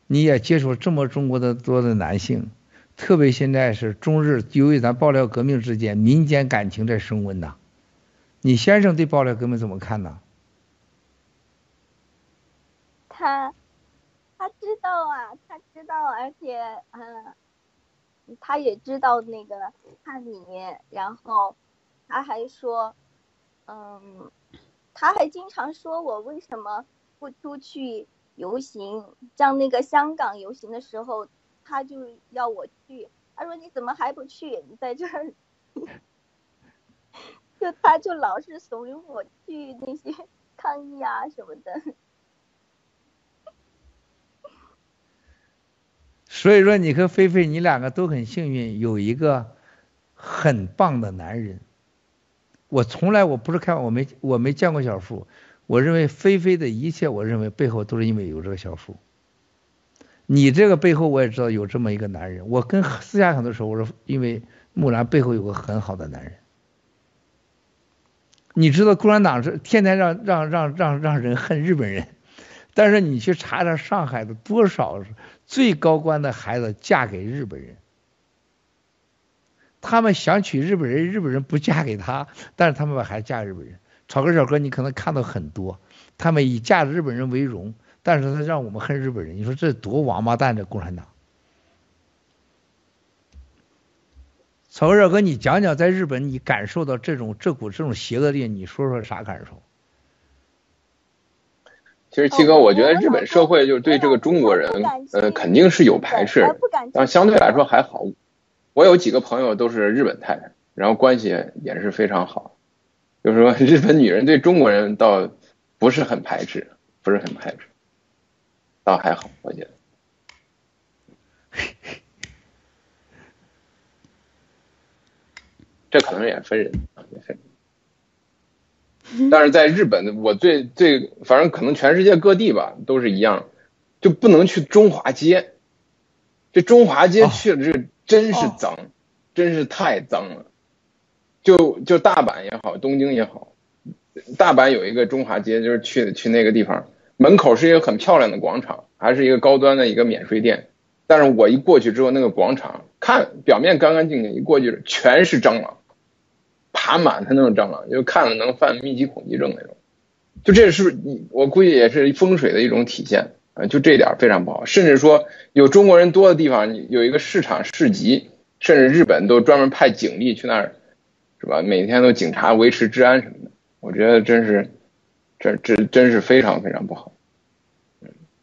你也接触这么中国的多的男性，特别现在是中日，由于咱爆料革命之间，民间感情在升温呐。你先生对爆料革命怎么看呢？他，他知道啊，他知道，而且，嗯，他也知道那个叛逆，然后，他还说，嗯，他还经常说我为什么不出去游行，像那个香港游行的时候。他就要我去，他说你怎么还不去？你在这儿，就他就老是怂恿我去那些 抗议啊什么的。所以说，你和菲菲，你两个都很幸运，有一个很棒的男人。我从来我不是看我没我没见过小付，我认为菲菲的一切，我认为背后都是因为有这个小付。你这个背后我也知道有这么一个男人，我跟私下很多时候我说，因为木兰背后有个很好的男人。你知道共产党是天天让让让让让人恨日本人，但是你去查查上海的多少最高官的孩子嫁给日本人，他们想娶日本人，日本人不嫁给他，但是他们把孩子嫁给日本人。草根小哥，你可能看到很多，他们以嫁日本人为荣，但是他让我们恨日本人，你说这多王八蛋！这共产党。草根小哥，你讲讲在日本你感受到这种这股这种邪恶力，你说说啥感受？其实七哥，我觉得日本社会就是对这个中国人，呃，肯定是有排斥，但相对来说还好。我有几个朋友都是日本太太，然后关系也是非常好。就是说，日本女人对中国人倒不是很排斥，不是很排斥，倒还好，我觉得。这可能也分人，也分人。但是在日本，我最最反正可能全世界各地吧都是一样，就不能去中华街。这中华街去了这真是脏，真是太脏了。就就大阪也好，东京也好，大阪有一个中华街，就是去去那个地方，门口是一个很漂亮的广场，还是一个高端的一个免税店。但是我一过去之后，那个广场看表面干干净净，一过去全是蟑螂，爬满它那种蟑螂，就看了能犯密集恐惧症那种。就这是我估计也是风水的一种体现啊，就这点非常不好。甚至说有中国人多的地方，有一个市场市集，甚至日本都专门派警力去那儿，是吧？每天都警察维持治安什么的。我觉得真是，这这真是非常非常不好。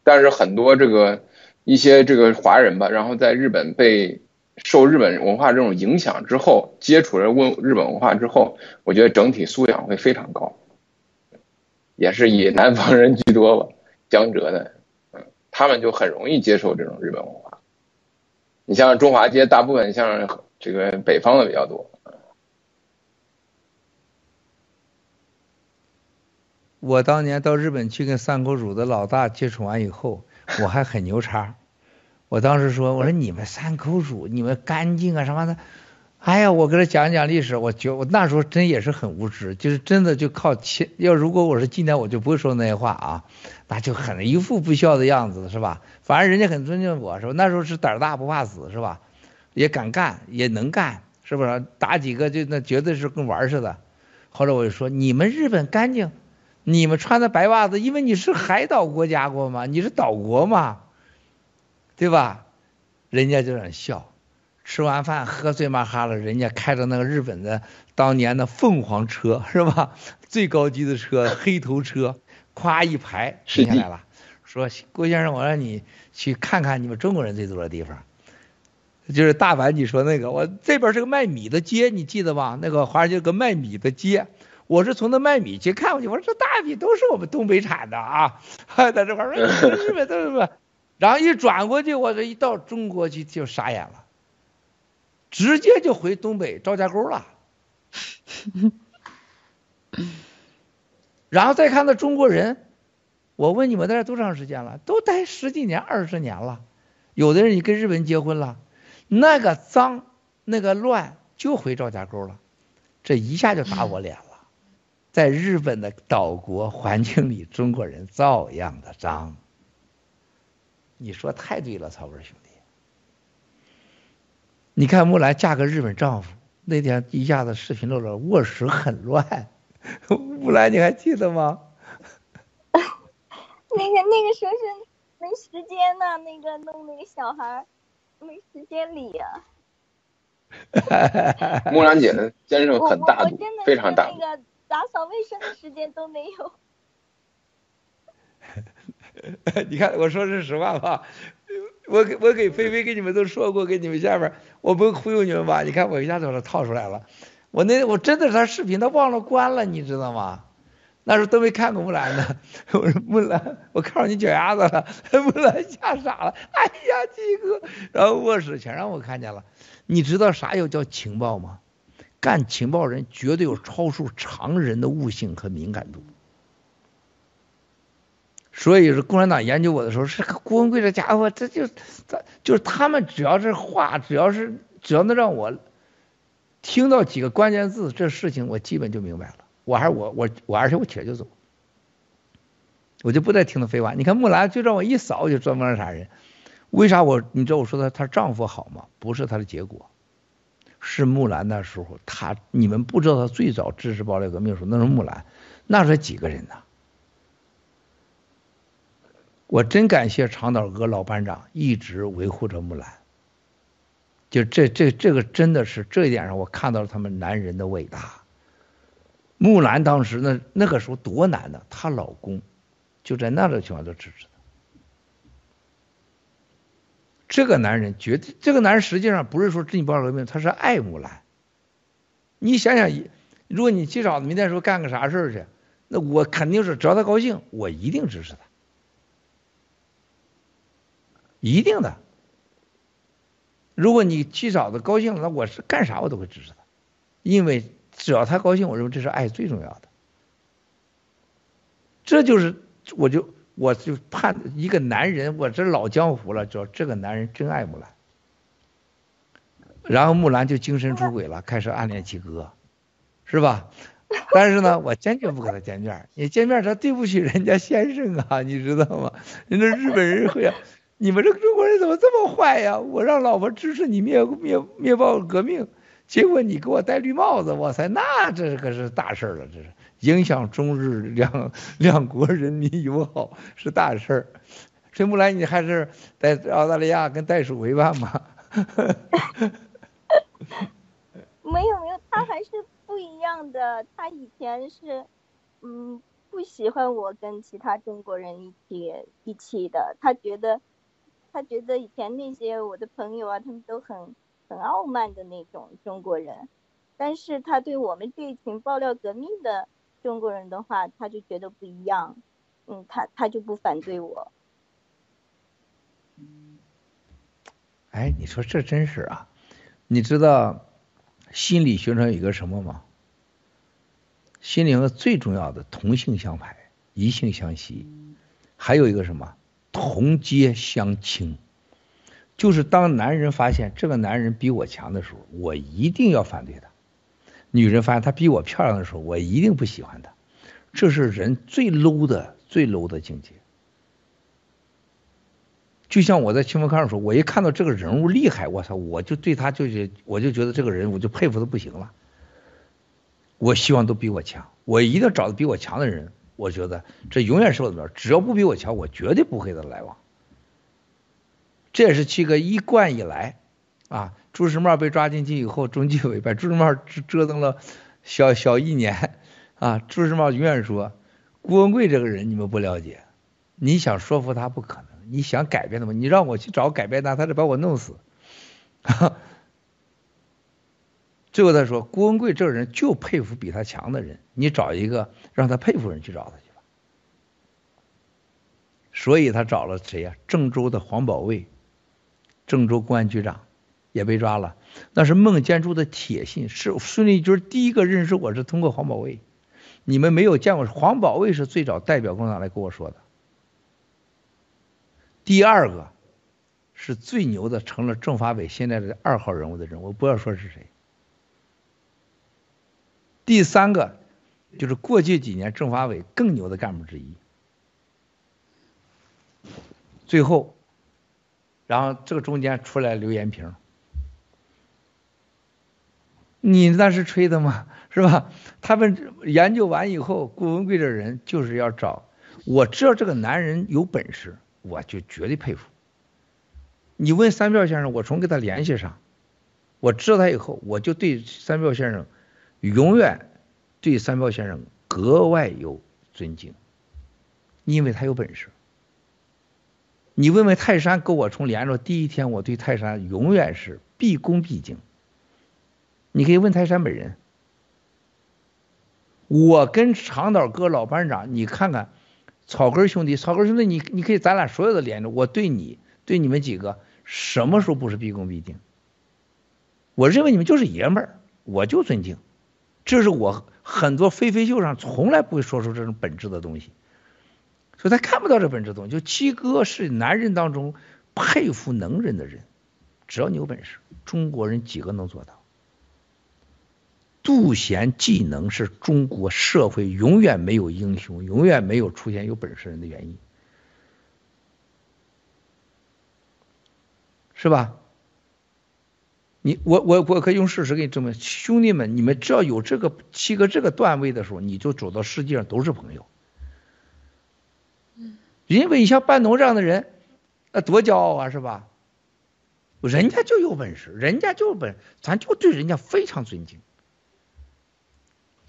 但是很多这个。一些这个华人吧，然后在日本被受日本文化这种影响之后，接触了问日本文化之后，我觉得整体素养会非常高，也是以南方人居多吧，江浙的，嗯，他们就很容易接受这种日本文化。你像中华街，大部分像这个北方的比较多。我当年到日本去跟三口组的老大接触完以后。我还很牛叉，我当时说，我说你们三口主，你们干净啊什么的，哎呀，我给他讲讲历史，我觉我那时候真也是很无知，就是真的就靠钱。要如果我是今天，我就不会说那些话啊，那就很一副不孝的样子，是吧？反正人家很尊敬我，是吧？那时候是胆大不怕死，是吧？也敢干，也能干，是不是？打几个就那绝对是跟玩似的。后来我就说，你们日本干净。你们穿的白袜子，因为你是海岛国家过嘛，你是岛国嘛，对吧？人家就在笑。吃完饭喝醉嘛哈了，人家开着那个日本的当年的凤凰车是吧？最高级的车，黑头车，咵一排停下来了，说郭先生，我让你去看看你们中国人最多的地方，就是大阪你说那个，我这边是个卖米的街，你记得吧？那个华尔街个卖米的街。我是从那卖米去看过去，我说这大米都是我们东北产的啊，在这块儿说日本都是么，然后一转过去，我这一到中国去就傻眼了，直接就回东北赵家沟了，然后再看到中国人，我问你们在这多长时间了？都待十几年、二十年了，有的人你跟日本人结婚了，那个脏、那个乱就回赵家沟了，这一下就打我脸了。在日本的岛国环境里，中国人照样的脏。你说太对了，曹文兄弟。你看木兰嫁个日本丈夫，那天一下子视频露了，卧室很乱。木兰，你还记得吗？那个那个时候是没时间呢，那个弄那个小孩儿，没时间理呀、木兰姐的先生我很大度非常大度。那个打扫卫生的时间都没有。你看我说是实话吧？我给我给菲菲给你们都说过，给你们下面我不忽悠你们吧？你看我一下子把它套出来了。我那我真的是他视频他忘了关了，你知道吗？那时候都没看过木兰呢。我说木兰，我看到你脚丫子了，木兰吓傻了。哎呀，鸡哥，然后卧室全让我看见了。你知道啥叫叫情报吗？干情报人绝对有超出常人的悟性和敏感度。所以是共产党研究我的时候，是个郭文贵这家伙，这就这就是他们只要是话，只要是只要能让我听到几个关键字，这事情我基本就明白了。我还是我我我，而且我铁就走，我就不再听他废话。你看木兰就让我一扫我就专门杀人，为啥我你知道我说她她丈夫好吗？不是她的结果，是木兰那时候他你们不知道他最早支持暴力革命的时候，那是木兰，那是几个人呢？我真感谢长岛哥老班长一直维护着木兰，就这这这个真的是这一点上，我看到了他们男人的伟大。木兰当时那那个时候多难呢，她老公就在那种情况都支持她。这个男人绝对，这个男人实际上不是说支持暴力革命，他是爱木兰。你想想，如果你至少明天说干个啥事儿去，那我肯定是只要他高兴，我一定支持他。一定的。如果你七嫂子高兴了，那我是干啥我都会支持他，因为只要他高兴，我认为这是爱最重要的。这就是我就我就判一个男人，我这老江湖了，知道这个男人真爱木兰。然后木兰就精神出轨了，开始暗恋七哥，是吧？但是呢，我坚决不跟他见面。你见面，他对不起人家先生啊，你知道吗？人家日本人会。你们这个中国人怎么这么坏呀？我让老婆支持你灭灭灭暴革命，结果你给我戴绿帽子，哇塞，那这可是大事了，这是影响中日两 两国人民友好是大事儿。陈木兰，你还是在澳大利亚跟袋鼠为伴吗？没 有没有，他还是不一样的。他以前是，嗯，不喜欢我跟其他中国人一起一起的，他觉得。他觉得以前那些我的朋友啊，他们都很很傲慢的那种中国人，但是他对我们这一群爆料革命的中国人的话，他就觉得不一样，嗯，他他就不反对我。哎，你说这真是啊！你知道心理学上有一个什么吗？心理学最重要的同性相排，异性相吸，还有一个什么？同阶相轻，就是当男人发现这个男人比我强的时候，我一定要反对他；女人发现他比我漂亮的时候，我一定不喜欢他。这是人最 low 的、最 low 的境界。就像我在清风看上说，我一看到这个人物厉害，我操，我就对他就是，我就觉得这个人，我就佩服的不行了。我希望都比我强，我一定要找到比我强的人。我觉得这永远是我的标，只要不比我强，我绝对不会跟他来往。这也是七哥一贯以来，啊，朱时茂被抓进去以后，中纪委把 朱时茂折折腾了小小一年，啊，朱时茂永远说，郭文贵这个人你们不了解，你想说服他不可能，你想改变他吗？你让我去找改变他，他得把我弄死。最后他说，郭文贵这个人就佩服比他强的人，你找一个让他佩服的人去找他去吧。所以他找了谁呀、郑州的黄保卫，郑州公安局长也被抓了。那是孟建柱的铁信，是孙立军第一个认识我是通过黄保卫。你们没有见过，黄保卫是最早代表共产党来跟我说的。第二个是最牛的，成了政法委现在的二号人物的人，我不要说是谁。第三个就是过去几年政法委更牛的干部之一。最后，然后这个中间出来刘延平，你那是吹的吗？是吧？他们研究完以后，顾文贵这人就是要找我知道这个男人有本事，我就绝对佩服。你问三彪先生，我从跟他联系上，我知道他以后，我就对三彪先生永远对三彪先生格外有尊敬，因为他有本事。你问问泰山跟我从连着第一天，我对泰山永远是毕恭毕敬。你可以问泰山本人。我跟长岛哥老班长，你看看草根兄弟，草根兄弟，你你可以咱俩所有的连着，我对你对你们几个什么时候不是毕恭毕敬？我认为你们就是爷们儿，我就尊敬。这是我很多飞飞秀上从来不会说出这种本质的东西。所以他看不到这本质东西。就七哥是男人当中佩服能人的人，只要你有本事，中国人几个能做到？杜贤技能是中国社会永远没有英雄，永远没有出现有本事人的原因，是吧？你我我我可以用事实给你证明，兄弟们，你们只要有这个七个这个段位的时候，你就走到世界上都是朋友。因为你像半农这样的人，那多骄傲啊，是吧？人家就有本事，人家就有本，咱就对人家非常尊敬。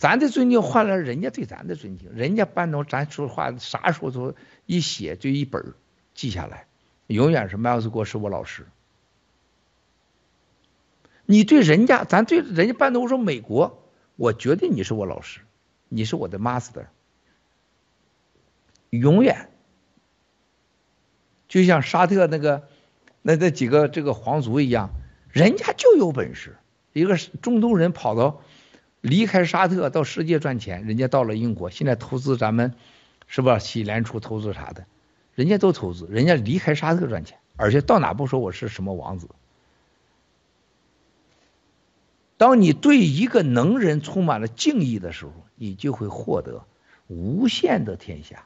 咱的尊敬换来人家对咱的尊敬，人家班农咱说话啥时候都一写就一本记下来，永远是麦尔斯国是我老师。你对人家，咱对人家班农说美国，我觉得你是我老师，你是我的 master，永远。就像沙特那个那那几个这个皇族一样，人家就有本事。一个中东人跑到离开沙特到世界赚钱，人家到了英国，现在投资咱们是吧？洗联储投资啥的，人家都投资，人家离开沙特赚钱，而且到哪不说我是什么王子。当你对一个能人充满了敬意的时候，你就会获得无限的天下。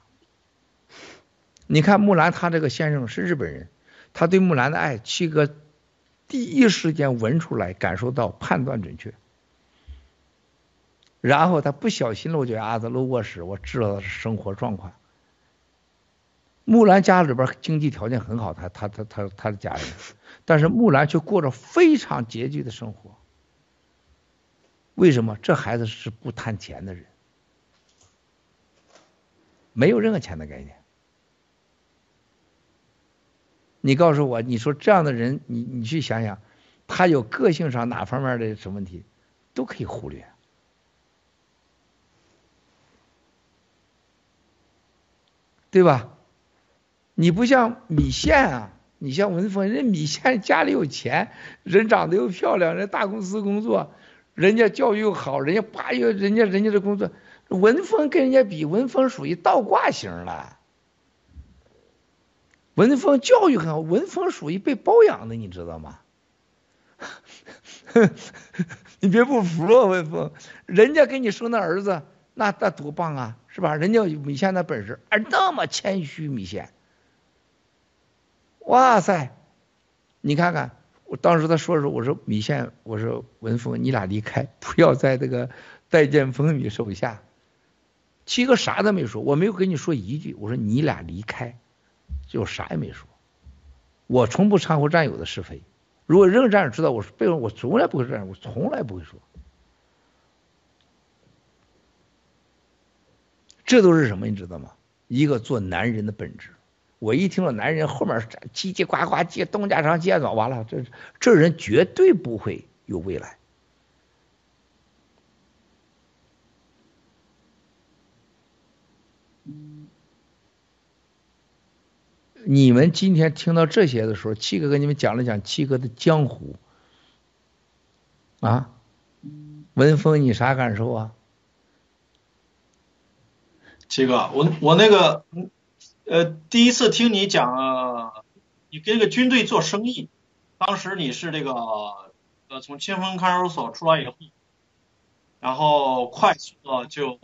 你看木兰，他这个先生是日本人，他对木兰的爱，七哥第一时间闻出来，感受到，判断准确。然后他不小心漏脚丫子漏卧室，我知道他是生活状况。木兰家里边经济条件很好，他他他他他的家人，但是木兰却过着非常拮据的生活。为什么？这孩子是不贪钱的人，没有任何钱的概念。你告诉我，你说这样的人，你你去想想，他有个性上哪方面的什么问题，都可以忽略，对吧？你不像米线啊，你像文峰，人米线家里有钱，人长得又漂亮，人大公司工作，人家教育又好，人家八月人家人家的工作，文峰跟人家比，文峰属于倒挂型了。文峰教育很好，文峰属于被包养的，你知道吗？你别不服啊，文峰，人家给你生的儿子，那那多棒啊，是吧？人家有米线的本事，而那么谦虚，米线，哇塞！你看看，我当时他说的时候，我说米线，我说文峰，你俩离开，不要在这个待见风米手下。七哥啥都没说，我没有跟你说一句，我说你俩离开。就啥也没说，我从不掺和战友的是非。如果任何战友知道我是背后，我从来不会这样，我从来不会说。这都是什么？你知道吗？一个做男人的本质。我一听到男人后面叽叽呱呱接东家长接走，完了，这这人绝对不会有未来。你们今天听到这些的时候，七哥跟你们讲了讲七哥的江湖啊。文峰，你啥感受啊？七哥，我我那个呃，第一次听你讲，你跟个军队做生意，当时你是这个呃从清风看守所出来以后，然后快速的就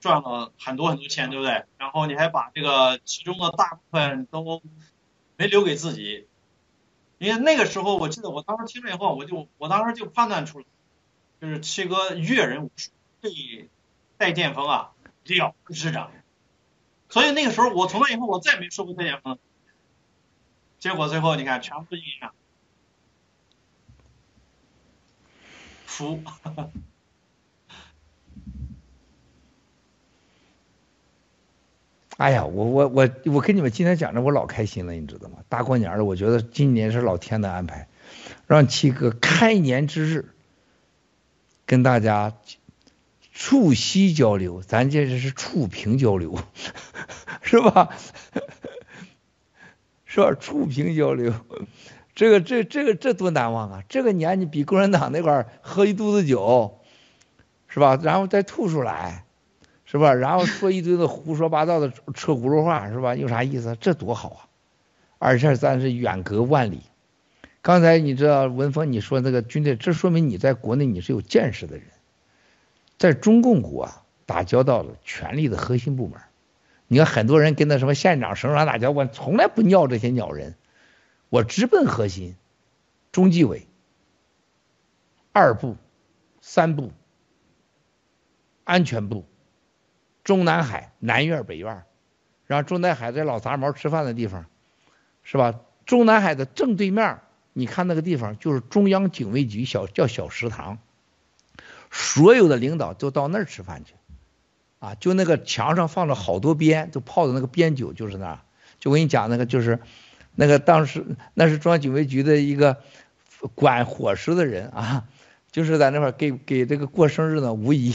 赚了很多很多钱，对不对？然后你还把这个其中的大部分都没留给自己，因为那个时候我记得我当时听了以后，我就我当时就判断出来，就是七哥阅人无数，对戴剑锋啊，了如指掌。所以那个时候我从那以后我再也没说过特点风，结果最后你看全部应验了，服。哎呀，我我我我跟你们今天讲的，我老开心了，你知道吗？大过年的，我觉得今年是老天的安排，让七哥开年之日跟大家促膝交流，咱这是触屏交流，是吧？是吧？触屏交流，这个这这个这多难忘啊！这个年你比共产党那块儿喝一肚子酒，是吧？然后再吐出来。是吧？然后说一堆的胡说八道的车轱辘话，是吧？有啥意思？这多好啊！而且咱是远隔万里。刚才你知道文峰你说那个军队，这说明你在国内你是有见识的人，在中共国啊打交道的权力的核心部门。你看很多人跟那什么县长、省长打交道，从来不尿这些鸟人，我直奔核心，中纪委、二部、三部、安全部。中南海南院北院，然后中南海在老杂毛吃饭的地方，是吧？中南海的正对面，你看那个地方就是中央警卫局小叫小食堂，所有的领导都到那儿吃饭去，啊，就那个墙上放着好多鞭，就泡的那个鞭酒就是那儿。就我跟你讲那个就是那个当时那是中央警卫局的一个管伙食的人啊，就是在那块儿给给这个过生日呢，吴 仪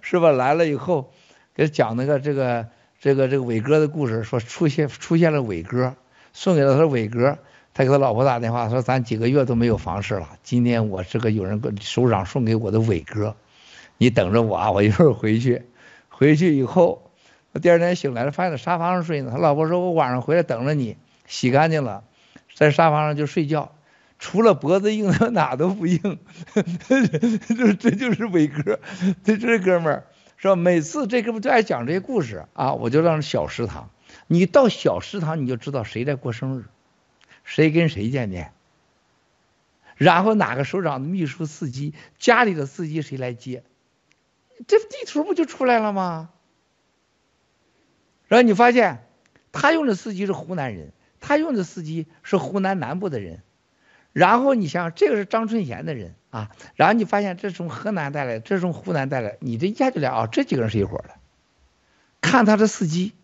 是吧？来了以后。给讲那个这个这个这个伟哥的故事，说出现出现了伟哥，送给了他伟哥，他给他老婆打电话说咱几个月都没有房事了，今天我这个有人首长送给我的伟哥，你等着我啊，我一会儿回去，回去以后，第二天醒来了发现在沙发上睡呢，他老婆说我晚上回来等着你，洗干净了，在沙发上就睡觉，除了脖子硬，哪都不硬，这 这就是伟哥，这这哥们儿。是吧？每次这哥们就爱讲这些故事啊，我就让小食堂。你到小食堂，你就知道谁在过生日，谁跟谁见面，然后哪个首长的秘书、司机，家里的司机谁来接，这地图不就出来了吗？然后你发现，他用的司机是湖南人，他用的司机是湖南南部的人。然后你想想，这个是张春贤的人啊，然后你发现这从河南带来，这从湖南带来，你这一下就来啊，这几个人是一伙的。看他的司机，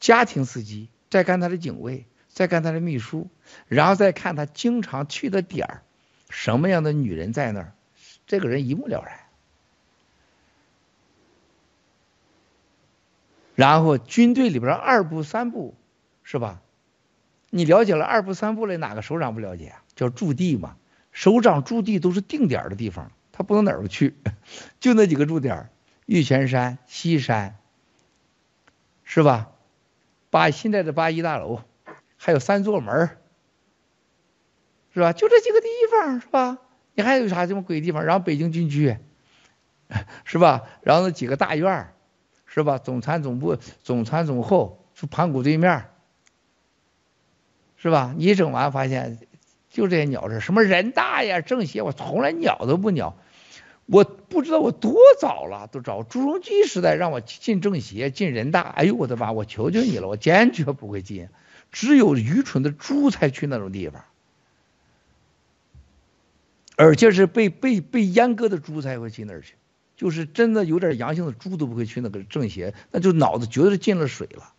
家庭司机，再看他的警卫，再看他的秘书，然后再看他经常去的点儿，什么样的女人在那儿，这个人一目了然。然后军队里边二部三部，是吧？你了解了二部三部的哪个首长不了解啊？叫驻地嘛，首长驻地都是定点的地方，他不能哪儿都去，就那几个驻点玉泉山、西山，是吧？八现在的八一大楼，还有三座门是吧？就这几个地方，是吧？你还有啥这么鬼地方？然后北京军区，是吧？然后那几个大院是吧？总参总部、总参总后是盘古对面。是吧？你整完发现，就这些鸟事，什么人大呀、政协，我从来鸟都不鸟。我不知道我多早了，都找朱镕基时代让我进政协、进人大，哎呦我的妈！我求求你了，我坚决不会进。只有愚蠢的猪才去那种地方，而且是被被被阉割的猪才会去那儿去。就是真的有点阳性的猪都不会去那个政协，那就脑子绝对是进了水了。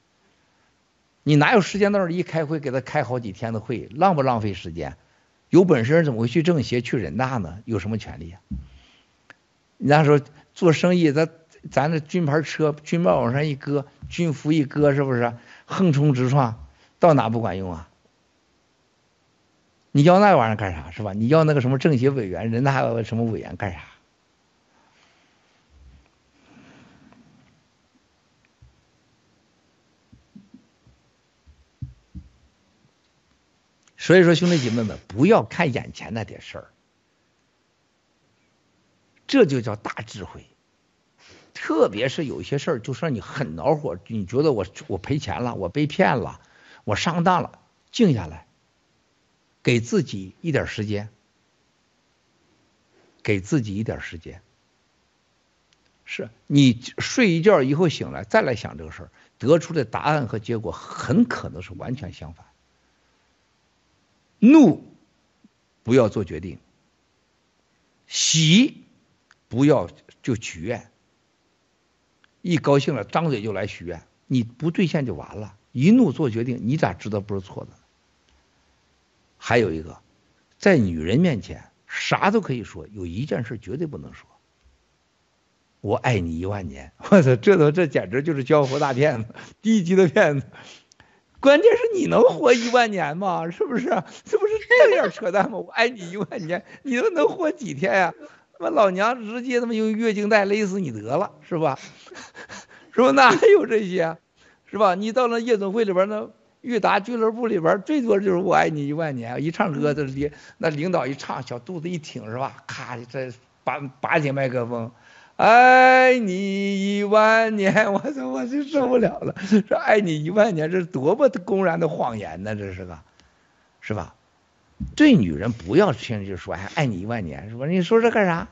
你哪有时间到那儿一开会，给他开好几天的会，浪不浪费时间？有本事怎么会去政协、去人大呢？有什么权利啊？那时候做生意，咱咱这军牌车、军帽往上一搁，军服一搁，是不是横冲直撞？到哪不管用啊？你要那玩意儿干啥？是吧？你要那个什么政协委员、人大什么委员干啥？所以说，兄弟姐妹们，不要看眼前那点事儿，这就叫大智慧。特别是有些事儿，就让你很恼火，你觉得我我赔钱了，我被骗了，我上当了，静下来，给自己一点时间，给自己一点时间。是你睡一觉以后醒来，再来想这个事儿，得出的答案和结果很可能是完全相反。怒不要做决定，喜不要就许愿，一高兴了张嘴就来许愿，你不兑现就完了。一怒做决定，你咋知道不是错的？还有一个，在女人面前啥都可以说，有一件事绝对不能说。我爱你一万年，我操，这都这简直就是江湖大骗子，低级的骗子。关键是你能活一万年吗？是不是？这不是这点扯淡吗？我爱你一万年，你都能活几天呀？他妈老娘直接他妈用月经带勒死你得了，是吧？是不？哪有这些？是吧？你到那夜总会里边，那裕达俱乐部里边，最多就是我爱你一万年。一唱歌，这领那领导一唱，小肚子一挺，是吧？咔，这拔拔起麦克风。爱你一万年，我操，我就受不了了。说爱你一万年，这是多么公然的谎言呢？这是个，是吧？对女人不要轻易就说哎，爱你一万年，是吧？你说这干啥？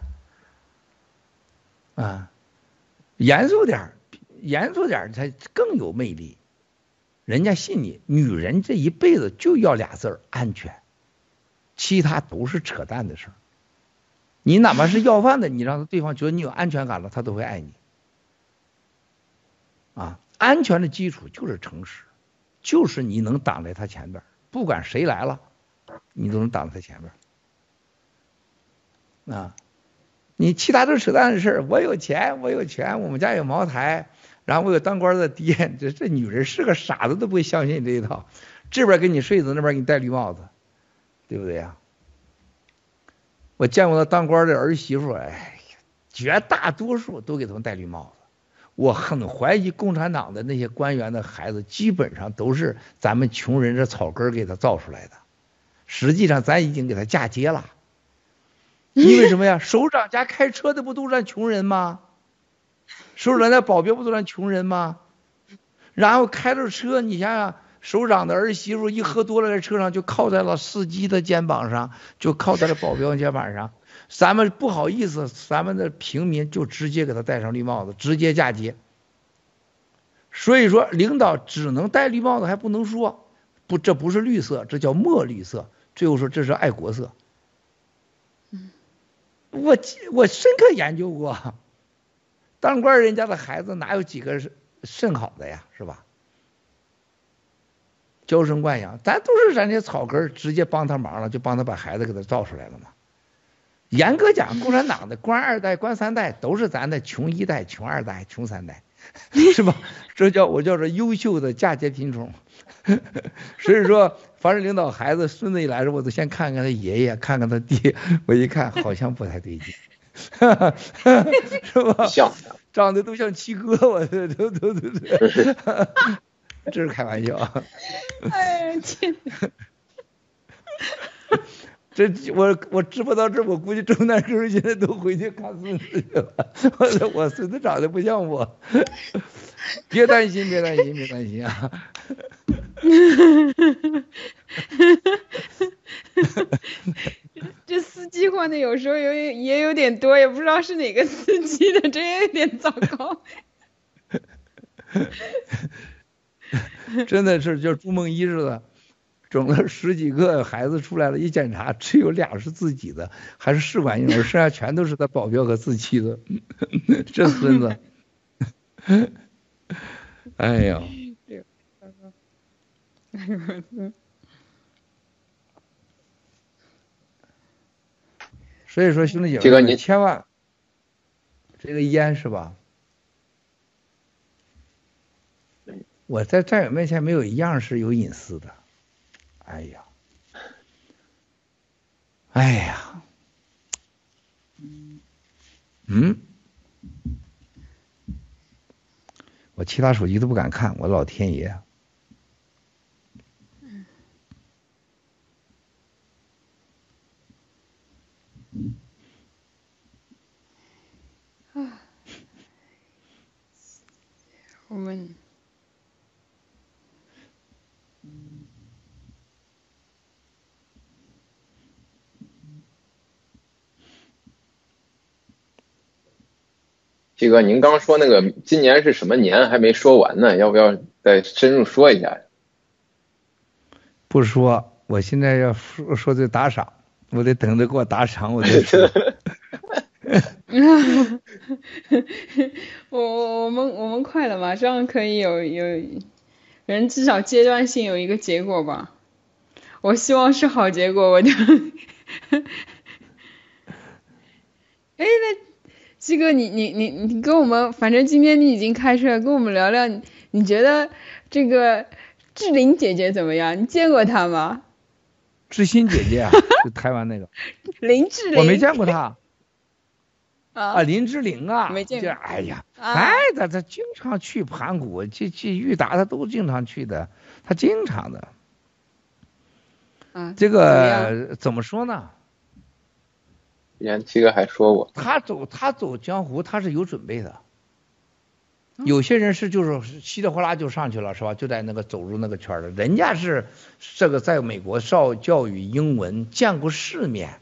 啊，严肃点严肃点才更有魅力，人家信你。女人这一辈子就要俩字儿安全，其他都是扯淡的事儿。你哪怕是要饭的，你让对方觉得你有安全感了，他都会爱你。啊，安全的基础就是诚实，就是你能挡在他前边，不管谁来了，你都能挡在他前边。啊，你其他都扯淡的事儿。我有钱，我有权，我们家有茅台，然后我有当官的爹。这这女人是个傻子都不会相信这一套，这边给你睡子，那边给你戴绿帽子，对不对呀？我见过那当官的儿媳妇，哎呀，绝大多数都给他们戴绿帽子。我很怀疑共产党的那些官员的孩子，基本上都是咱们穷人这草根给他造出来的。实际上，咱已经给他嫁接了。因为什么呀？首长家开车的不都是穷人吗？首长家保镖不都是穷人吗？然后开着车，你想想。首长的儿媳妇一喝多了，在车上就靠在了司机的肩膀上，就靠在了保镖肩膀上。咱们不好意思，咱们的平民就直接给他戴上绿帽子，直接嫁接。所以说，领导只能戴绿帽子，还不能说不，这不是绿色，这叫墨绿色。最后说这是爱国色。我我深刻研究过，当官人家的孩子哪有几个是甚好的呀，是吧？娇生惯养，咱都是咱这草根直接帮他忙了，就帮他把孩子给他造出来了嘛。严格讲，共产党的官二代、官三代都是咱的穷一代、穷二代、穷三代，是吧？这叫我叫做优秀的嫁接品种。所以说，凡是领导孩子、孙子一来时，我都先看看他爷爷，看看他爹。我一看，好像不太对劲，是吧？像，长得都像七哥，我这都都都。这是开玩笑啊！哎呀天！这我我直播到这，我估计周南哥现在都回去看孙子去了。我我孙子长得不像我，别担心，别担心，别担心啊！这司机换的有时候有也有点多，也不知道是哪个司机的，这也有点糟糕。真的是就朱梦一似的，整了十几个孩子出来了，一检查只有俩是自己的，还是试管婴儿，剩下全都是他保镖和自妻的，这孙子，哎呀，所以说兄弟姐妹，这个你千万这个烟是吧？我在战友面前没有一样是有隐私的，哎呀，哎呀，嗯，我其他手机都不敢看，我老天爷，啊，我们。行七哥，您刚说那个今年是什么年还没说完呢，要不要再深入说一下？不说，我现在要说说这打赏，我得等着给我打赏，我再说。我我我们我们快了，马上可以有有人至少阶段性有一个结果吧。我希望是好结果，我就。哎，那鸡哥，你你你你跟我们，反正今天你已经开车，跟我们聊聊，你你觉得这个志玲姐姐怎么样？你见过她吗？志新姐姐啊，就台湾那个，林志玲。我没见过她。啊啊，林志玲啊，没见过。哎呀，啊哎，她她经常去盘古，去去裕达，她都经常去的，她经常的。啊，这个怎么说呢？之前七哥还说过，他走他走江湖，他是有准备的。嗯有些人是就是稀里哗啦就上去了，是吧？就在那个走入那个圈儿了。人家是这个在美国受教育英文，见过世面，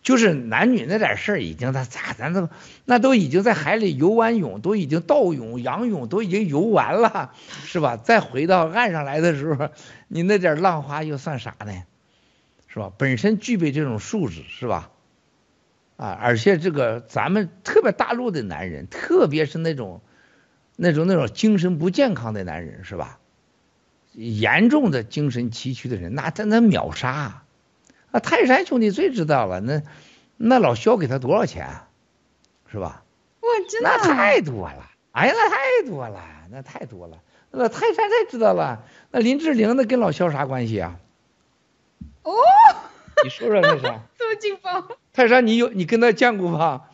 就是男女那点事儿已经他咋咱都那都已经在海里游完泳，都已经倒泳、仰泳都已经游完了，是吧？再回到岸上来的时候，你那点浪花又算啥呢？是吧？本身具备这种素质，是吧？啊，而且这个咱们特别大陆的男人，特别是那种那种那种精神不健康的男人，是吧？严重的精神崎岖的人，那他那秒杀啊！泰山兄弟最知道了，那那老肖给他多少钱，是吧？哇，真的那啊。太多了，哎呀，那太多了，那太多了。那泰山太知道了，那林志玲那跟老肖啥关系啊？哦，你说说那啥？这么劲爆。泰山，你有你跟他见过吧？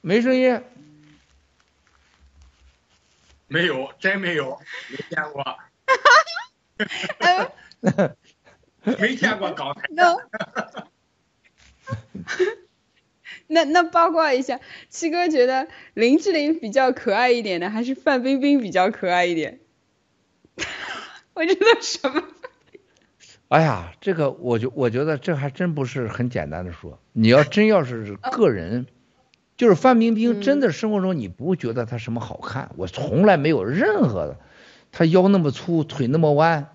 没声音。没有，真没有，没见过，没见过港台。那那那八卦一下，七哥觉得林志玲比较可爱一点的，还是范冰冰比较可爱一点？我觉得什么？哎呀，这个我觉我觉得这还真不是很简单的说。你要真要是个人，就是范冰冰，真的生活中你不觉得她什么好看？我从来没有任何的，她腰那么粗，腿那么弯，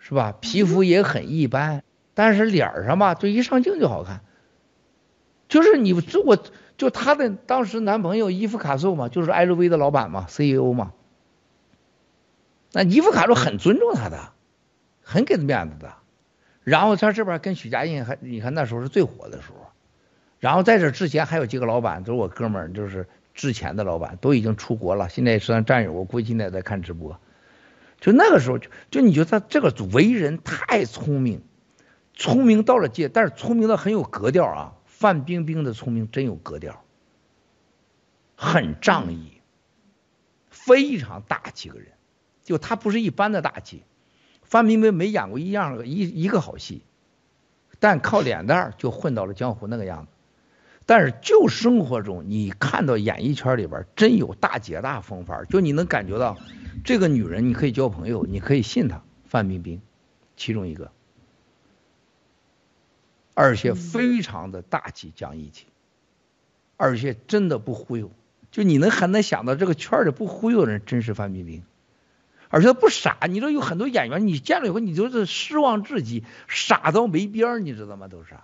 是吧？皮肤也很一般，但是脸儿上吧，就一上镜就好看。就是你这我就她的当时男朋友伊夫卡素嘛，就是 LV 的老板嘛，CEO 嘛。那伊夫卡索很尊重他的。很给他面子的，然后他这边跟许家印还，你看那时候是最火的时候，然后在这之前还有几个老板，都是我哥们儿，就是之前的老板都已经出国了，现在也算战友，我估计现在在看直播。就那个时候，就就你觉得他这个为人太聪明，聪明到了界，但是聪明的很有格调啊。范冰冰的聪明真有格调，很仗义，非常大气个人，就他不是一般的大气。范冰冰没演过一样一一个好戏，但靠脸蛋儿就混到了江湖那个样子。但是就生活中，你看到演艺圈里边真有大姐大风范，就你能感觉到这个女人你可以交朋友，你可以信她。范冰冰，其中一个，而且非常的大气讲义气，而且真的不忽悠。就你能很能想到这个圈里不忽悠的人，真是范冰冰。而且他不傻，你知道有很多演员，你见了以后你就是失望至极，傻到没边儿，你知道吗？都是，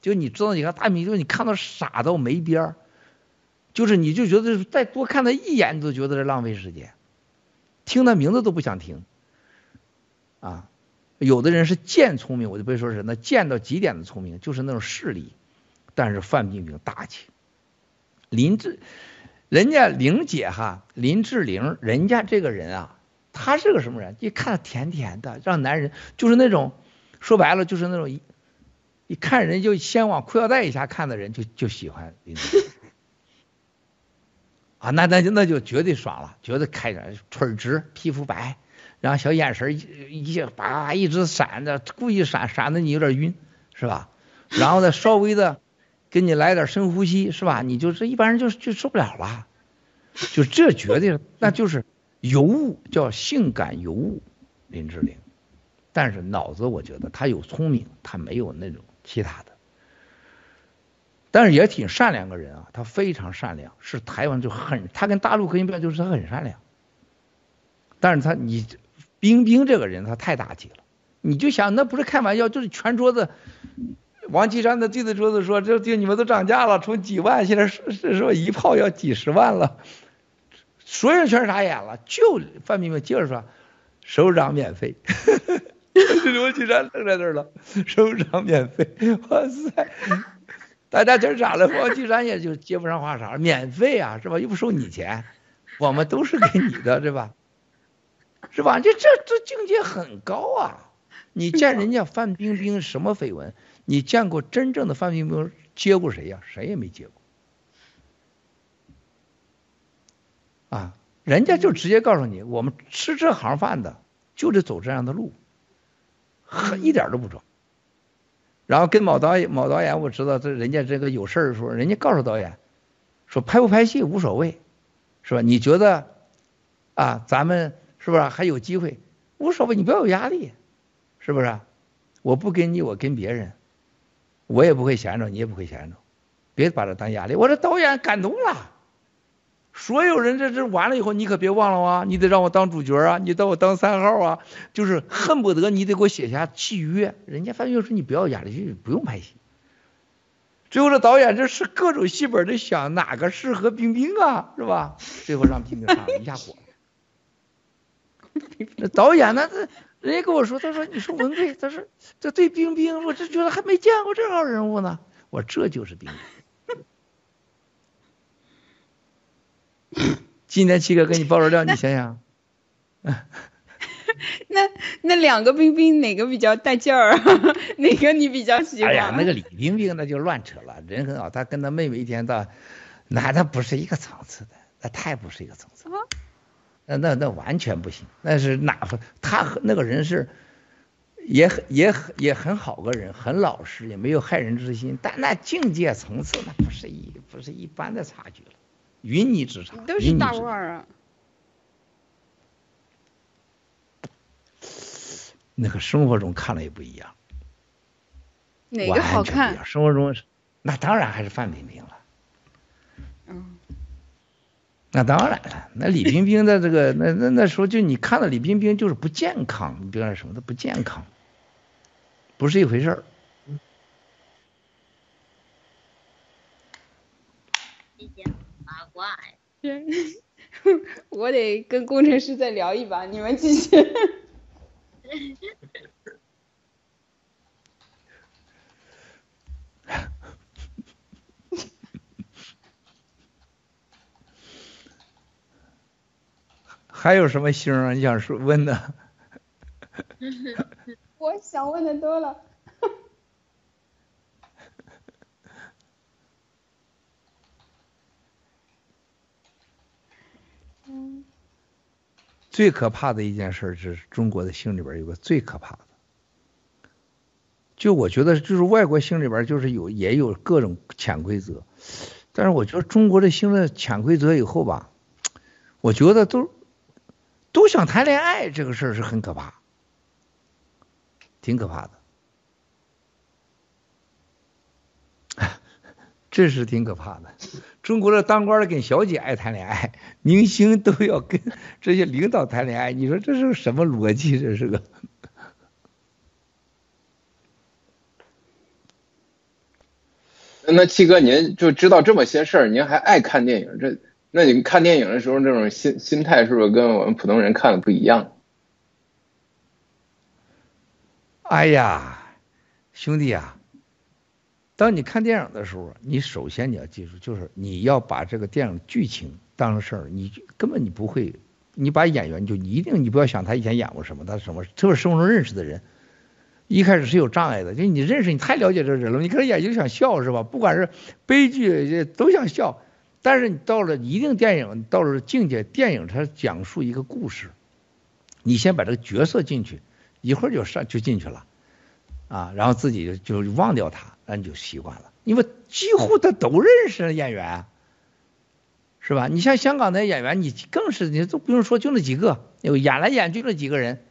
就你知道，你看大明星，你看到傻到没边儿，就是你就觉得再多看他一眼，你都觉得是浪费时间，听他名字都不想听。啊，有的人是贱聪明，我就别说是那贱到极点的聪明，就是那种势利，但是范冰冰大气，林志，人家玲姐哈，林志玲，人家这个人啊。他是个什么人？一看甜甜的，让男人就是那种说白了就是那种一一看人就先往裤腰带以下看的人就就喜欢林志玲 啊，那那就那就绝对爽了，绝对开展腿直，皮肤白，然后小眼神一一叭一直闪着，故意闪闪的你有点晕，是吧？然后再稍微的给你来点深呼吸，是吧？你就是一般人就就受不了了，就这绝对那就是。尤物叫性感尤物，林志玲，但是脑子我觉得她有聪明，她没有那种其他的。但是也挺善良个人啊，他非常善良，是台湾就很，他跟大陆可以比，就是他很善良。但是他你冰冰这个人他太大气了，你就想那不是开玩笑，就是全桌子。王岐山的对着桌子说：“这这你们都涨价了，从几万现在是是说一炮要几十万了。”所有人全傻眼了，就范冰冰接着说：“首长免费。”王岐山愣在那儿了，首长免费，哇塞！大家全傻了，王岐山也就接不上话茬，免费啊，是吧？又不收你钱，我们都是给你的，是吧？是吧？这这这境界很高啊！你见人家范冰冰什么绯闻？你见过真正的范冰冰接过谁呀？谁也没接过。啊，人家就直接告诉你，我们吃这行饭的就得走这样的路，很一点都不装。然后跟某导演，某导演我知道，这人家这个有事儿的时候，人家告诉导演说拍不拍戏无所谓，是吧？你觉得啊，咱们是不是还有机会？无所谓，你不要有压力，是不是？我不跟你，我跟别人，我也不会闲着，你也不会闲着，别把这当压力。我这导演感动了。所有人这这完了以后，你可别忘了啊！你得让我当主角啊，你让我当三号啊，就是恨不得你得给我写下契约。人家范冰冰说你不要演了，就不用拍戏。最后这导演这是各种戏本的想哪个适合冰冰啊，是吧？最后让冰冰上了一下火。那导演呢？这人家跟我说，他说你说文贵，他说这对冰冰，我这觉得还没见过这号人物呢。我这就是冰冰。今天七哥给你爆了料，你想想，那 那两个冰冰哪个比较带劲儿？哪个你比较喜欢？哎呀，那个李冰冰那就乱扯了，人很好，他跟他妹妹一天到，那他不是一个层次的，那太不是一个层次。那那那完全不行，那是哪个？他和那个人是也很也很也很好个人，很老实，也没有害人之心，但那境界层次那不是一不是一般的差距了。云泥之差，都是大腕儿啊！那个生活中看了也不一样，哪个好看？生活中那当然还是范冰冰了。嗯，那当然了，那李冰冰的这个，那那那时候就你看到李冰冰就是不健康，你别说什么，她不健康，不是一回事儿。八卦呀！我得跟工程师再聊一把，你们继续。还有什么星啊？你想说问的？我想问的多了。最可怕的一件事是中国的星里边有个最可怕的，就我觉得就是外国星里边就是有也有各种潜规则，但是我觉得中国的星的潜规则以后吧，我觉得都都想谈恋爱这个事儿是很可怕，挺可怕的，这是挺可怕的。中国的当官的跟小姐爱谈恋爱，明星都要跟这些领导谈恋爱，你说这是什么逻辑？这是个。那七哥，您就知道这么些事儿，您还爱看电影？这那你看电影的时候，这种心心态是不是跟我们普通人看的不一样？哎呀，兄弟啊！当你看电影的时候，你首先你要记住，就是你要把这个电影剧情当成事儿，你根本你不会，你把演员就一定你不要想他以前演过什么，他什么，特别是生活中认识的人，一开始是有障碍的，就是你认识你太了解这个人了，你看他演就想笑是吧？不管是悲剧都想笑，但是你到了一定电影到了境界，电影它讲述一个故事，你先把这个角色进去，一会儿就上就进去了，啊，然后自己就就忘掉他。那你就习惯了，因为几乎他都认识演员，是吧？你像香港的演员，你更是你都不用说，就那几个，有演来演去那几个人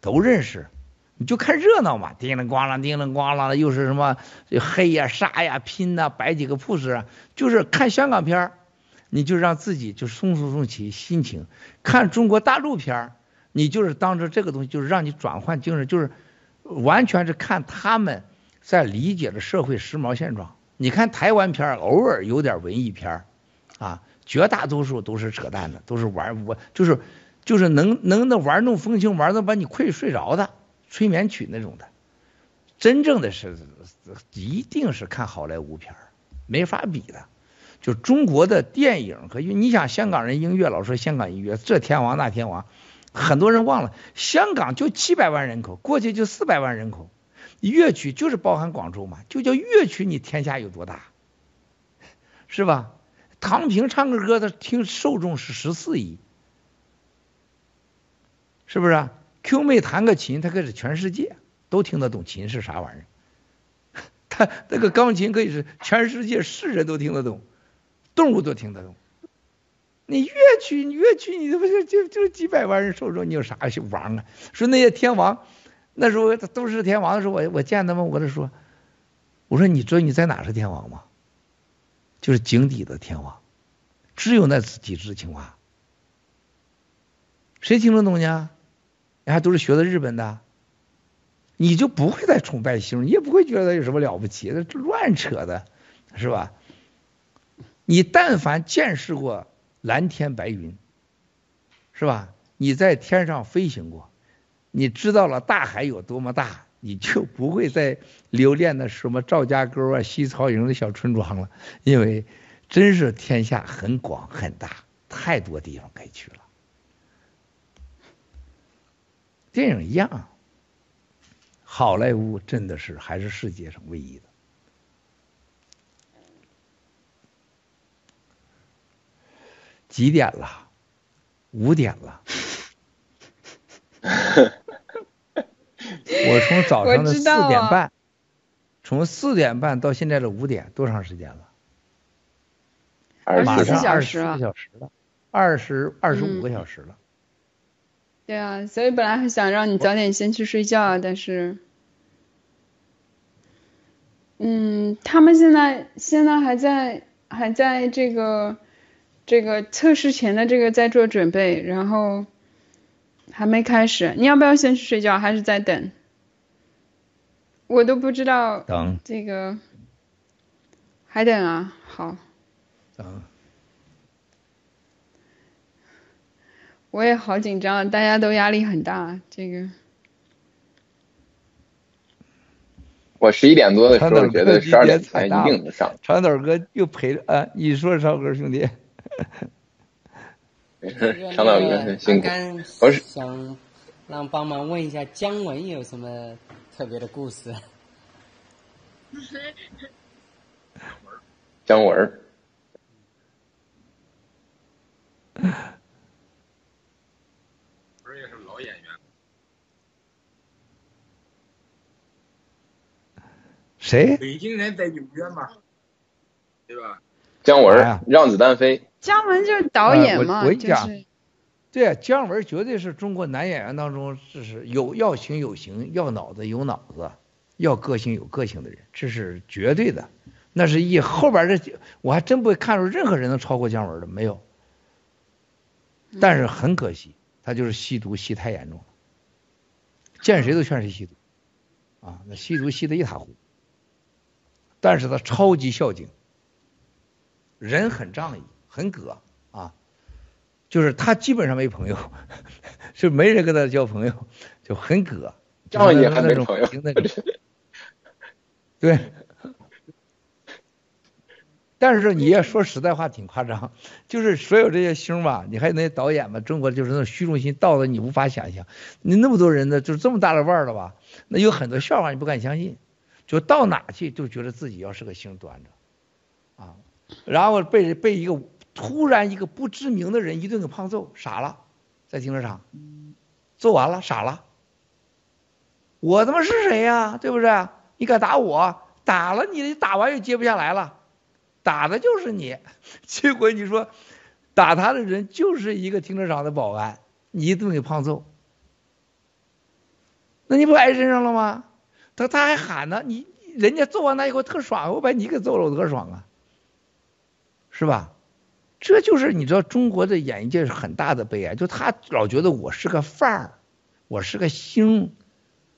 都认识，你就看热闹嘛，叮铃咣啷，叮铃咣啷的，又是什么黑呀、杀呀、拼呐、摆几个 pose 啊，就是看香港片儿，你就让自己就松松松起心情；看中国大陆片儿，你就是当着这个东西，就是让你转换精神，就是完全是看他们在理解着社会时髦现状。你看台湾片儿，偶尔有点文艺片儿，啊，绝大多数都是扯淡的，都是玩我就是就是能能那玩弄风情，玩的把你困睡着的催眠曲那种的。真正的是一定是看好莱坞片儿，没法比的。就中国的电影和音，你想香港人音乐老说香港音乐这天王那天王，很多人忘了香港就七百万人口，过去就四百万人口，乐曲就是包含广州嘛，就叫乐曲，你天下有多大，是吧？唐平唱个歌，他听受众是十四亿，是不是啊？Q 妹弹个琴，他可是全世界都听得懂琴是啥玩意儿。他那个钢琴可以是全世界世人都听得懂，动物都听得懂。你乐曲，你乐曲，你这不就就就几百万人受众，你有啥王啊？说那些天王，那时候都是天王的时候，我我见他们，我就说，我说你知道你在哪是天王吗？就是井底的天王，只有那几只青蛙，谁听得懂呢？人家都是学的日本的，你就不会再崇拜星，你也不会觉得有什么了不起，这乱扯的，是吧？你但凡见识过蓝天白云，是吧？你在天上飞行过，你知道了大海有多么大，你就不会再留恋那什么赵家沟啊、西曹营的小村庄了，因为真是天下很广很大，太多地方可以去了。电影一样，好莱坞真的是还是世界上唯一的。几点了？五点了。我从早上的四点半，从四点半到现在的五点，多长时间了？马24上小二十四小时了，二十二十五个嗯小时了。对啊，所以本来还想让你早点先去睡觉，但是，嗯，他们现在现在还在还在这个这个测试前的这个在做准备，然后还没开始。你要不要先去睡觉，还是在等？我都不知道等这个，还等啊？好，等，我也好紧张，大家都压力很大，这个。我十一点多的时候觉得十二点前一定能上，长岛哥又陪着啊，你说超哥兄弟，没事，长岛哥很辛苦。刚刚我是想让帮忙问一下姜文有什么特别的故事？姜文儿，不是也是老演员，谁？北京人在纽约嘛，对吧？姜文哎，让子弹飞，姜文就是导演嘛，我跟你讲就是对啊，姜文绝对是中国男演员当中，这是有要形有形，要脑子有脑子，要个性有个性的人，这是绝对的。那是一后边这，我还真不会看出任何人能超过姜文的，没有。但是很可惜，他就是吸毒吸太严重了，见谁都劝谁吸毒，啊，那吸毒吸得一塌糊涂。但是他超级孝敬，人很仗义，很葛啊。就是他基本上没朋友，就没人跟他交朋友，就很葛，仗义还没朋友对。但是你也说实在话挺夸张，就是所有这些星吧，你还有那些导演吧，中国就是那种虚荣心到了你无法想象。你那么多人呢，就是这么大的腕儿了吧？那有很多笑话你不敢相信，就到哪去就觉得自己要是个星端着，啊，然后被被一个突然一个不知名的人一顿给胖揍，傻了，在停车场，揍完了傻了，我他妈是谁呀、对不对？你敢打我？打了你，打完又接不下来了，打的就是你。结果你说打他的人就是一个停车场的保安，你一顿给胖揍，那你不挨身上了吗？他他还喊呢，你人家揍完他以后特爽，我把你给揍了，我多爽啊，是吧？这就是你知道中国的演艺界是很大的悲哀，就他老觉得我是个范儿，我是个星，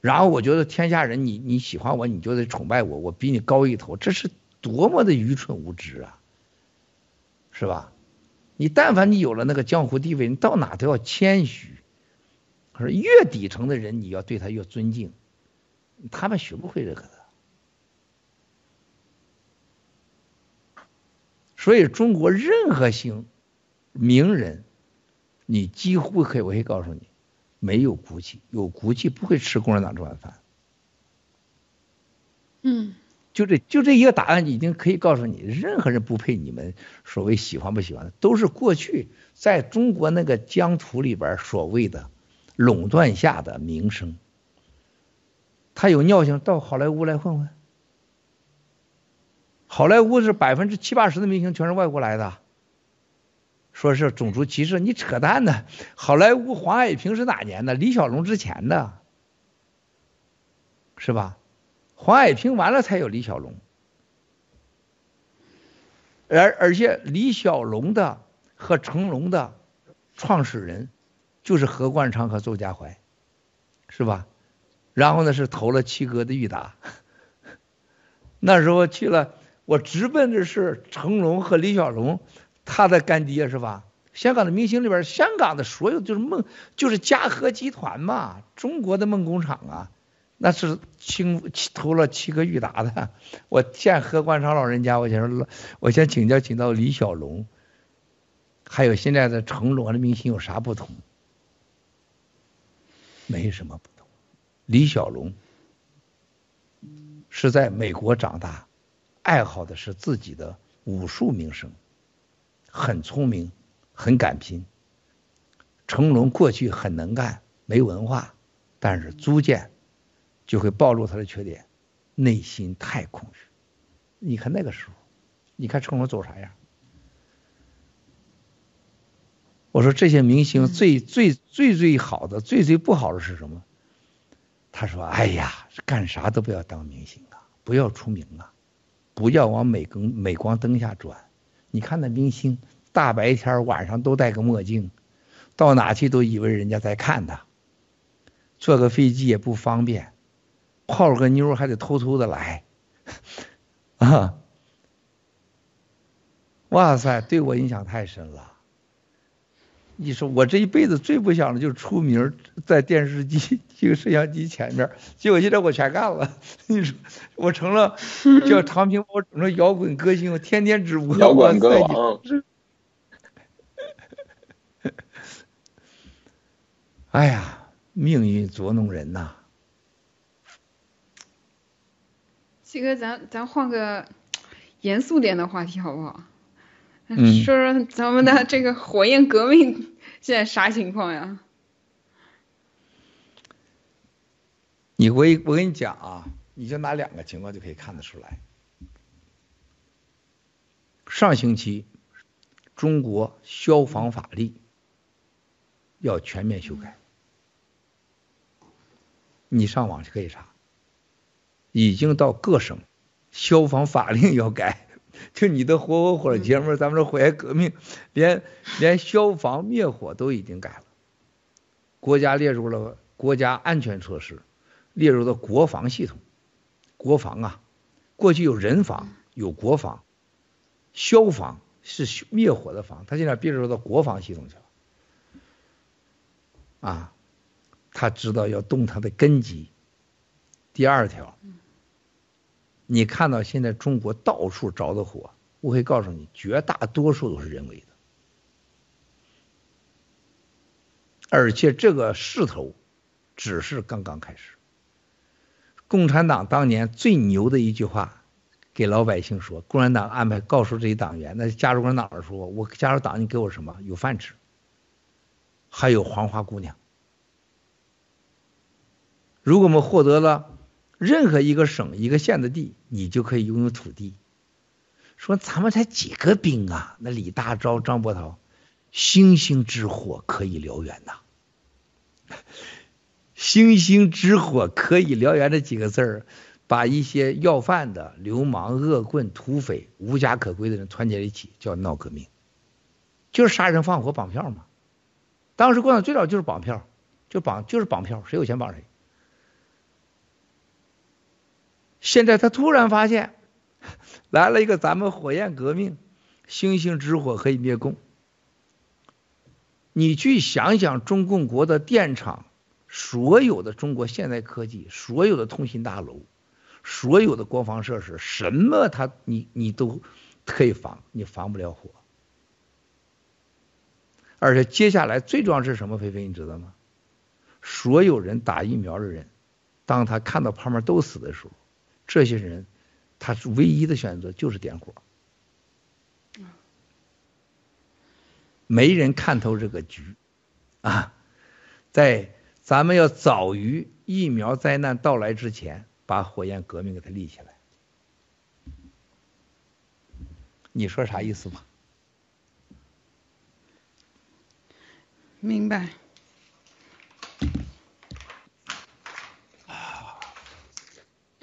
然后我觉得天下人你你喜欢我，你就得崇拜我，我比你高一头，这是多么的愚蠢无知啊，是吧？你但凡你有了那个江湖地位，你到哪都要谦虚。可是越底层的人，你要对他越尊敬，他们学不会这个所以中国任何行名人，你几乎可以，我可以告诉你，没有骨气，有骨气不会吃共产党这碗饭。嗯，就这就这一个答案，已经可以告诉你，任何人不配你们所谓喜欢不喜欢的，都是过去在中国那个疆土里边所谓的垄断下的名声。他有尿性到好莱坞来混混。好莱坞是百分之七八十的明星全是外国来的，说是种族歧视，你扯淡呢！好莱坞黄海平是哪年的？李小龙之前的，是吧？黄海平完了才有李小龙，而而且李小龙的和成龙的创始人就是何冠昌和周家怀，是吧？然后呢是投了七哥的裕达，那时候去了。我直奔的是成龙和李小龙，他的干爹是吧？香港的明星里边，香港的所有就是梦，就是嘉禾集团嘛，中国的梦工厂啊，那是清投了七个裕达的。我见何冠昌老人家，我先说，我先请教请教李小龙，还有现在的成龙的明星有啥不同？没什么不同。李小龙是在美国长大。爱好的是自己的武术名声，很聪明，很敢拼。成龙过去很能干，没文化，但是逐渐就会暴露他的缺点，内心太空虚。你看那个时候，你看成龙走啥样？我说这些明星最最最最好的，最最不好的是什么？他说：“哎呀，干啥都不要当明星啊，不要出名啊。”不要往美光美光灯下转，你看那明星，大白天晚上都戴个墨镜，到哪去都以为人家在看他。坐个飞机也不方便，泡个妞还得偷偷的来，啊！哇塞，对我影响太深了。你说我这一辈子最不想的就是出名，在电视机、这个摄像机前面，结果现在我全干了。你说我成了叫唐平，我成了 摇滚歌星，我天天直播。摇滚歌王。哎呀，命运捉弄人呐！七哥，咱咱换个严肃点的话题好不好？嗯，说说咱们的这个火焰革命现在啥情况呀？你我我跟你讲啊，你就拿两个情况就可以看得出来。上星期，中国消防法律要全面修改，你上网就可以查，已经到各省消防法令要改。就你的火火火节目，咱们这火焰革命，连连消防灭火都已经改了，国家列入了国家安全措施，列入到国防系统。国防啊，过去有人防，有国防，消防是灭火的防，他现在列入到国防系统去了。啊，他知道要动他的根基。第二条。你看到现在中国到处着的火，我可以告诉你，绝大多数都是人为的，而且这个势头只是刚刚开始。共产党当年最牛的一句话，给老百姓说：共产党安排告诉这些党员，那加入共产党的时候，我加入党，你给我什么？有饭吃，还有黄花姑娘。如果我们获得了。任何一个省、一个县的地，你就可以拥有土地。说咱们才几个兵啊？那李大钊、张伯韬，星星之火可以燎原呐！星星之火可以燎原这几个字儿，把一些要饭的、流氓、恶棍、土匪、无家可归的人团结一起，叫闹革命，就是杀人放火绑票嘛。当时共产党最早就是绑票，就绑就是绑票，谁有钱绑谁。现在他突然发现，来了一个咱们火焰革命，星星之火可以灭共。你去想想中共国的电厂，所有的中国现代科技，所有的通信大楼，所有的国防设施，什么它你你都可以防，你防不了火。而且接下来最重要是什么？菲菲，你知道吗？所有人打疫苗的人，当他看到旁边都死的时候，这些人他是唯一的选择就是点火。没人看透这个局，啊，在咱们要早于疫苗灾难到来之前，把火焰革命给它立起来。你说啥意思吧？明白。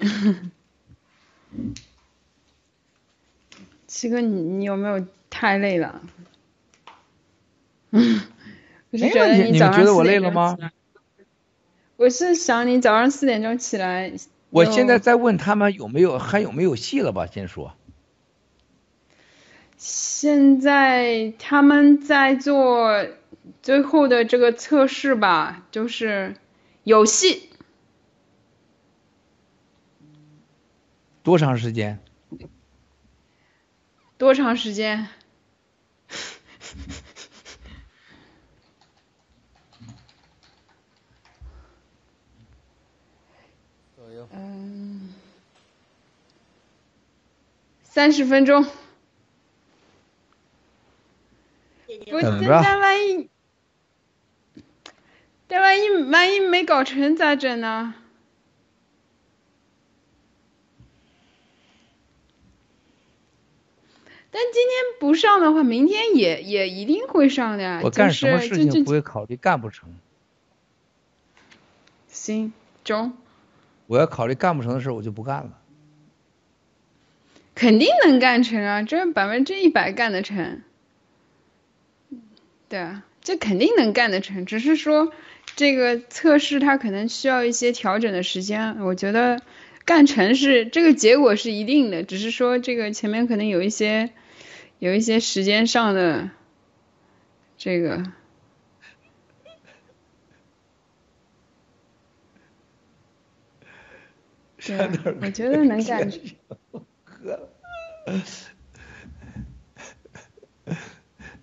七哥，你你有没有太累了？嗯，我是觉得你早上们觉得我累了吗？我是想你早上四点钟起来。我现在在问他们有没有还有没有戏了吧？先说。现在他们在做最后的这个测试吧，就是有戏，多长时间？多长时间？嗯，三十分钟。不，现等着在万一，但万一万一没搞成咋整呢？但今天不上的话，明天也也一定会上的呀。我干什么事情就是不会考虑干不成？行中，我要考虑干不成的事，我就不干了。肯定能干成啊，这百分之一百干得成。对啊，这肯定能干得成，只是说这个测试它可能需要一些调整的时间。我觉得干成是这个结果是一定的，只是说这个前面可能有一些有一些时间上的这个。对啊，我觉得能干成。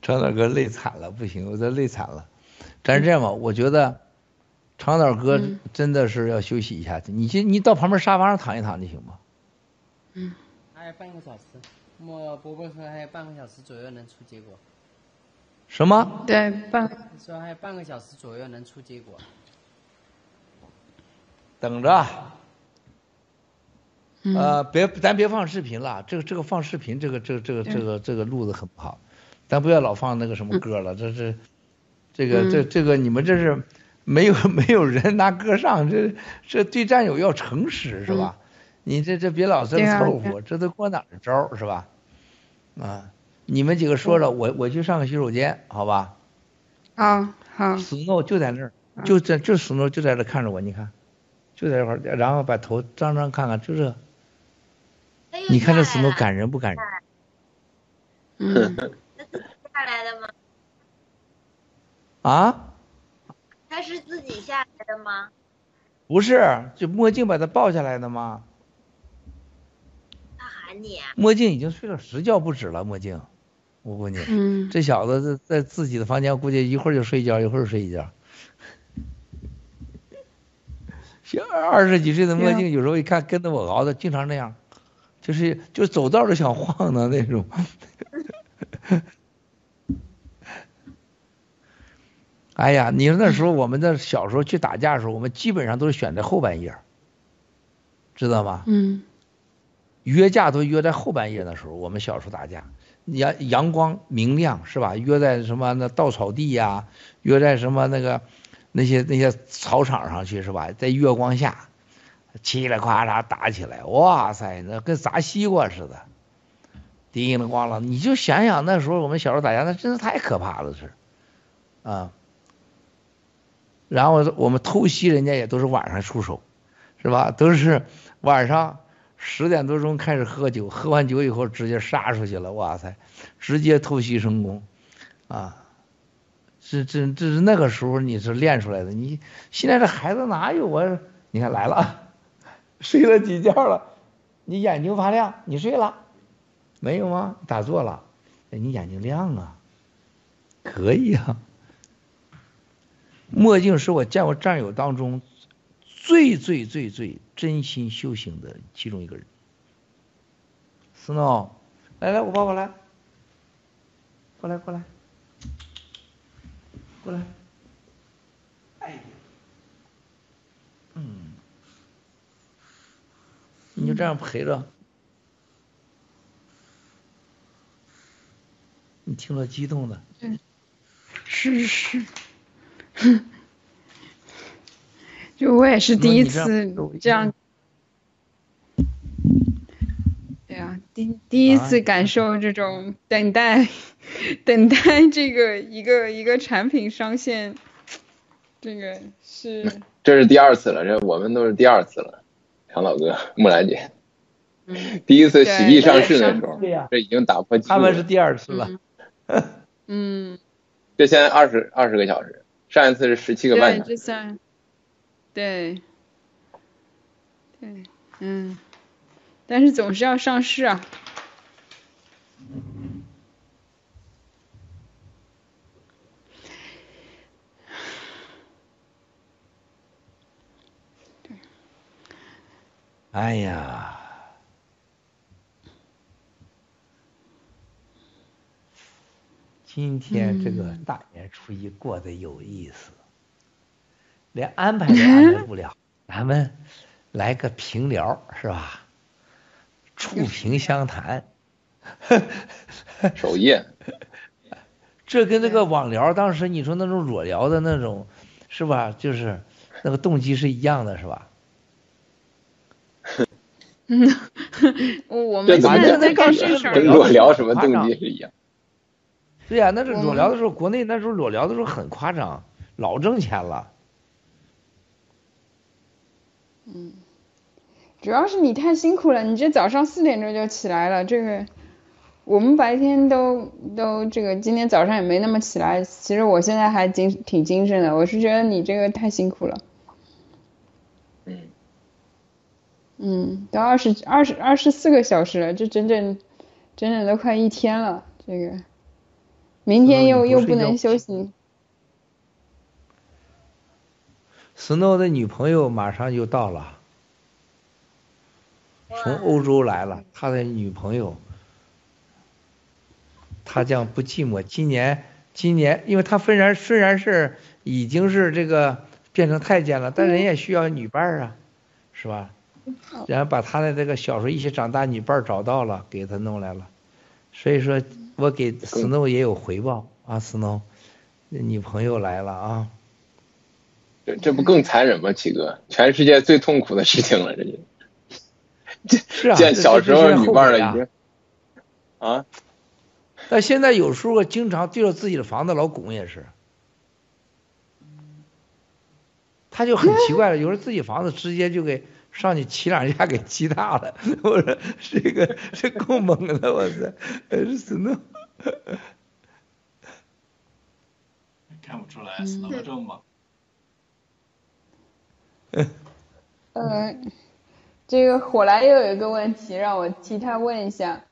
长岛哥累惨了，不行，我这累惨了。咱是这样吧，我觉得长岛哥嗯真的是要休息一下。你去，你到旁边沙发上躺一躺就行吗？嗯，还有半个小时，我伯伯说还有半个小时左右能出结果，什么？对，半说还有半个小时左右能出结果。等着。嗯呃，别，咱别放视频了，这个这个放视频，这个这个这个这个这个录的很不好，咱不要老放那个什么歌了，这是这个这嗯这个你们这是没有没有人拿歌上，这这对战友要诚实是吧？你这这别老这么凑合，这都过哪儿的招儿是吧？啊，你们几个说着，我我去上个洗手间，好吧啊好，？Snow 就在那儿，就在就 Snow 就在这看着我，你看，就在这块儿，然后把头张张看看，就这。你看这 Snow 感人不感人？嗯，下来的吗？啊？他是自己下来的吗？不是，就墨镜把他抱下来的吗？他喊你啊？墨镜已经睡了十觉不止了，墨镜，我估计，嗯，这小子在在自己的房间，估计一会儿就睡一觉，一会儿睡一觉。小二十几岁的墨镜，有时候一看跟着我熬的，经常这样，就是就走道都想晃的那种。哎呀，你说那时候我们在小时候去打架的时候，我们基本上都是选在后半夜，知道吗？嗯，约架都约在后半夜的时候，我们小时候打架，阳阳光明亮是吧？约在什么那稻草地呀、约在什么那个那些那些草场上去是吧，在月光下，嘁哩喀嚓打起来，哇塞，那跟砸西瓜似的，叮了咣啷，你就想想那时候我们小时候打架，那真是太可怕了是，啊。然后我们偷袭人家也都是晚上出手，是吧？都是晚上十点多钟开始喝酒，喝完酒以后直接杀出去了，哇塞，直接偷袭成功，啊，这这这是那个时候你是练出来的。你现在这孩子哪有啊？你看来了，睡了几觉了？你眼睛发亮，你睡了没有吗？打坐了，哎，你眼睛亮啊，可以啊。墨镜是我见过战友当中最最最最真心修行的其中一个人。Snow，来来，我抱过来，过来过来，过来，哎，嗯，你就这样陪着，你听了激动的。嗯，是是。就我也是第一次这样，对啊，第第一次感受这种等待，等待这个一个一个产品上线，这个是。这是第二次了，这我们都是第二次了，杨老哥、木兰姐，第一次喜币上市的时候，这已经打破记录。他们是第二次了。嗯。这现在二十二十个小时。上一次是十七个半小时。对，对，嗯，但是总是要上市啊。哎呀。今天这个大年初一过得有意思，连安排都安排不了，咱们来个平聊是吧？触屏相谈，首页，这跟那个网聊当时你说那种裸聊的那种是吧？就是那个动机是一样的，是吧？嗯，我们现在在干事跟裸聊什么动机是一样？对呀，那是裸聊的时候，国内那时候裸聊的时候很夸张，老挣钱了。嗯，主要是你太辛苦了，你这早上四点钟就起来了，这个我们白天都都这个今天早上也没那么起来，其实我现在还精挺精神的，我是觉得你这个太辛苦了。嗯。嗯，都二十二十二十四个小时了，这整整整整都快一天了，这个。明天又又不能休息。Snow 的女朋友马上就到了，从欧洲来了。他的女朋友，他将不寂寞。今年，今年，因为他虽然虽然是已经是这个变成太监了，但人也需要女伴啊，是吧？然后把他的这个小时候一起长大女伴找到了，给他弄来了。所以说。我给 Snow 也有回报啊，Snow，女朋友来了啊，这这不更残忍吗？七哥，全世界最痛苦的事情了，这就，是啊，见小时候女伴了已经，啊，但现在有时候经常对着自己的房子老拱也是，他就很奇怪了，有时候自己房子直接就给。上去骑两下给骑大了，我说这个这够猛的，我操，是斯诺，看不出来斯诺这么猛。呃，这个火来又有一个问题，让我替他问一下。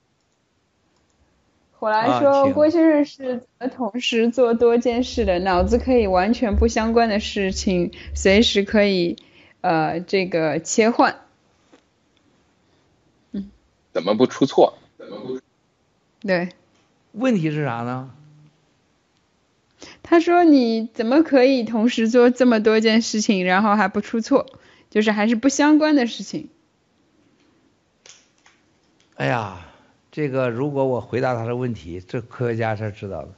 火来说，郭先生是怎么同时做多件事的？脑子可以完全不相关的事情，随时可以。呃，这个切换，嗯，怎么不出错？怎么不？对，问题是啥呢？他说：“你怎么可以同时做这么多件事情，然后还不出错？就是还是不相关的事情。”哎呀，这个如果我回答他的问题，这科学家是知道的。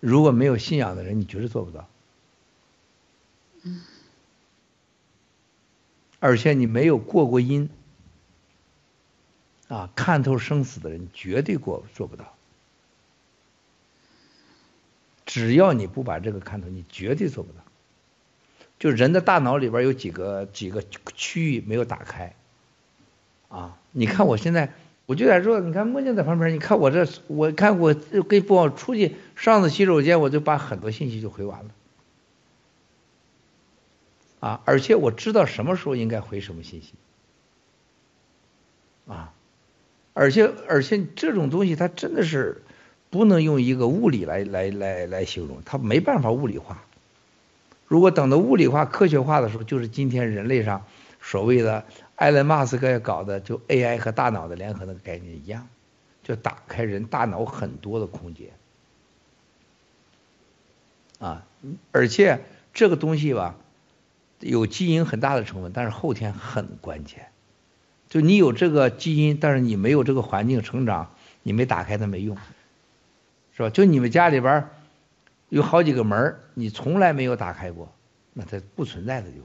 如果没有信仰的人，你绝对做不到。而且你没有过过阴，啊，看透生死的人绝对过做不到。只要你不把这个看透，你绝对做不到。就人的大脑里边有几个几个区域没有打开，啊，你看我现在，我就在说，你看墨镜在旁边，你看我这，我看我跟不我出去上次洗手间，我就把很多信息就回完了。啊，而且我知道什么时候应该回什么信息，啊，而且而且这种东西它真的是不能用一个物理来来来来形容，它没办法物理化。如果等到物理化、科学化的时候，就是今天人类上所谓的埃隆·马斯克搞的就 AI 和大脑的联合那个概念一样，就打开人大脑很多的空间，啊，而且这个东西吧。有基因很大的成分，但是后天很关键。就你有这个基因，但是你没有这个环境成长，你没打开它没用，是吧？就你们家里边有好几个门你从来没有打开过，那它不存在的就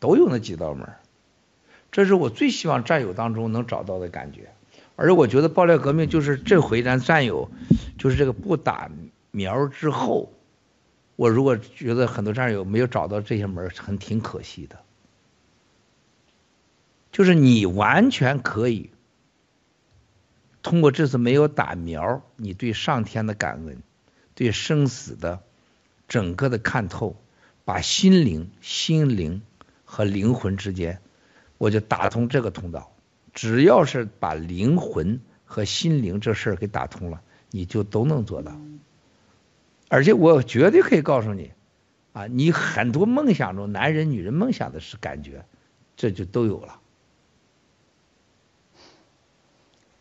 都有那几道门这是我最希望战友当中能找到的感觉。而我觉得爆料革命就是这回咱战友，就是这个不打苗之后。我如果觉得很多战友没有找到这些门，很挺可惜的。就是你完全可以通过这次没有打苗，你对上天的感恩，对生死的整个的看透，把心灵、心灵和灵魂之间，我就打通这个通道。只要是把灵魂和心灵这事儿给打通了，你就都能做到。而且我绝对可以告诉你，啊，你很多梦想中，男人、女人梦想的是感觉，这就都有了。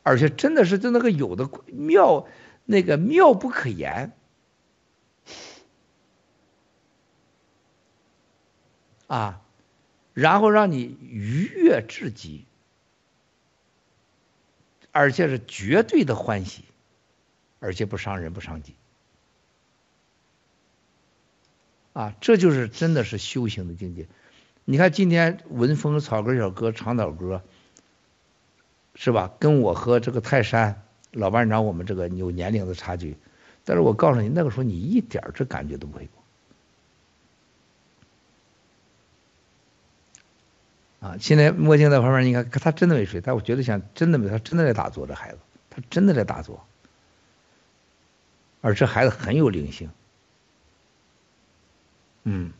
而且真的是就那个有的妙，那个妙不可言，啊，然后让你愉悦至极，而且是绝对的欢喜，而且不伤人不伤己。啊，这就是真的是修行的境界。你看今天文风草根小哥长岛哥，是吧？跟我和这个泰山老班长，我们这个有年龄的差距。但是我告诉你，那个时候你一点儿这感觉都没有。啊，现在墨镜在旁边，你看他真的没睡，但我觉得想真的没，他真的在打坐，这孩子，他真的在打坐，而这孩子很有灵性。嗯，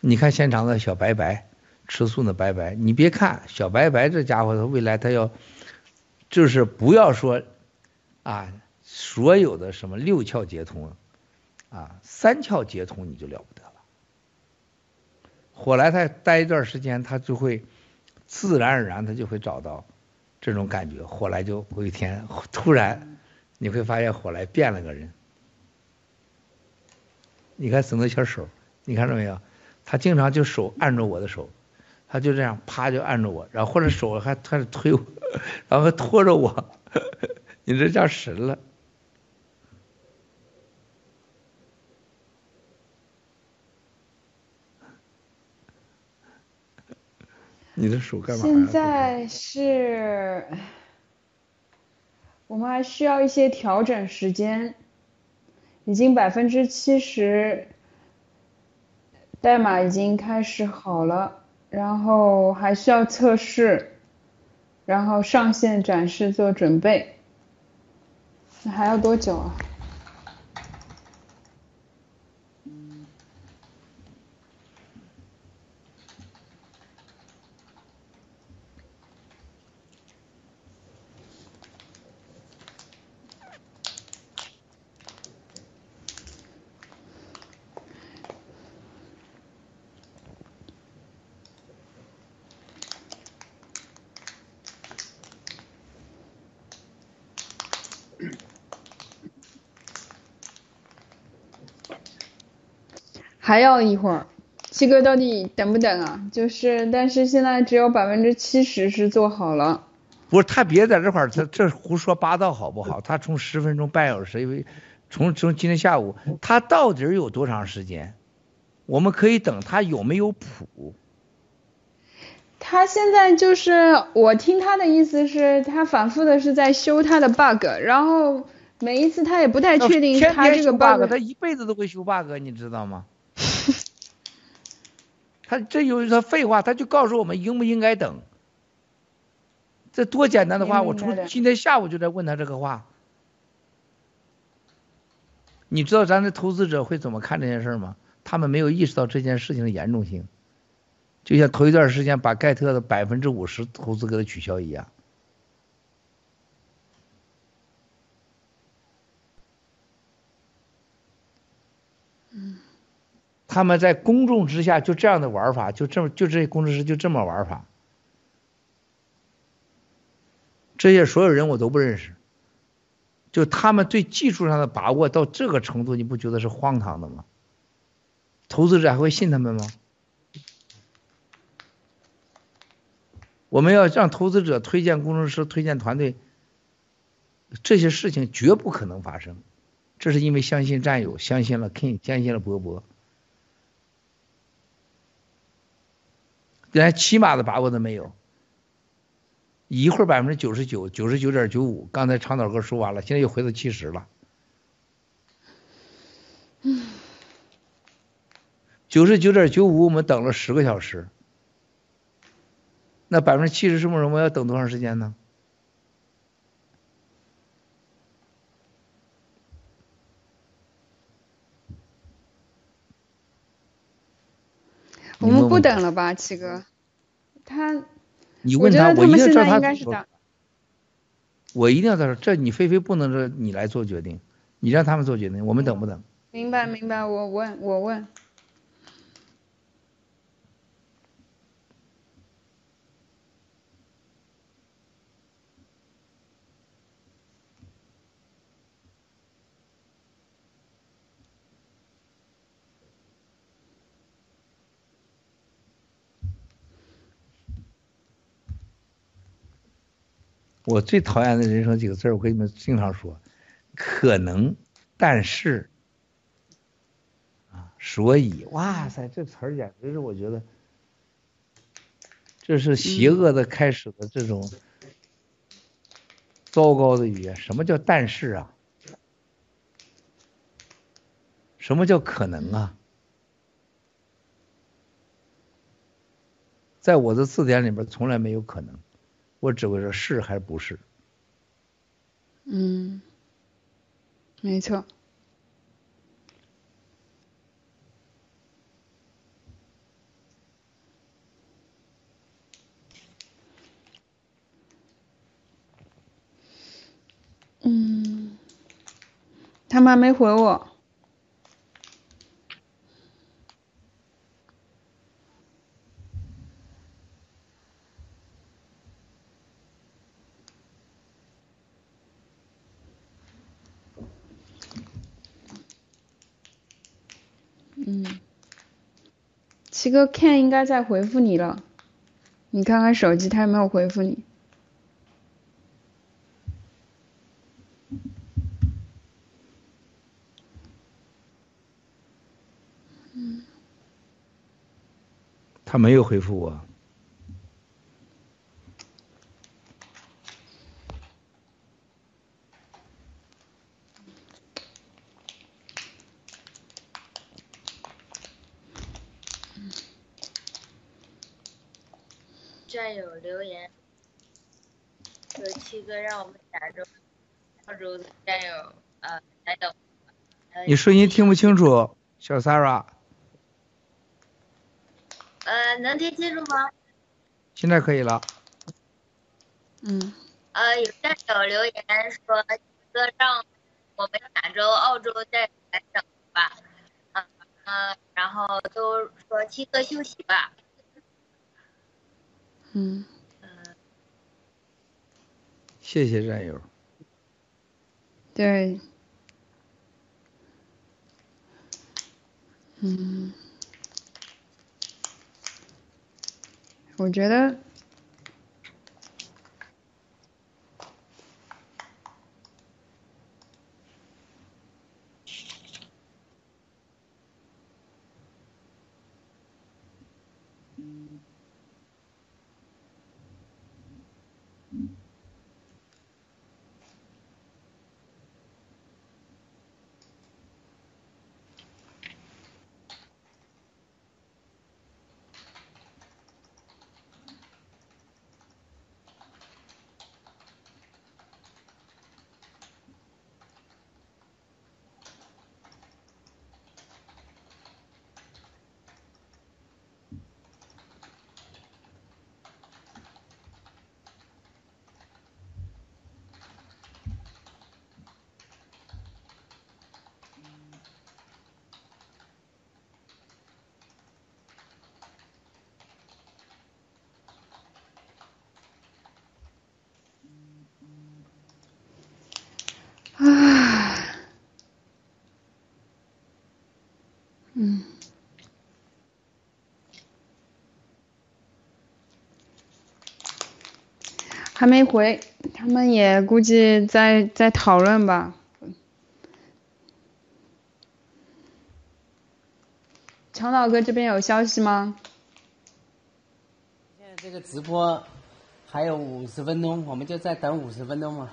你看现场的小白白，吃素的白白，你别看小白白这家伙，他未来他要，就是不要说啊，所有的什么六窍皆通，啊，三窍皆通你就了不得了。火来他待一段时间，他就会自然而然他就会找到这种感觉。火来就有一天突然你会发现火来变了个人。你看整那小手，你看到没有？他经常就手按着我的手，他就这样啪就按着我，然后或者手还开始推我，然后拖着我，你这叫神了。你的手干嘛？现在是，我们还需要一些调整时间。已经百分之七十，代码已经开始好了，然后还需要测试，然后上线展示做准备，那还要多久啊？还要一会儿，七哥到底等不等啊？就是，但是现在只有百分之七十是做好了。不是他别在这块儿，他这胡说八道好不好？他从十分钟半小时，因为从从今天下午，他到底有多长时间？我们可以等他有没有谱。他现在就是我听他的意思是，他反复的是在修他的 bug，然后每一次他也不太确定他这个 bug，bug 他一辈子都会修 bug，你知道吗？他这有他废话，他就告诉我们应不应该等。这多简单的话，我从今天下午就在问他这个话。你知道咱的投资者会怎么看这件事吗？他们没有意识到这件事情的严重性，就像头一段时间把盖特的百分之五十投资给他取消一样。他们在公众之下就这样的玩法，就这么就这些工程师就这么玩法。这些所有人我都不认识，就他们对技术上的把握到这个程度，你不觉得是荒唐的吗？投资者还会信他们吗？我们要让投资者推荐工程师、推荐团队，这些事情绝不可能发生。这是因为相信战友，相信了 King，相信了伯伯，连起码的把握都没有。一会儿百分之九十九、九十九点九五，刚才长岛哥说完了，现在又回到七十了。九十九点九五，我们等了十个小时，那百分之七十是不是我们要等多长时间呢？我们不等了吧，七哥？他，你问他，我们现在照他说应该是等。我一定要在这，这你菲菲不能说你来做决定，你让他们做决定，我们等不等？明白明白，我问我问。我最讨厌的人生几个字儿，我跟你们经常说，可能，但是，啊，所以，哇塞，这词儿简直是我觉得，这是邪恶的开始的这种糟糕的语言。什么叫但是啊？什么叫可能啊？在我的字典里边从来没有可能，我只会说是还是不是。嗯，没错。嗯，他们还没回我。嗯，这个 Ken 应该在回复你了，你看看手机，他有没有回复你？嗯，他没有回复我。战友留言说七哥让我们亚洲澳洲的战友呃来等。呃你声音听不清楚，小 Sarah，呃，能听清楚吗？现在可以了。嗯，呃，有战友留言说，七哥让我们亚洲、澳洲战友来等吧。呃呃，然后都说七哥休息吧。嗯，谢谢战友。对。嗯，我觉得，还没回，他们也估计在在讨论吧。长老哥这边有消息吗？现在这个直播还有五十分钟，我们就再等五十分钟嘛。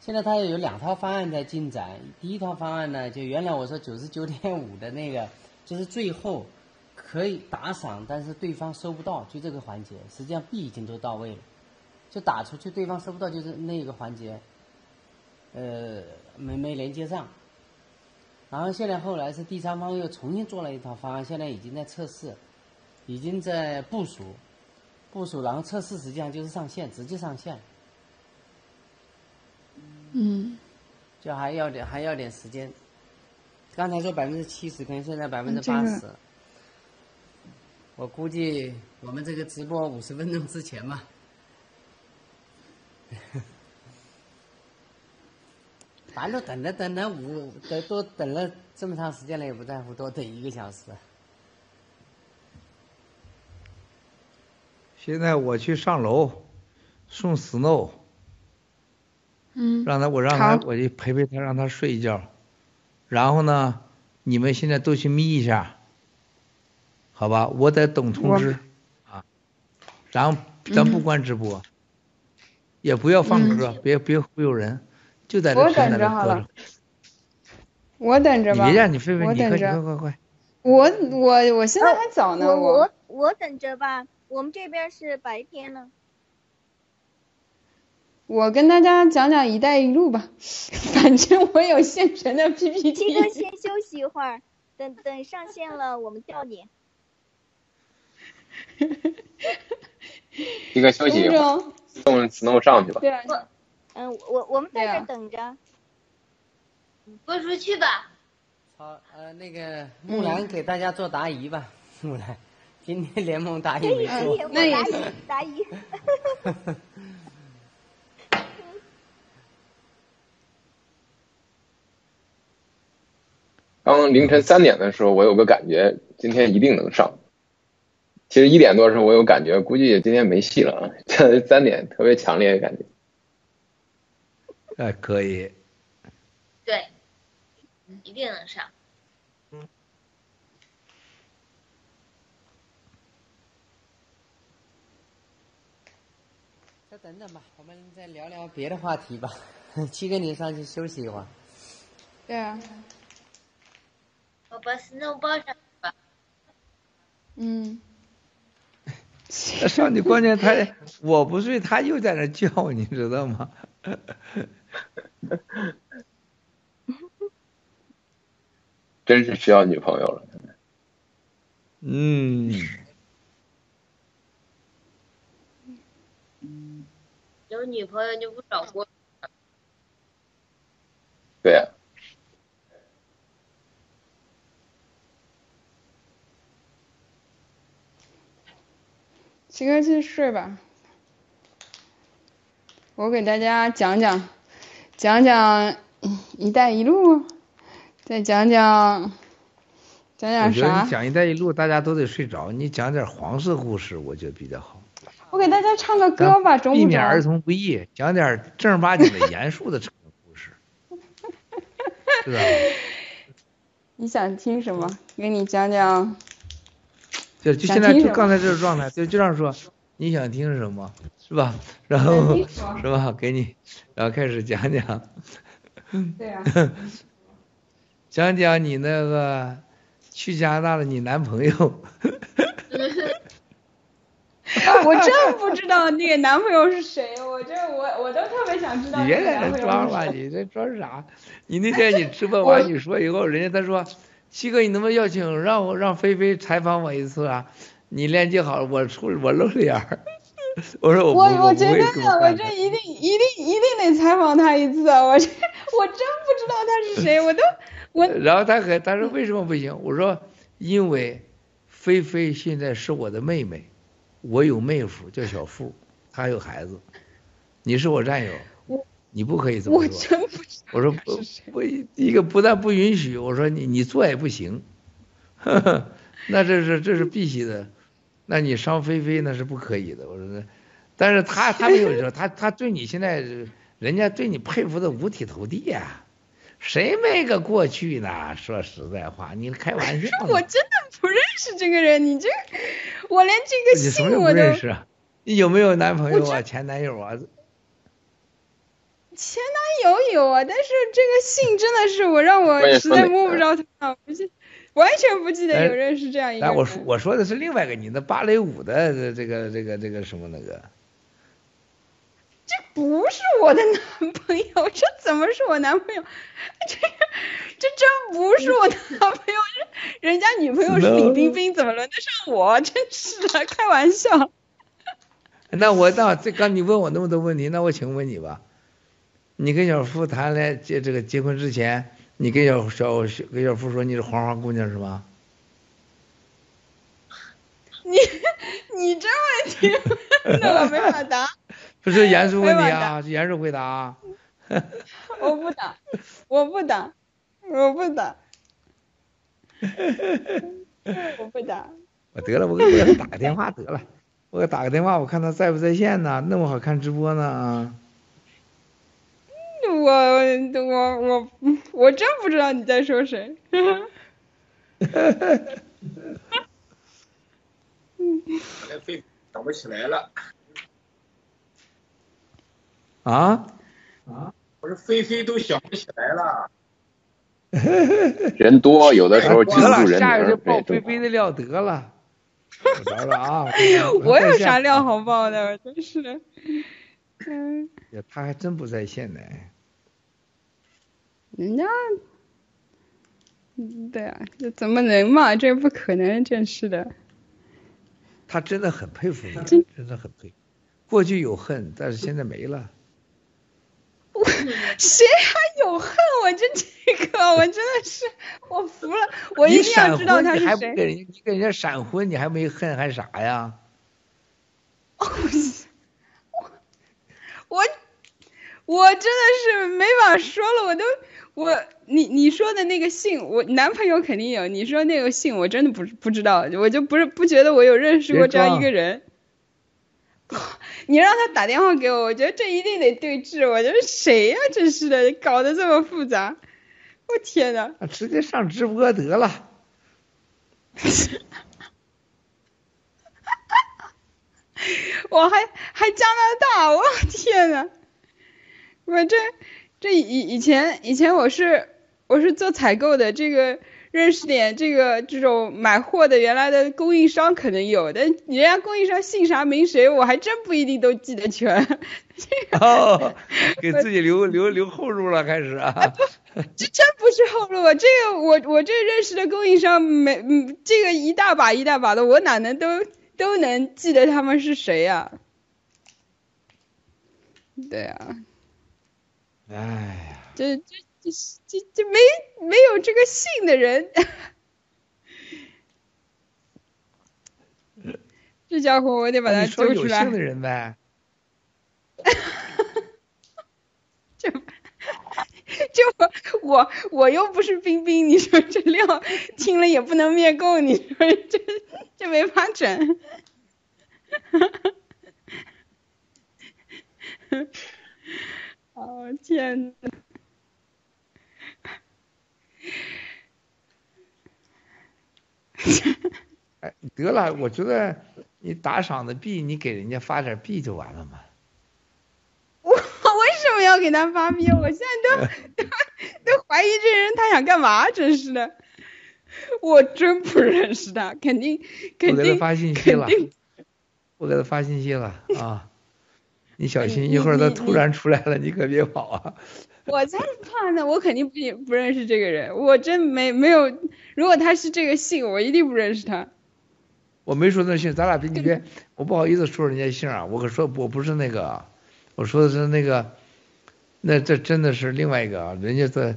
现在他有两套方案在进展，第一套方案呢，就原来我说九十九点五的那个，就是最后可以打赏，但是对方收不到，就这个环节，实际上币已经都到位了，就打出去对方收不到，就是那个环节，呃，没没连接上。然后现在后来是第三方又重新做了一套方案，现在已经在测试，已经在部署，部署，然后测试实际上就是上线，直接上线。嗯，就还要点还要点时间。刚才说百分之七十，可能现在百分之八十。我估计我们这个直播五十分钟之前吧。反正等着等着五等多等了这么长时间了，也不在乎多等一个小时。现在我去上楼送 Snow，嗯，让他我让他我就陪陪他，让他睡一觉。然后呢，你们现在都去眯一下，好吧？我得等通知啊。然后咱不嗯关直播，也不要放歌，别别忽悠人，就在这我平台等着好了上搁着。我等着吧。你别让你飞飞，你快我等着。快快快！我我我现在还早呢，我我我等着吧，我们这边是白天呢。我跟大家讲讲“一带一路”吧，反正我有现成的 PPT 哥。先休息一会儿，等等上线了我们叫你。一个休息一会儿，种送 Snow 上去吧。对啊，嗯，我我们在这等着。播出去吧。好，呃，那个木兰给大家做答疑吧，木兰，今天联盟答疑可以没做可以，。我那也答疑 答疑。刚凌晨三点的时候，我有个感觉，今天一定能上。其实一点多的时候，我有感觉，估计今天没戏了啊。这三点特别强烈的感觉。哎，可以。对，一定能上。嗯再等等吧，我们再聊聊别的话题吧。七哥，你上去休息一会儿。对啊，我把 Snow 抱上去吧。嗯，那上去关键他我不睡，他又在那叫，你知道吗？真是需要女朋友了。嗯，有女朋友就不找过。对呀、七哥去睡吧。我给大家讲讲，讲讲“一带一路”，再讲讲讲我讲啥你？讲“一带一路”，大家都得睡着，你讲点黄色故事，我觉得比较好。我给大家唱个歌吧，中午避免儿？童不宜，讲点正儿八经的、严肃的成人故事，知道吧？你想听什么？给你讲讲。就就现在就刚才这个状态，就就这样说，你想听什么，是吧？然后是吧？给你，然后开始讲讲，对啊。讲讲你那个去加拿大的你男朋友，我真不知道那个男朋友是谁，我这我我都特别想知道你别在这装了。你这装啥？你那天你直播 完你说以后，人家他说，七哥你能不能邀请让我让菲菲采访我一次啊？你链接好了，我出我露脸儿。我说我我我不会我觉得这么干的我这一定一定一定得采访他一次，啊我这我真不知道他是谁，我都我然后他还他说为什么不行？我说因为菲菲现在是我的妹妹，我有妹夫叫小付，她有孩子，你是我战友，你不可以这么我说。真不知我说不不，一个不但不允许，我说你你做也不行，呵呵，那这是这是必须的，那你伤菲菲那是不可以的。我说那但是他他没有说，他 他对你现在，人家对你佩服的五体投地呀、谁没个过去呢？说实在话，你开玩笑呢。我真的不认识这个人，你这我连这个你什么都不姓我都认识啊？你有没有男朋友啊？前男友啊？前男友有啊，但是这个姓真的是我让我实在摸不着头脑，不记完全不记得哎有认识这样一个。我说我说的是另外一个，你的芭蕾舞的这个这个这个什么那个，这不是我的男朋友，这怎么是我男朋友？这这真不是我的男朋友，人人家女朋友是李冰冰，怎么轮得上我？真是的，开玩笑。那我那这刚你问我那么多问题，那我请问你吧，你跟小付谈恋爱结这个结婚之前，你跟小小小跟小付说你是黄花姑娘是吧？你你这问题问的我没法答，不是严肃问题啊，是严肃回答啊。我不答，我不答，我不答，我不答。我得了，我给我给他打个电话得了，我给他打个电话，我看他在不在线呢？那么好看直播呢啊！我我我我真不知道你在说谁。后来非想不起来了。啊啊！我说菲菲都想不起来了。人多，有的时候记不住人名下一个就报对，菲菲的料得了。我找找啊，我有啥料好报的？我真是的。嗯，呀？他还真不在线呢。人家，嗯对啊，这怎么能嘛？这不可能，真是的。他真的很佩服你，真的很佩服。过去有恨，但是现在没了。我谁还有恨我这这个？我真的是我服了，我一定要知道他是谁。闪婚你还不给人你给人家闪婚，你还没恨还啥呀？我我真的是没法说了，我都我你你说的那个姓，我男朋友肯定有，你说那个姓我真的不不知道，我就不是不觉得我有认识过这样一个人。你让他打电话给我，我觉得这一定得对质。我觉得谁呀、真是的，搞得这么复杂，我天呐！啊直接上直播得了。我还还加拿大，我天呐！我这这以以前以前我是我是做采购的，这个认识点这个这种买货的原来的供应商可能有，但人家供应商姓啥名谁，我还真不一定都记得全。哦，给自己留留留后路了，开始啊。这真不是后路，这个我我这认识的供应商没嗯，这个一大把一大把的，我哪能都都能记得他们是谁呀、对啊，哎呀，这这这这这没没有这个姓的人，这家伙我得把他揪出来有姓。的人呗。就我我我又不是冰冰，你说这料听了也不能灭供，你说这这没法整。哦天呐！哎，得了，我觉得你打赏的币，你给人家发点币就完了嘛。我为什么要给他发币？我现在都都都怀疑这人他想干嘛，真是的。我真不认识他，肯定我肯定给他发信息了，我给他发信息了啊！你小心一会儿他突然出来了，你可别跑啊！我才怕呢，我肯定不不认识这个人，我真没没有。如果他是这个姓，我一定不认识他。我没说那姓，咱俩别你别，我不好意思说人家姓啊，我可说我不是那个，我说的是那个，那这真的是另外一个啊，人家的，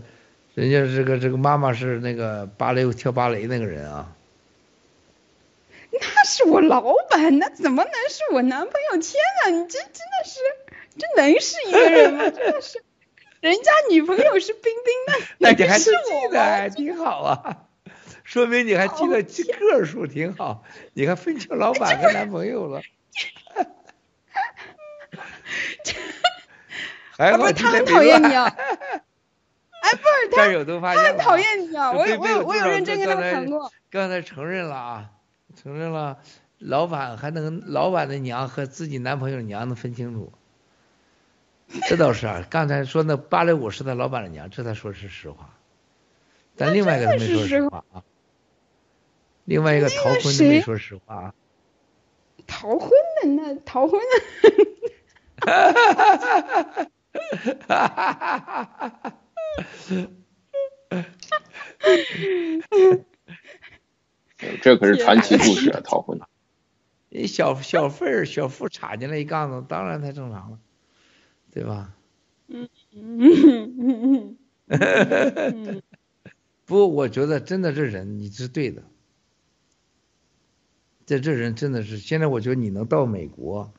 人家这个这个妈妈是那个芭蕾跳芭蕾那个人啊，那是我老板，那怎么能是我男朋友？天呐，你这真的是，这能是一个人吗？真的是，人家女朋友是冰冰，那那你还是记？得还挺好啊，说明你还记得个数挺好，你还分清老板跟男朋友了。还啊，不是他很 讨厌你啊！哎，不是他，他很讨厌你啊！我有我有我有认真跟他谈过。刚才承认了啊，承认了，老板还能老板的娘和自己男朋友的娘能分清楚，这倒是啊。刚才说那芭蕾舞是他老板的娘，这他说是实话，但另外一个他没说实实话啊。另外一个逃婚的没说实话啊。逃婚的那逃婚的，这可是传奇故事啊，逃婚。你小小费儿小付插进来一杠子，当然太正常了，对吧？嗯嗯嗯不，我觉得真的这人你是对的，这这人真的是，现在我觉得你能到美国，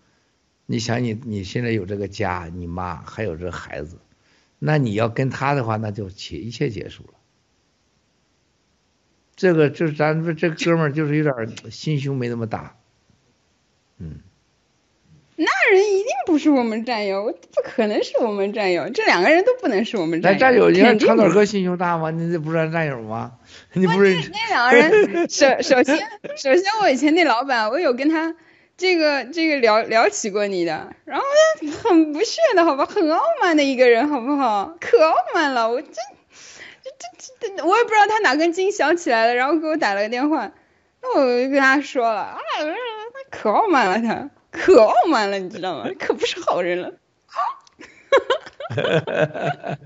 你想你你现在有这个家，你妈还有这孩子，那你要跟他的话，那就切一切结束了。这个就是咱这这哥们儿就是有点儿心胸没那么大，嗯。那人一定不是我们战友，不可能是我们战友，这两个人都不能是我们战友。咱战友，你看长腿哥心胸大吗？你这不是咱战友吗？你不是那两个人，首首先首先我以前那老板，我有跟他这个这个聊聊起过你的，然后他很不屑的好吧，很傲慢的一个人好不好？可傲慢了，我真这这这，我也不知道他哪根筋想起来了，然后给我打了个电话，那我就跟他说了，啊，他可傲慢了他。可傲慢了，你知道吗？可不是好人了。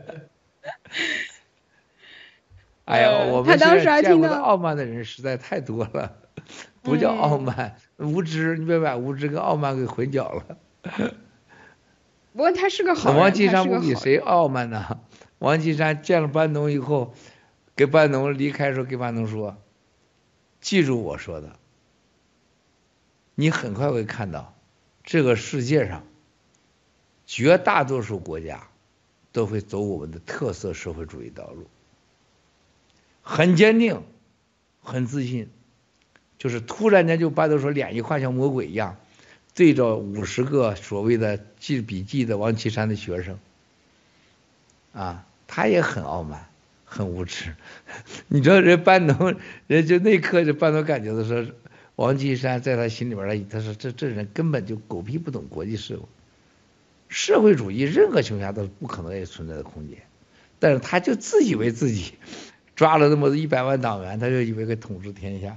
哎呀，呃我们他当时还见过的听到傲慢的人实在太多了，不叫傲慢，无知，你别把无知跟傲慢给混淆了。不过他是个好人，王岐山不比谁傲慢呢？王岐山见了班农以后，给班农离开的时候给班农说：“记住我说的，你很快会看到，这个世界上绝大多数国家都会走我们的特色社会主义道路。”很坚定，很自信，就是突然间就班农说脸一换像魔鬼一样。对着五十个所谓的记笔记的王岐山的学生，啊，他也很傲慢，很无知。你知道人班农，人就那刻就班农感觉到说，王岐山在他心里边儿，他说这这人根本就狗屁不懂国际事务，社会主义任何情况下都不可能有存在的空间。但是他就自以为自己抓了那么一百万党员，他就以为可以统治天下。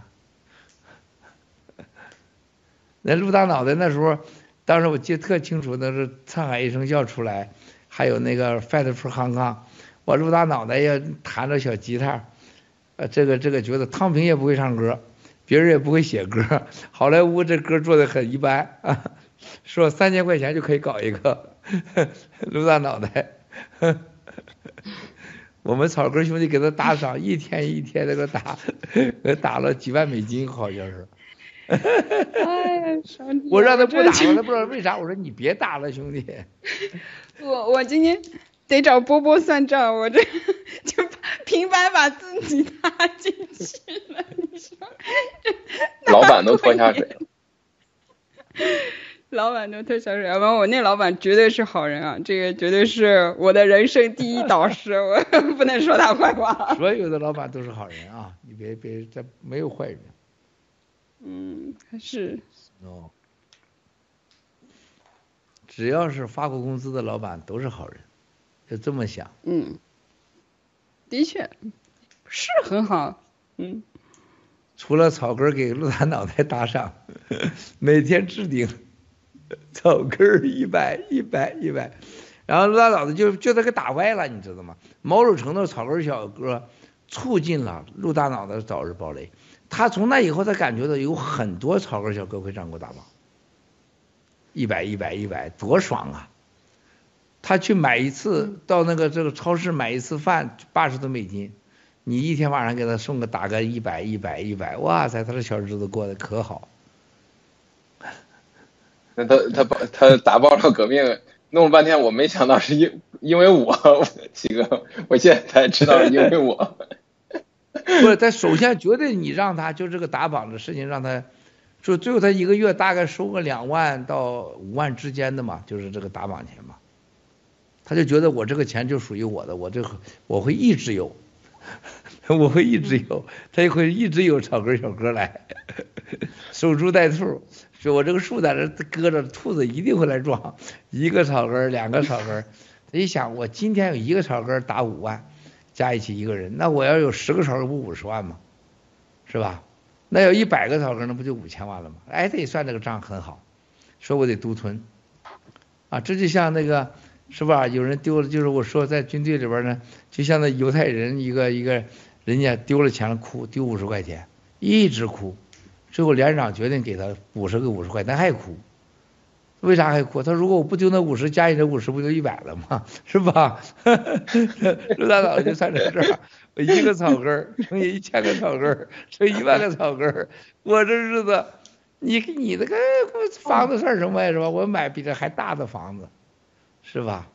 那陆大脑袋那时候，当时我记得特清楚，那是沧海一声笑出来，还有那个 Fight for Hong Kong，我陆大脑袋也弹着小吉他，呃，这个这个觉得汤平也不会唱歌，别人也不会写歌，好莱坞这歌做的很一般啊，说三千块钱就可以搞一个陆大脑袋，我们草根兄弟给他打赏，一天一天的给他打，给打了几万美金，好像是。哎呀，上帝我让他不打了，他不知道为啥。我说你别打了，兄弟。我我今天得找波波算账，我这就平白把自己搭进去了，你说？老板都拖下水了。老板都拖下水，要不然我那老板绝对是好人啊，这个绝对是我的人生第一导师，我不能说他坏话。所有的老板都是好人啊，你别别这没有坏人。嗯，还是。哦，只要是发过工资的老板都是好人，就这么想。嗯，的确是很好。嗯，除了草根儿给鹿大脑袋打赏，每天置顶草根儿一百一百一百，然后鹿大脑袋就就他给打歪了，你知道吗？某种程度草根儿小哥促进了鹿大脑袋早日爆雷。他从那以后，他感觉到有很多草根小哥会上过大榜，一百一百一百，多爽啊！他去买一次到那个这个超市买一次饭八十多美金，你一天晚上给他送个打个一百一百一百，哇塞，他这小日子过得可好。那他他把他打爆了革命，弄了半天，我没想到是因因为我，七哥，我现在才知道是因为我。不是，他首先绝对你让他就这个打榜的事情让他说最后他一个月大概收个两万到五万之间的嘛，就是这个打榜钱嘛。他就觉得我这个钱就属于我的，我这我会一直有，我会一直有，他就会一直有草根小哥来，守株待兔。说我这个树在这搁着，兔子一定会来撞，一个草根，两个草根。他一想，我今天有一个草根打五万，加一起一个人，那我要有十个草根不五十万吗？是吧？那有一百个草根，那不就五千万了吗？哎，他一算这个账很好，说我得独吞，啊，这就像那个。是吧？有人丢了，就是我说在军队里边呢，就像那犹太人一个一个，人家丢了钱了哭，丢五十块钱，一直哭，最后连长决定给他五十个五十块，他还哭，为啥还哭？他如果我不丢那五十，加你这五十不就一百了吗？是吧？陆大嫂就算这事儿，一个草根乘以一千个草根儿乘一万个草根儿我这日子，你你那个房子算什么呀？是吧？我买比这还大的房子。是吧？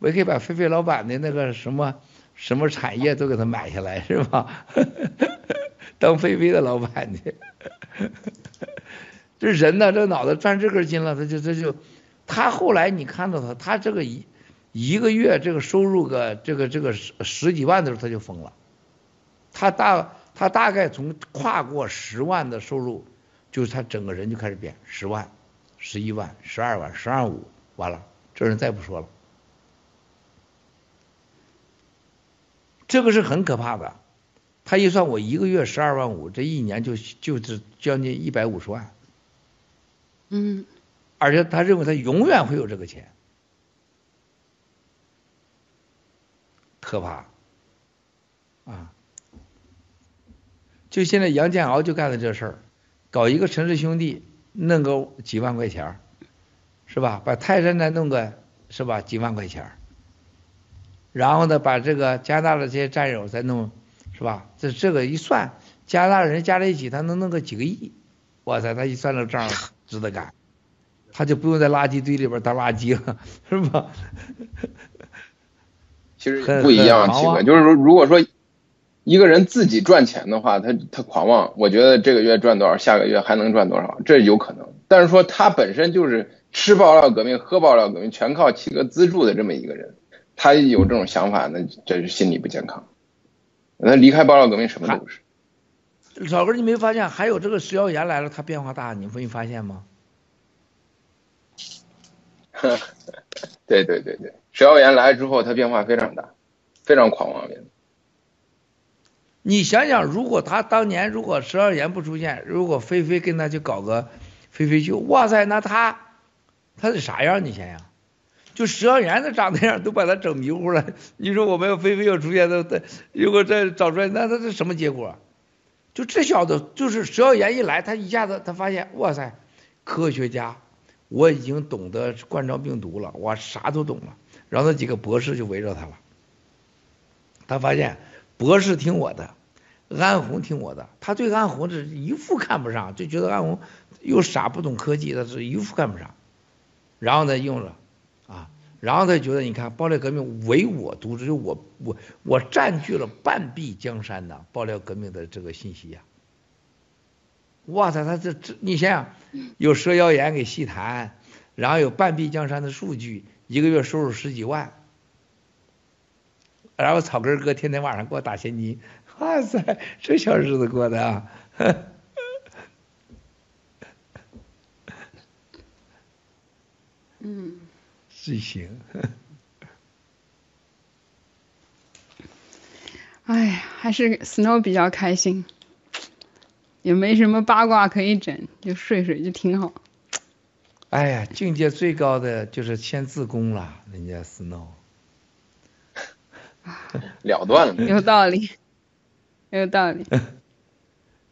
我也可以把菲菲老板的那个什么什么产业都给他买下来，是吧？当菲菲的老板去。这人呢，这脑子转这根筋了，他就这就，他后来你看到他，他这个一一个月这个收入个这个这个十十几万的时候他就疯了，他大他大概从跨过十万的收入，就是他整个人就开始变，十万、十一万、十二万、十二五，完了。这人再不说了，这个是很可怕的。他一算，我一个月十二万五，这一年就就是将近一百五十万。嗯。而且他认为他永远会有这个钱，可怕啊！就现在杨建豪就干的这事儿，搞一个陈氏兄弟，弄个几万块钱儿是吧？把泰山再弄个，是吧？几万块钱儿然后呢，把这个加拿大的这些战友再弄，是吧？这这个一算，加拿大人加在一起，他能弄个几个亿？哇塞，他一算这账，值得干，他就不用在垃圾堆里边当垃圾了，是吧？其实不一样，体会就是说，如果说一个人自己赚钱的话，他他狂妄，我觉得这个月赚多少，下个月还能赚多少，这有可能。但是说他本身就是。吃爆料革命，喝爆料革命，全靠七哥资助的这么一个人，他有这种想法，那这是心理不健康。那离开爆料革命什么都不是。老哥，你没发现还有这个石耀岩来了，他变化大，你没发现吗？对对对对，石耀岩来之后，他变化非常大，非常狂妄变你想想，如果他当年如果石耀岩不出现，如果菲菲跟他去搞个。菲菲秀，哇塞，那他他是啥样？你想想，就石耀岩的长那样，都把他整迷糊了。你说我们要菲菲要出现，他他如果再找出来，那他是什么结果？就这小子，就是石耀岩一来，他一下子他发现，哇塞，科学家，我已经懂得冠状病毒了，我啥都懂了。然后那几个博士就围着他了。他发现博士听我的，安红听我的，他对安红是一副看不上，就觉得安红。又傻不懂科技，他是一副看不上，然后呢用了，然后他觉得你看爆料革命唯我独尊，我我我占据了半壁江山呐，爆料革命的这个信息呀，哇塞，他这这你想想，有蛇谣言给细谈，然后有半壁江山的数据，一个月收入十几万，然后草根哥天天晚上给我打现金，哇塞，这小日子过的啊。嗯，是行。哎呀，还是 Snow 比较开心，也没什么八卦可以整，就睡睡就挺好。哎呀，境界最高的就是签字功了，人家 Snow。了断了。有道理，有道理。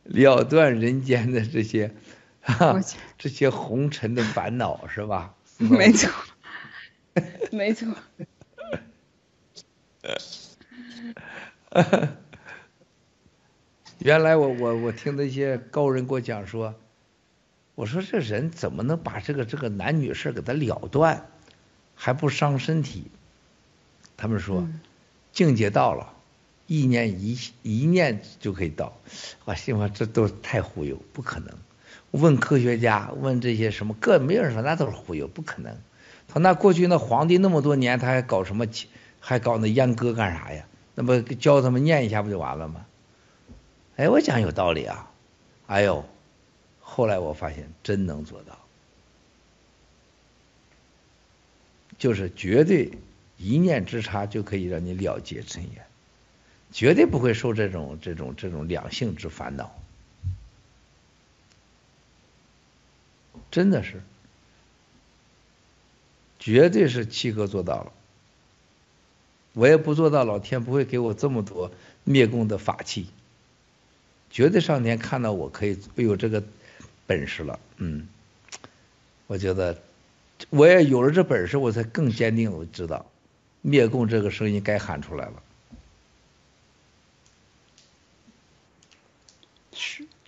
了断人间的这些，这些红尘的烦恼，是吧？没错，没错。原来我我我听那些高人给我讲说，我说这人怎么能把这个这个男女事给他了断，还不伤身体？他们说境界到了，意念一一念就可以到。我心说这都太忽悠，不可能。问科学家，问这些什么个没有人说那都是忽悠，不可能。他那过去那皇帝那么多年，他还搞什么，还搞那阉割干啥呀？那么教他们念一下不就完了吗？哎，我讲有道理啊。哎呦，后来我发现真能做到，就是绝对一念之差就可以让你了结尘缘，绝对不会受这种这种这种两性之烦恼。真的是，绝对是七哥做到了。我也不做到，老天不会给我这么多灭共的法器。绝对上天看到我可以有这个本事了，嗯，我觉得我也有了这本事，我才更坚定我知道灭共这个声音该喊出来了。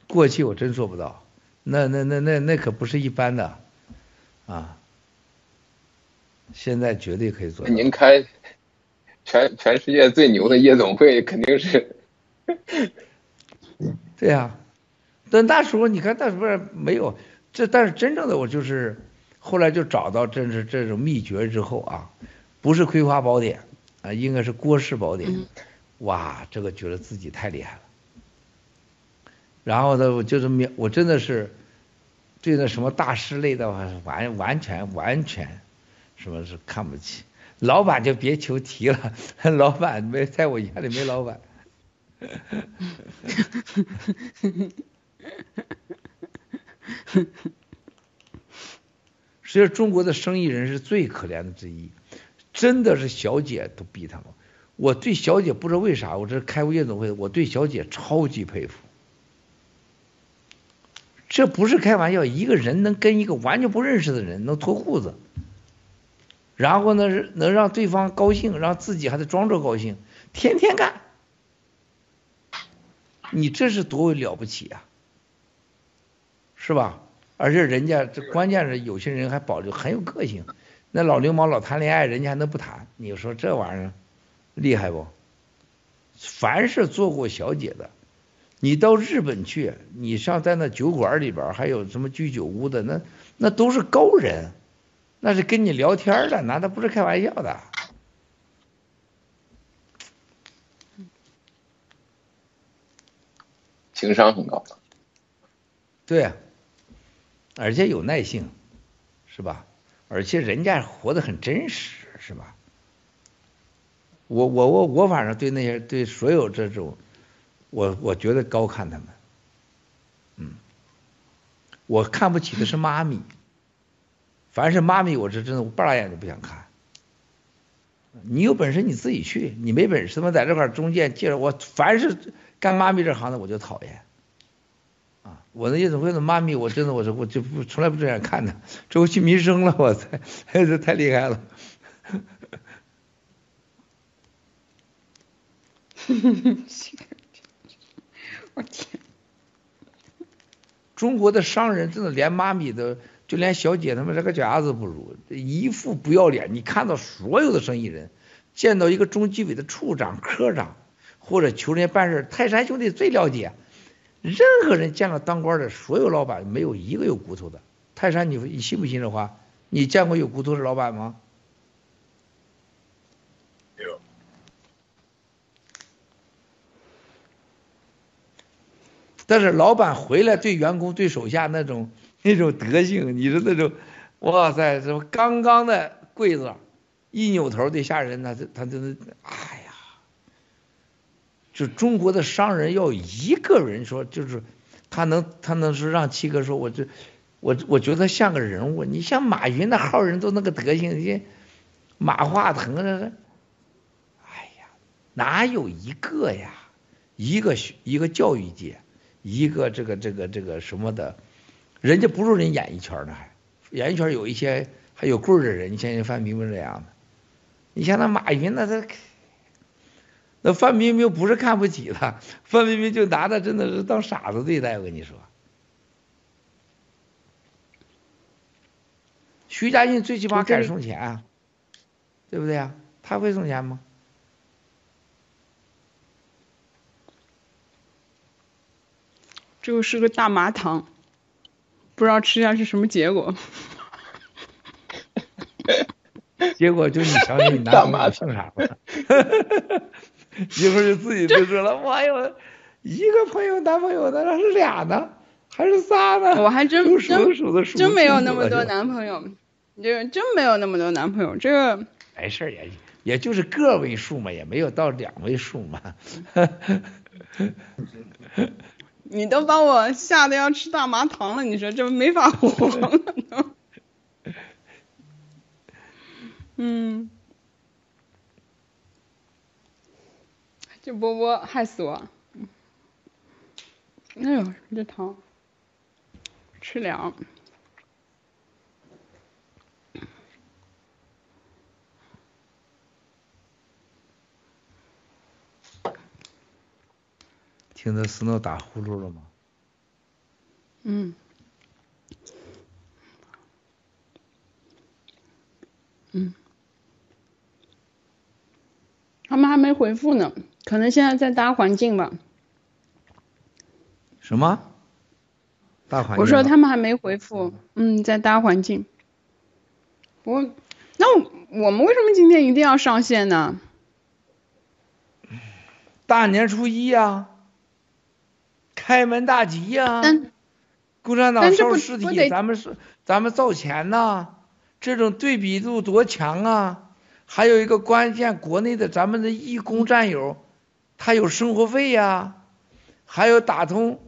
过去我真做不到，那那那那那可不是一般的啊！现在绝对可以做到。您开全全世界最牛的夜总会，肯定是。对呀、但那时候你看，那时候没有这，但是真正的我就是后来就找到真是这种秘诀之后啊，不是《葵花宝典》啊，应该是《郭氏宝典》。哇，这个觉得自己太厉害了。然后呢，我就是面，我真的是对那什么大师类的话，完完全完全什么是看不起。老板就别求提了，老板没在我眼里没老板。实际上，中国的生意人是最可怜的之一，真的是小姐都逼他们。我对小姐不知道为啥，我这开过夜总会，我对小姐超级佩服。这不是开玩笑，一个人能跟一个完全不认识的人能脱裤子，然后呢能让对方高兴，让自己还得装着高兴，天天干。你这是多了不起啊，是吧？而且人家这关键是有些人还保留很有个性，那老流氓老谈恋爱，人家还能不谈？你说这玩意儿厉害不？凡是做过小姐的，你到日本去，你上在那酒馆里边，还有什么居酒屋的，那那都是高人，那是跟你聊天的，那他不是开玩笑的。情商很高。对、啊，而且有耐性，是吧？而且人家活得很真实，是吧？我我我我反正对那些对所有这种，我我觉得高看他们，嗯，我看不起的是妈咪，凡是妈咪，我是真的我半拉眼都不想看。你有本事你自己去，你没本事他妈在这块儿中间介绍我，凡是干妈咪这行的我就讨厌。啊，我那夜总会的妈咪，我真的我说我就不从来不这样看的，这我去民生了，我操这太厉害了。我天！中国的商人真的连妈咪的，就连小姐他们这个脚丫子不如，一副不要脸。你看到所有的生意人，见到一个中纪委的处长、科长，或者求人家办事，泰山兄弟最了解。任何人见了当官的，所有老板没有一个有骨头的。泰山，你你信不信这话？你见过有骨头的老板吗？有。但是老板回来对员工、对手下那种 那种德性，你说那种，哇塞，什么刚刚的柜子，一扭头得吓人，那这他真的，哎呀，就中国的商人要一个人说，就是他能他能说让七哥说，我这我我觉得像个人物。你像马云那号人都那个德行，你马化腾这是，哎呀，哪有一个呀？一个一个教育界。一个这个这个这个什么的，人家不如人演艺圈的，还演艺圈有一些还有棍儿的人，你像范冰冰这样的，你像那马云那他，那范冰冰不是看不起他，范冰冰就拿他真的是当傻子对待，我跟你说。徐家印最起码敢送钱啊，对不对呀？他会送钱吗？这个是个大麻糖。不知道吃下去什么结果。结果就你想起你男朋友姓啥了，一会儿就自己就说了，我有一个朋友男朋友的，那是俩呢，还是仨呢？我还真都数真着数着数真没有那么多男朋友，这个真没有那么多男朋友，这个没事儿也也就是个位数嘛，也没有到两位数嘛。你都把我吓得要吃大麻糖了，你说这没法活了都。嗯，这波波害死我！哎呦，这糖吃凉。听到 Snow 打呼噜了吗？嗯。嗯。他们还没回复呢，可能现在在搭环境吧。什么？大环境？我说他们还没回复，嗯，在搭环境。我，那我我们为什么今天一定要上线呢？大年初一呀、开门大吉呀、共产党但这不烧尸体，咱们是咱们造钱呐，这种对比度多强啊！还有一个关键，国内的咱们的义工战友，他有生活费呀、还有打通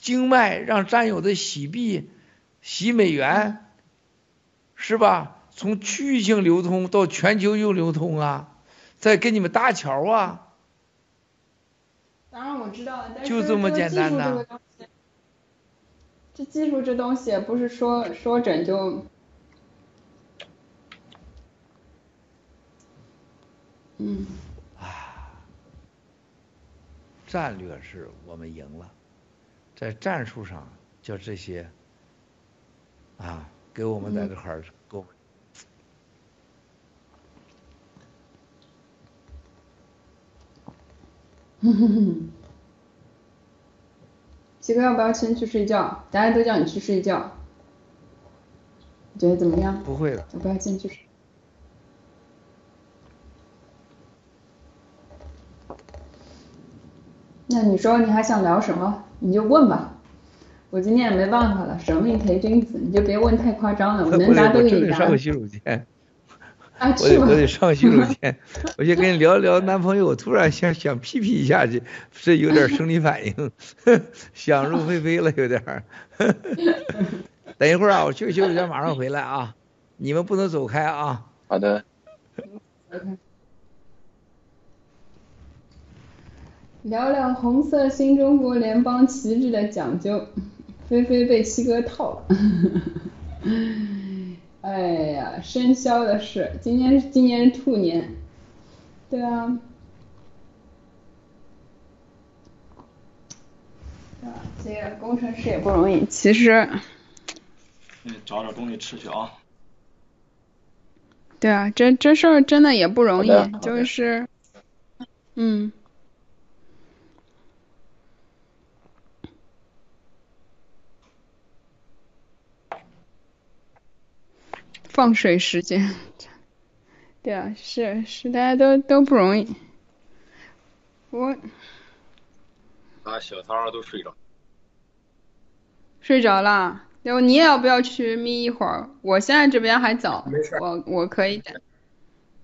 经脉，让战友的洗币、洗美元，是吧？从区域性流通到全球又流通啊，再给你们搭桥啊。当然我知道了，但是就这么简单呐这个技术这个东西，不是说说整就，嗯，啊战略是我们赢了，在战术上叫这些啊，给我们在这块儿给我们七哥要不要先去睡觉？大家都叫你去睡觉，你觉得怎么样？不会的，要不要先去睡？那你说你还想聊什么？你就问吧。我今天也没办法了，舍命陪君子，你就别问太夸张了，我能答 我都给你答我正得上。个洗手间，啊，我。得我得上洗手间，我先跟你聊聊男朋友，我突然想想屁屁一下去，这有点生理反应，想入非非了，有点儿。等一会儿啊，我去个洗手间，马上回来啊，你们不能走开啊。好的。聊聊红色新中国联邦旗帜的讲究，菲菲被七哥套了。哎呀，生肖的事，今年是今年是兔年，对啊，对啊，这个工程师也不容易。其实，嗯，找点东西吃去啊。对啊，这这事儿真的也不容易就是，嗯。放水时间，对啊，是是，大家都都不容易。我啊，小涛儿都睡着。睡着了，要不你也要不要去眯一会儿？我现在这边还早我我可以的。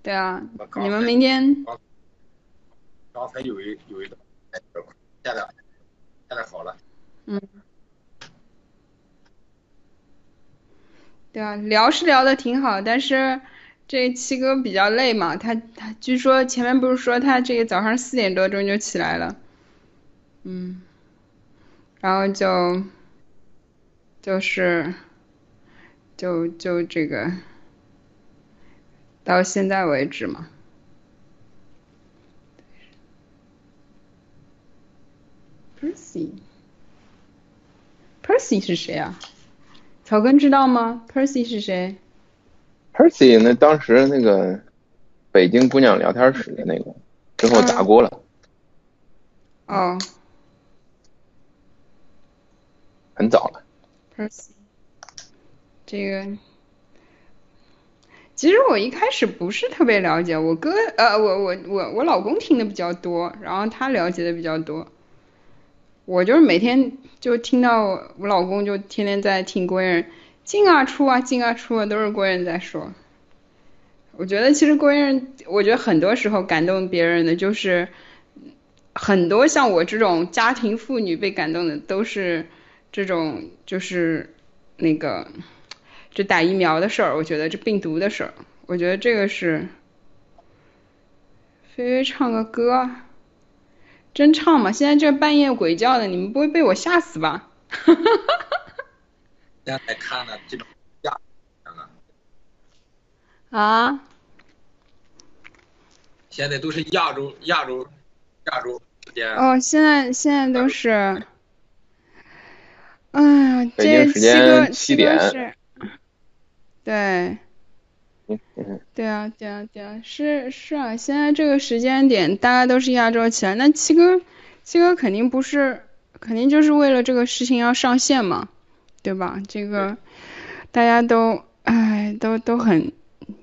对啊你们明天刚才有一有一段，现在现在好了。嗯，对啊，聊是聊的挺好，但是这七哥比较累嘛，他他据说前面不是说他这个早上四点多钟就起来了，嗯，然后就就是就就这个到现在为止嘛。Percy。Percy 是谁啊？草根知道吗？Percy 是谁？Percy 那当时那个北京姑娘聊天室的那个，之后砸锅了，哦很早了。，Percy。这个，其实我一开始不是特别了解，我哥呃，我我我我老公听的比较多，然后他了解的比较多。我就是每天就听到我老公就天天在听国人进啊出啊进啊出啊，都是国人在说。我觉得其实国人，我觉得很多时候感动别人的就是很多像我这种家庭妇女被感动的都是这种就是那个这打疫苗的事儿，我觉得这病毒的事儿，我觉得这个是。菲菲唱个歌。真唱吗？现在这半夜鬼叫的，你们不会被我吓死吧？现在看的这种亚啊？现在都是亚洲亚洲亚洲时间。哦，现在现在都是，哎呀，北京时这七个间七七个点。是，对。嗯对啊，对啊，对啊，是是啊，现在这个时间点，大家都是亚洲起来，那七哥，七哥肯定不是，肯定就是为了这个事情要上线嘛，对吧？这个大家都，唉，都都很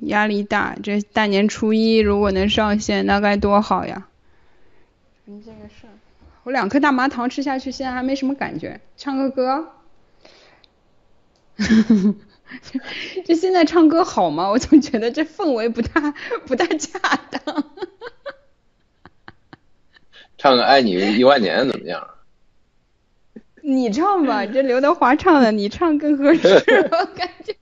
压力大，这大年初一如果能上线，那该多好呀！嗯，这个事儿，我两颗大麻糖吃下去，现在还没什么感觉，唱个歌。这现在唱歌好吗？我总觉得这氛围不大 不大恰当。唱个《爱你一万年》怎么样？你唱吧，这刘德华唱的，你唱更合适，我感觉。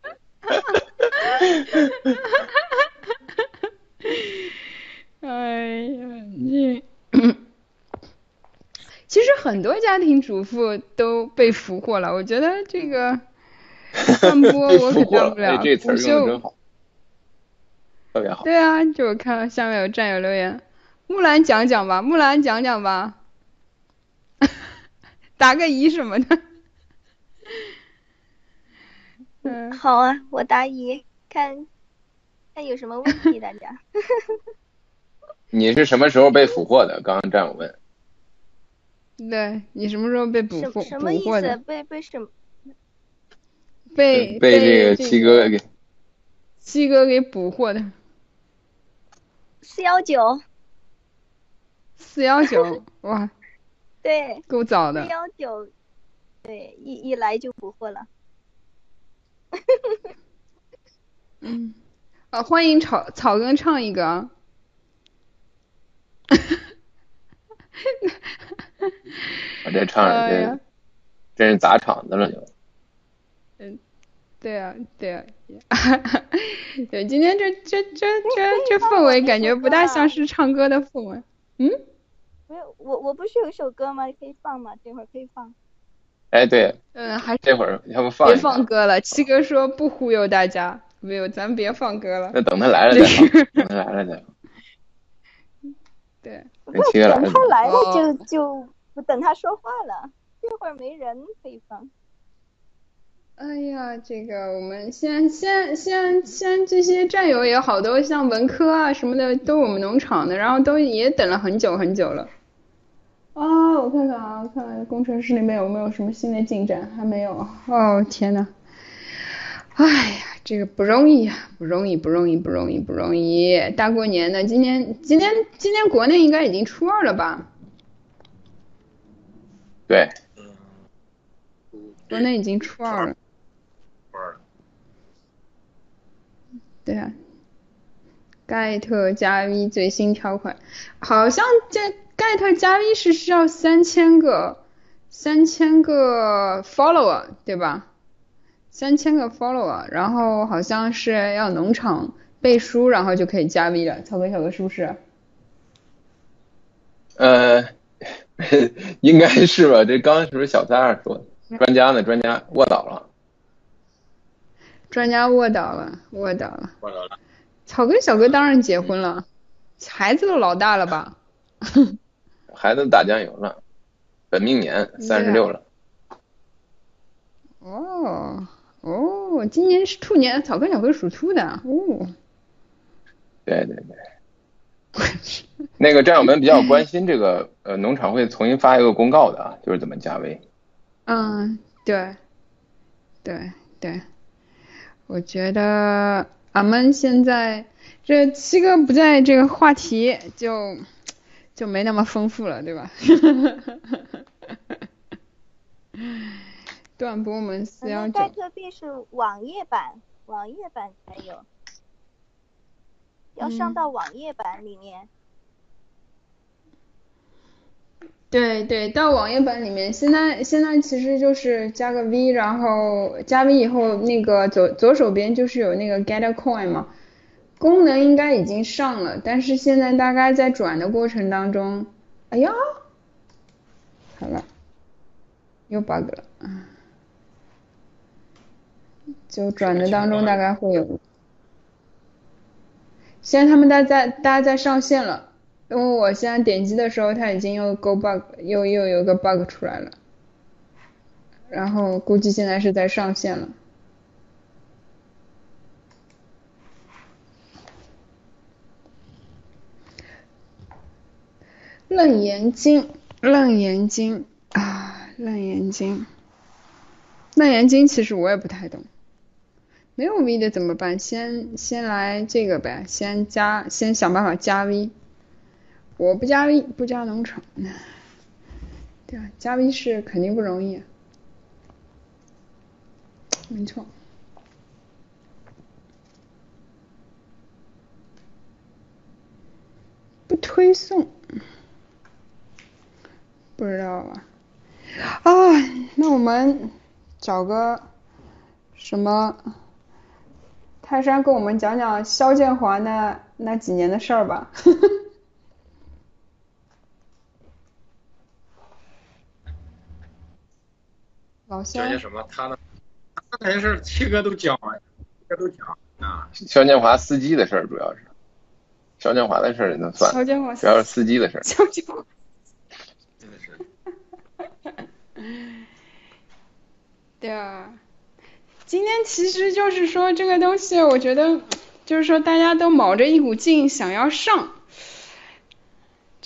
哎呀，你 其实很多家庭主妇都被俘获了，我觉得这个。散播 我可当不了，哎，这词儿。用的真好，特别好。对啊，就我看到下面有战友留言，木兰讲讲吧，木兰讲讲吧，答个疑什么的。嗯，好啊，我答疑，看看有什么问题，大家。你是什么时候被俘获的？刚刚战友问。对你什么时候被捕获什么意思？被被什么？被被这个七哥给七哥给捕获的。四幺九。四幺九，哇，对。够早的四。幺九，对，一一来就捕获了。嗯，啊，欢迎草草根唱一个啊。我这唱 这真是砸场子了就。嗯，对啊，对啊，对，今天这这这这这氛围感觉不大像是唱歌的氛围。嗯，没有，我我不是有一首歌吗？可以放吗？这会儿可以放。哎，对，嗯，还是这会儿要不放别？放歌了。七哥说不忽悠大家，没有，咱别放歌了。那等他来了再放，等他来了再放。对，等七哥来等了他来了哦就就不等他说话了，这会儿没人可以放。哎呀，这个我们先先先先这些战友也好多，像文科啊什么的，都我们农场的，然后都也等了很久很久了。啊，我看看啊，看看工程师那边有没有什么新的进展，还没有。哦，天呐，哎呀，这个不容易呀，不容易，不容易，不容易，不容易。大过年的，今天今天今天国内应该已经初二了吧？对，国内已经初二了。对啊，盖特加 V 最新条款，好像这盖特加 V 是需要三千个三千个 follower 对吧？三千个 follower，然后好像是要农场背书，然后就可以加 V 了。草根小哥是不是？呃，应该是吧？这刚刚是不是小三儿说的？专家呢？专家卧倒了。专家卧倒了，卧倒了。卧倒了。草根小哥当然结婚了，孩子都老大了吧？孩子打酱油了，本命年三十六了。哦哦，今年是兔年，草根小哥属兔的哦。对对对。那个战友们比较关心这个，呃，农场会重新发一个公告的啊，就是怎么加微。嗯，对，对对，我觉得俺们现在这七哥不在这个话题就就没那么丰富了，对吧？断波门四幺那九盖特币是网页版，网页版才有，要上嗯到网页版里面。对对，到网页版里面，现在现在其实就是加个 V，然后加 V 以后，那个左左手边就是有那个 Get a Coin 嘛，功能应该已经上了，但是现在大概在转的过程当中，哎呀，好了，又 bug 了，就转的当中大概会有，现在他们大家大家在上线了。因为我现在点击的时候，它已经又 go bug，又又有个 bug 出来了，然后估计现在是在上线了。楞严经，楞严经啊，楞严经，楞严经其实我也不太懂，没有 V 的怎么办？先先来这个呗，先加，先想办法加 V。我不加微不加农场，对啊，加微是肯定不容易，没错。不推送，不知道啊。啊，那我们找个什么泰山跟我们讲讲肖建华那那几年的事儿吧。老肖讲些什么？他呢？他那些事儿七哥都讲了，七哥都讲啊。肖建华司机的事儿主要是，肖建华的事儿也能算，肖建华主要是司机的事儿。肖建华，真的是。对啊，今天其实就是说这个东西，我觉得就是说大家都卯着一股劲想要上，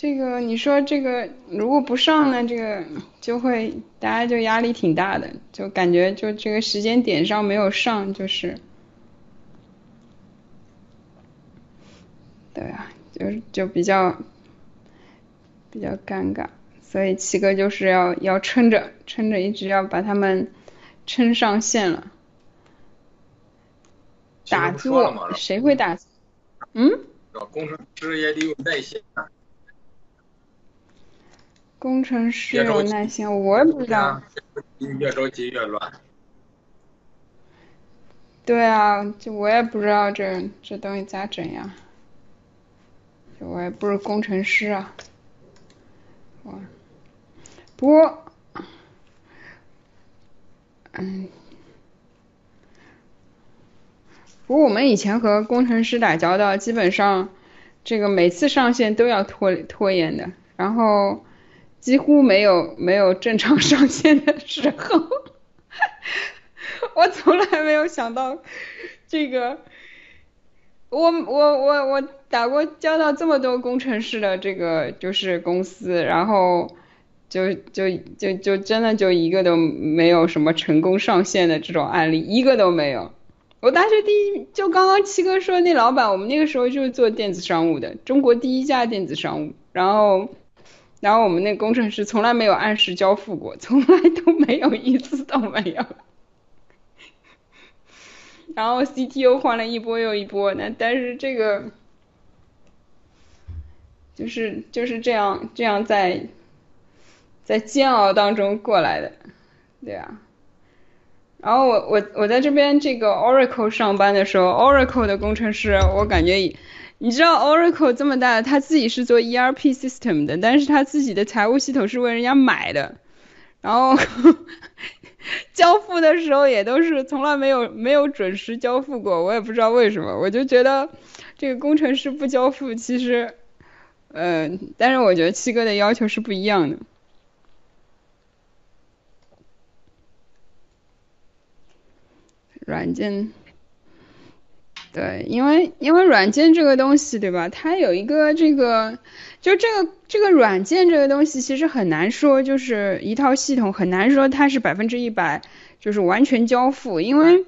这个你说这个如果不上呢，这个就会大家就压力挺大的，就感觉就这个时间点上没有上，就是，对啊，就是就比较比较尴尬，所以七哥就是要要撑着撑着，一直要把他们撑上线了。打坐吗谁会打？嗯？工程师也得有耐心啊。工程师有耐心，我也不知道。越着急越乱。对啊，就我也不知道这这东西咋整呀。就我也不是工程师啊。我，不过，嗯，不过我们以前和工程师打交道，基本上这个每次上线都要拖拖延的，然后几乎没有没有正常上线的时候。我从来没有想到这个，我我我我打过交道这么多工程师的这个就是公司，然后就就就就真的就一个都没有什么成功上线的这种案例，一个都没有。我大学第一就刚刚七哥说那老板，我们那个时候就是做电子商务的，中国第一家电子商务，然后然后我们那工程师从来没有按时交付过，从来都没有一次都没有。然后 CTO 换了一波又一波，那但是这个就是就是这样这样在在煎熬当中过来的，对啊。然后我我我在这边这个 Oracle 上班的时候，Oracle 的工程师，我感觉，你知道 Oracle 这么大，他自己是做 ERP system 的，但是他自己的财务系统是为人家买的，然后 交付的时候也都是从来没有没有准时交付过，我也不知道为什么，我就觉得这个工程师不交付，其实，呃，但是我觉得七哥的要求是不一样的。软件，对，因为因为软件这个东西，对吧？它有一个这个，就这个这个软件这个东西，其实很难说，就是一套系统很难说它是百分之一百就是完全交付，因为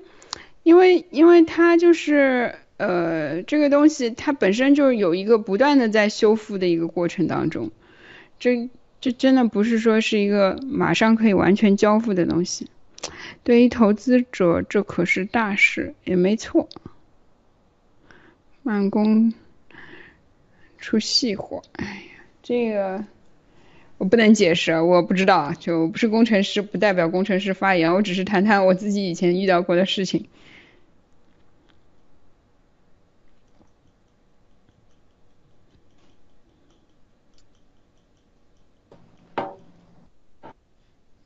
因为因为它就是呃这个东西它本身就有一个不断的在修复的一个过程当中，这这真的不是说是一个马上可以完全交付的东西。对于投资者，这可是大事，也没错。慢工出细活，哎呀，这个我不能解释，我不知道，就不是工程师，不代表工程师发言，我只是谈谈我自己以前遇到过的事情。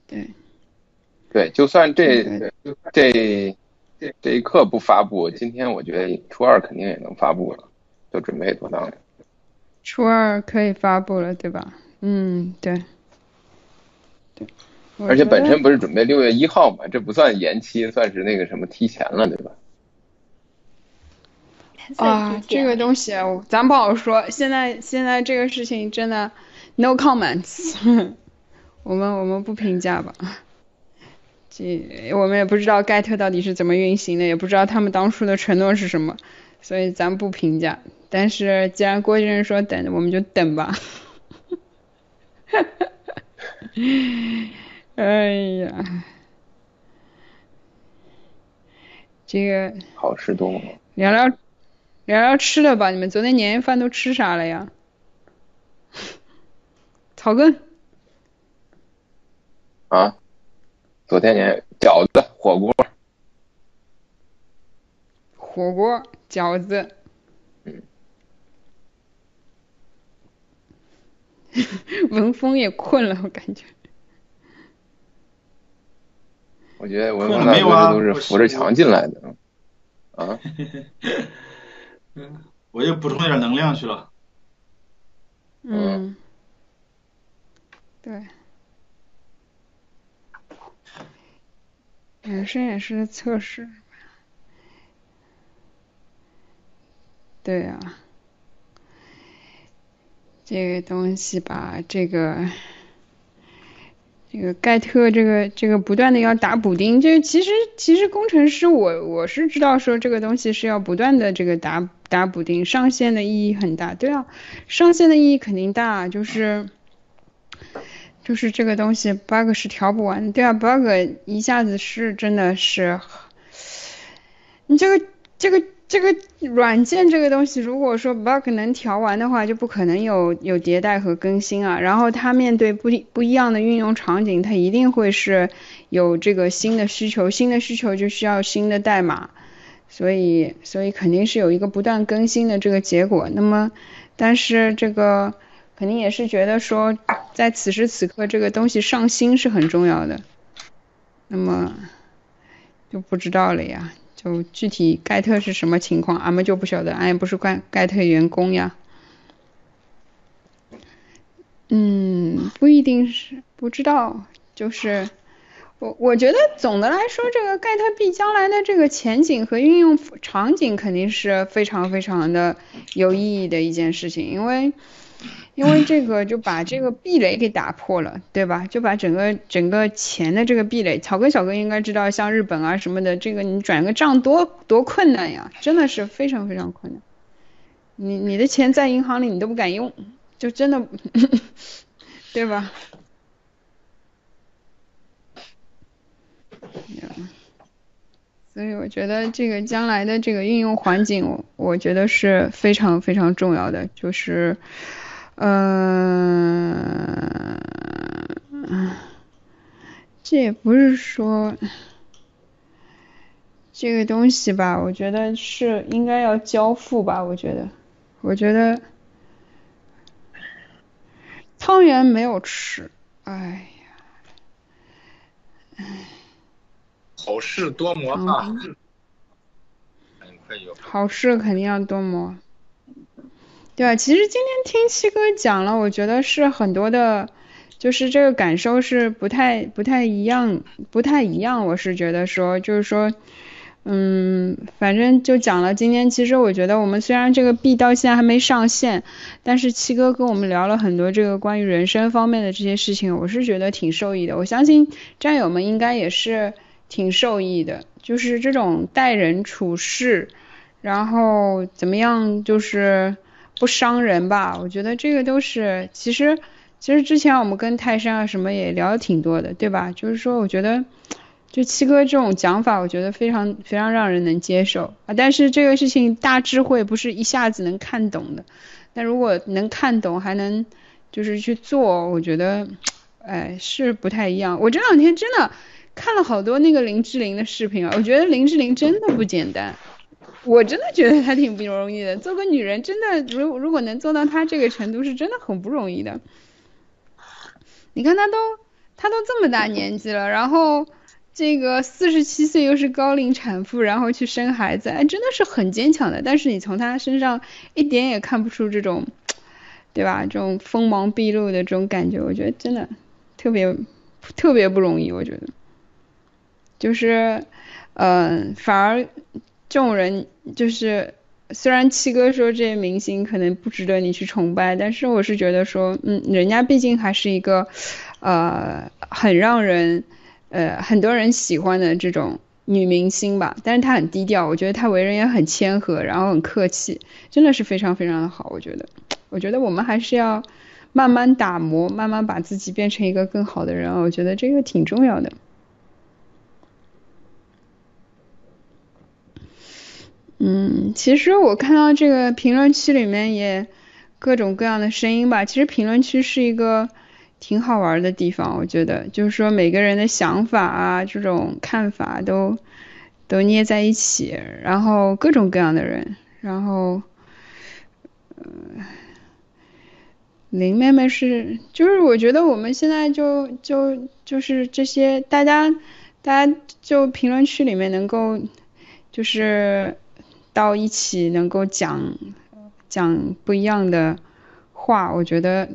对。对，就算这这这这一刻不发布，今天我觉得初二肯定也能发布了，就准备妥当了。初二可以发布了，对吧？嗯，对。对。而且本身不是准备六月一号嘛，这不算延期，算是那个什么提前了，对吧？啊，这个东西咱不好说。现在现在这个事情真的 no comments，我们我们不评价吧。这我们也不知道盖特到底是怎么运行的，也不知道他们当初的承诺是什么，所以咱不评价。但是既然郭先生说等，我们就等吧。哈哈，哎呀，这个好吃多磨。聊聊聊聊吃的吧，你们昨天年夜饭都吃啥了呀？草根。啊？昨天年饺子、火锅，火锅、饺子，嗯，文峰也困了，我感觉。我觉得文峰大哥都是扶着墙进来的，啊。嗯，我又补充点能量去了。嗯。对。也是也是测试，对啊，这个东西吧，这个这个盖特这个这个不断的要打补丁，这其实其实工程师我我是知道说这个东西是要不断的这个打打补丁，上线的意义很大，对啊，上线的意义肯定大，就是。就是这个东西 bug 是调不完，对啊，bug 一下子是真的是，你这个这个这个软件这个东西，如果说 bug 能调完的话，就不可能有有迭代和更新啊。然后它面对不不一样的运用场景，它一定会是有这个新的需求，新的需求就需要新的代码，所以所以肯定是有一个不断更新的这个结果。那么，但是这个。肯定也是觉得说，在此时此刻这个东西上新是很重要的，那么就不知道了呀。就具体盖特是什么情况，俺们就不晓得，俺也不是盖盖特员工呀。嗯，不一定是不知道，就是我我觉得总的来说，这个盖特币将来的这个前景和运用场景肯定是非常非常的有意义的一件事情，因为。因为这个就把这个壁垒给打破了，对吧？就把整个整个钱的这个壁垒，草根小哥应该知道，像日本啊什么的，这个你转个账多多困难呀，真的是非常非常困难。你你的钱在银行里你都不敢用，就真的，对吧？所以我觉得这个将来的这个运用环境，我觉得是非常非常重要的，就是。嗯，这也不是说这个东西吧，我觉得是应该要交付吧，我觉得，我觉得汤圆没有吃，哎呀，好事多磨啊，好事肯定要多磨。对啊，其实今天听七哥讲了，我觉得是很多的，就是这个感受是不太不太一样，不太一样。我是觉得说，就是说，嗯，反正就讲了。今天其实我觉得，我们虽然这个币到现在还没上线，但是七哥跟我们聊了很多这个关于人生方面的这些事情，我是觉得挺受益的。我相信战友们应该也是挺受益的，就是这种待人处事，然后怎么样就是不伤人吧，我觉得这个都是其实其实之前我们跟泰山啊什么也聊的挺多的，对吧？就是说我觉得就七哥这种讲法，我觉得非常非常让人能接受啊，但是这个事情大智慧不是一下子能看懂的，但如果能看懂还能就是去做，我觉得哎是不太一样。我这两天真的。看了好多那个林志玲的视频啊，我觉得林志玲真的不简单，我真的觉得她挺不容易的。做个女人真的，如如果能做到她这个程度，是真的很不容易的。你看她都她都这么大年纪了，然后这个四十七岁又是高龄产妇，然后去生孩子，哎，真的是很坚强的。但是你从她身上一点也看不出这种，对吧？这种锋芒毕露的这种感觉，我觉得真的特别特别不容易，我觉得。就是，嗯，反而这种人就是，虽然七哥说这些明星可能不值得你去崇拜，但是我是觉得说，嗯，人家毕竟还是一个，呃，很让人，呃，很多人喜欢的这种女明星吧。但是她很低调，我觉得她为人也很谦和，然后很客气，真的是非常非常的好。我觉得，我觉得我们还是要慢慢打磨，慢慢把自己变成一个更好的人。我觉得这个挺重要的。嗯，其实我看到这个评论区里面也各种各样的声音吧。其实评论区是一个挺好玩的地方，我觉得，就是说每个人的想法啊，这种看法都都捏在一起，然后各种各样的人，然后，嗯，林妹妹是，就是我觉得我们现在就就就是这些大家大家就评论区里面能够就是。到一起能够讲讲不一样的话，我觉得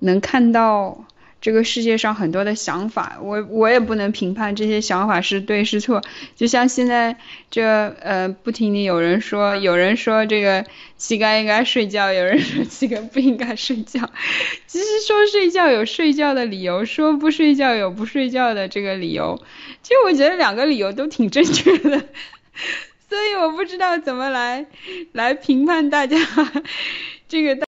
能看到这个世界上很多的想法，我我也不能评判这些想法是对是错。就像现在这呃不停的有人说，有人说这个乞丐应该睡觉，有人说乞丐不应该睡觉。其实说睡觉有睡觉的理由，说不睡觉有不睡觉的这个理由。其实我觉得两个理由都挺正确的。所以我不知道怎么来来评判大家 这个。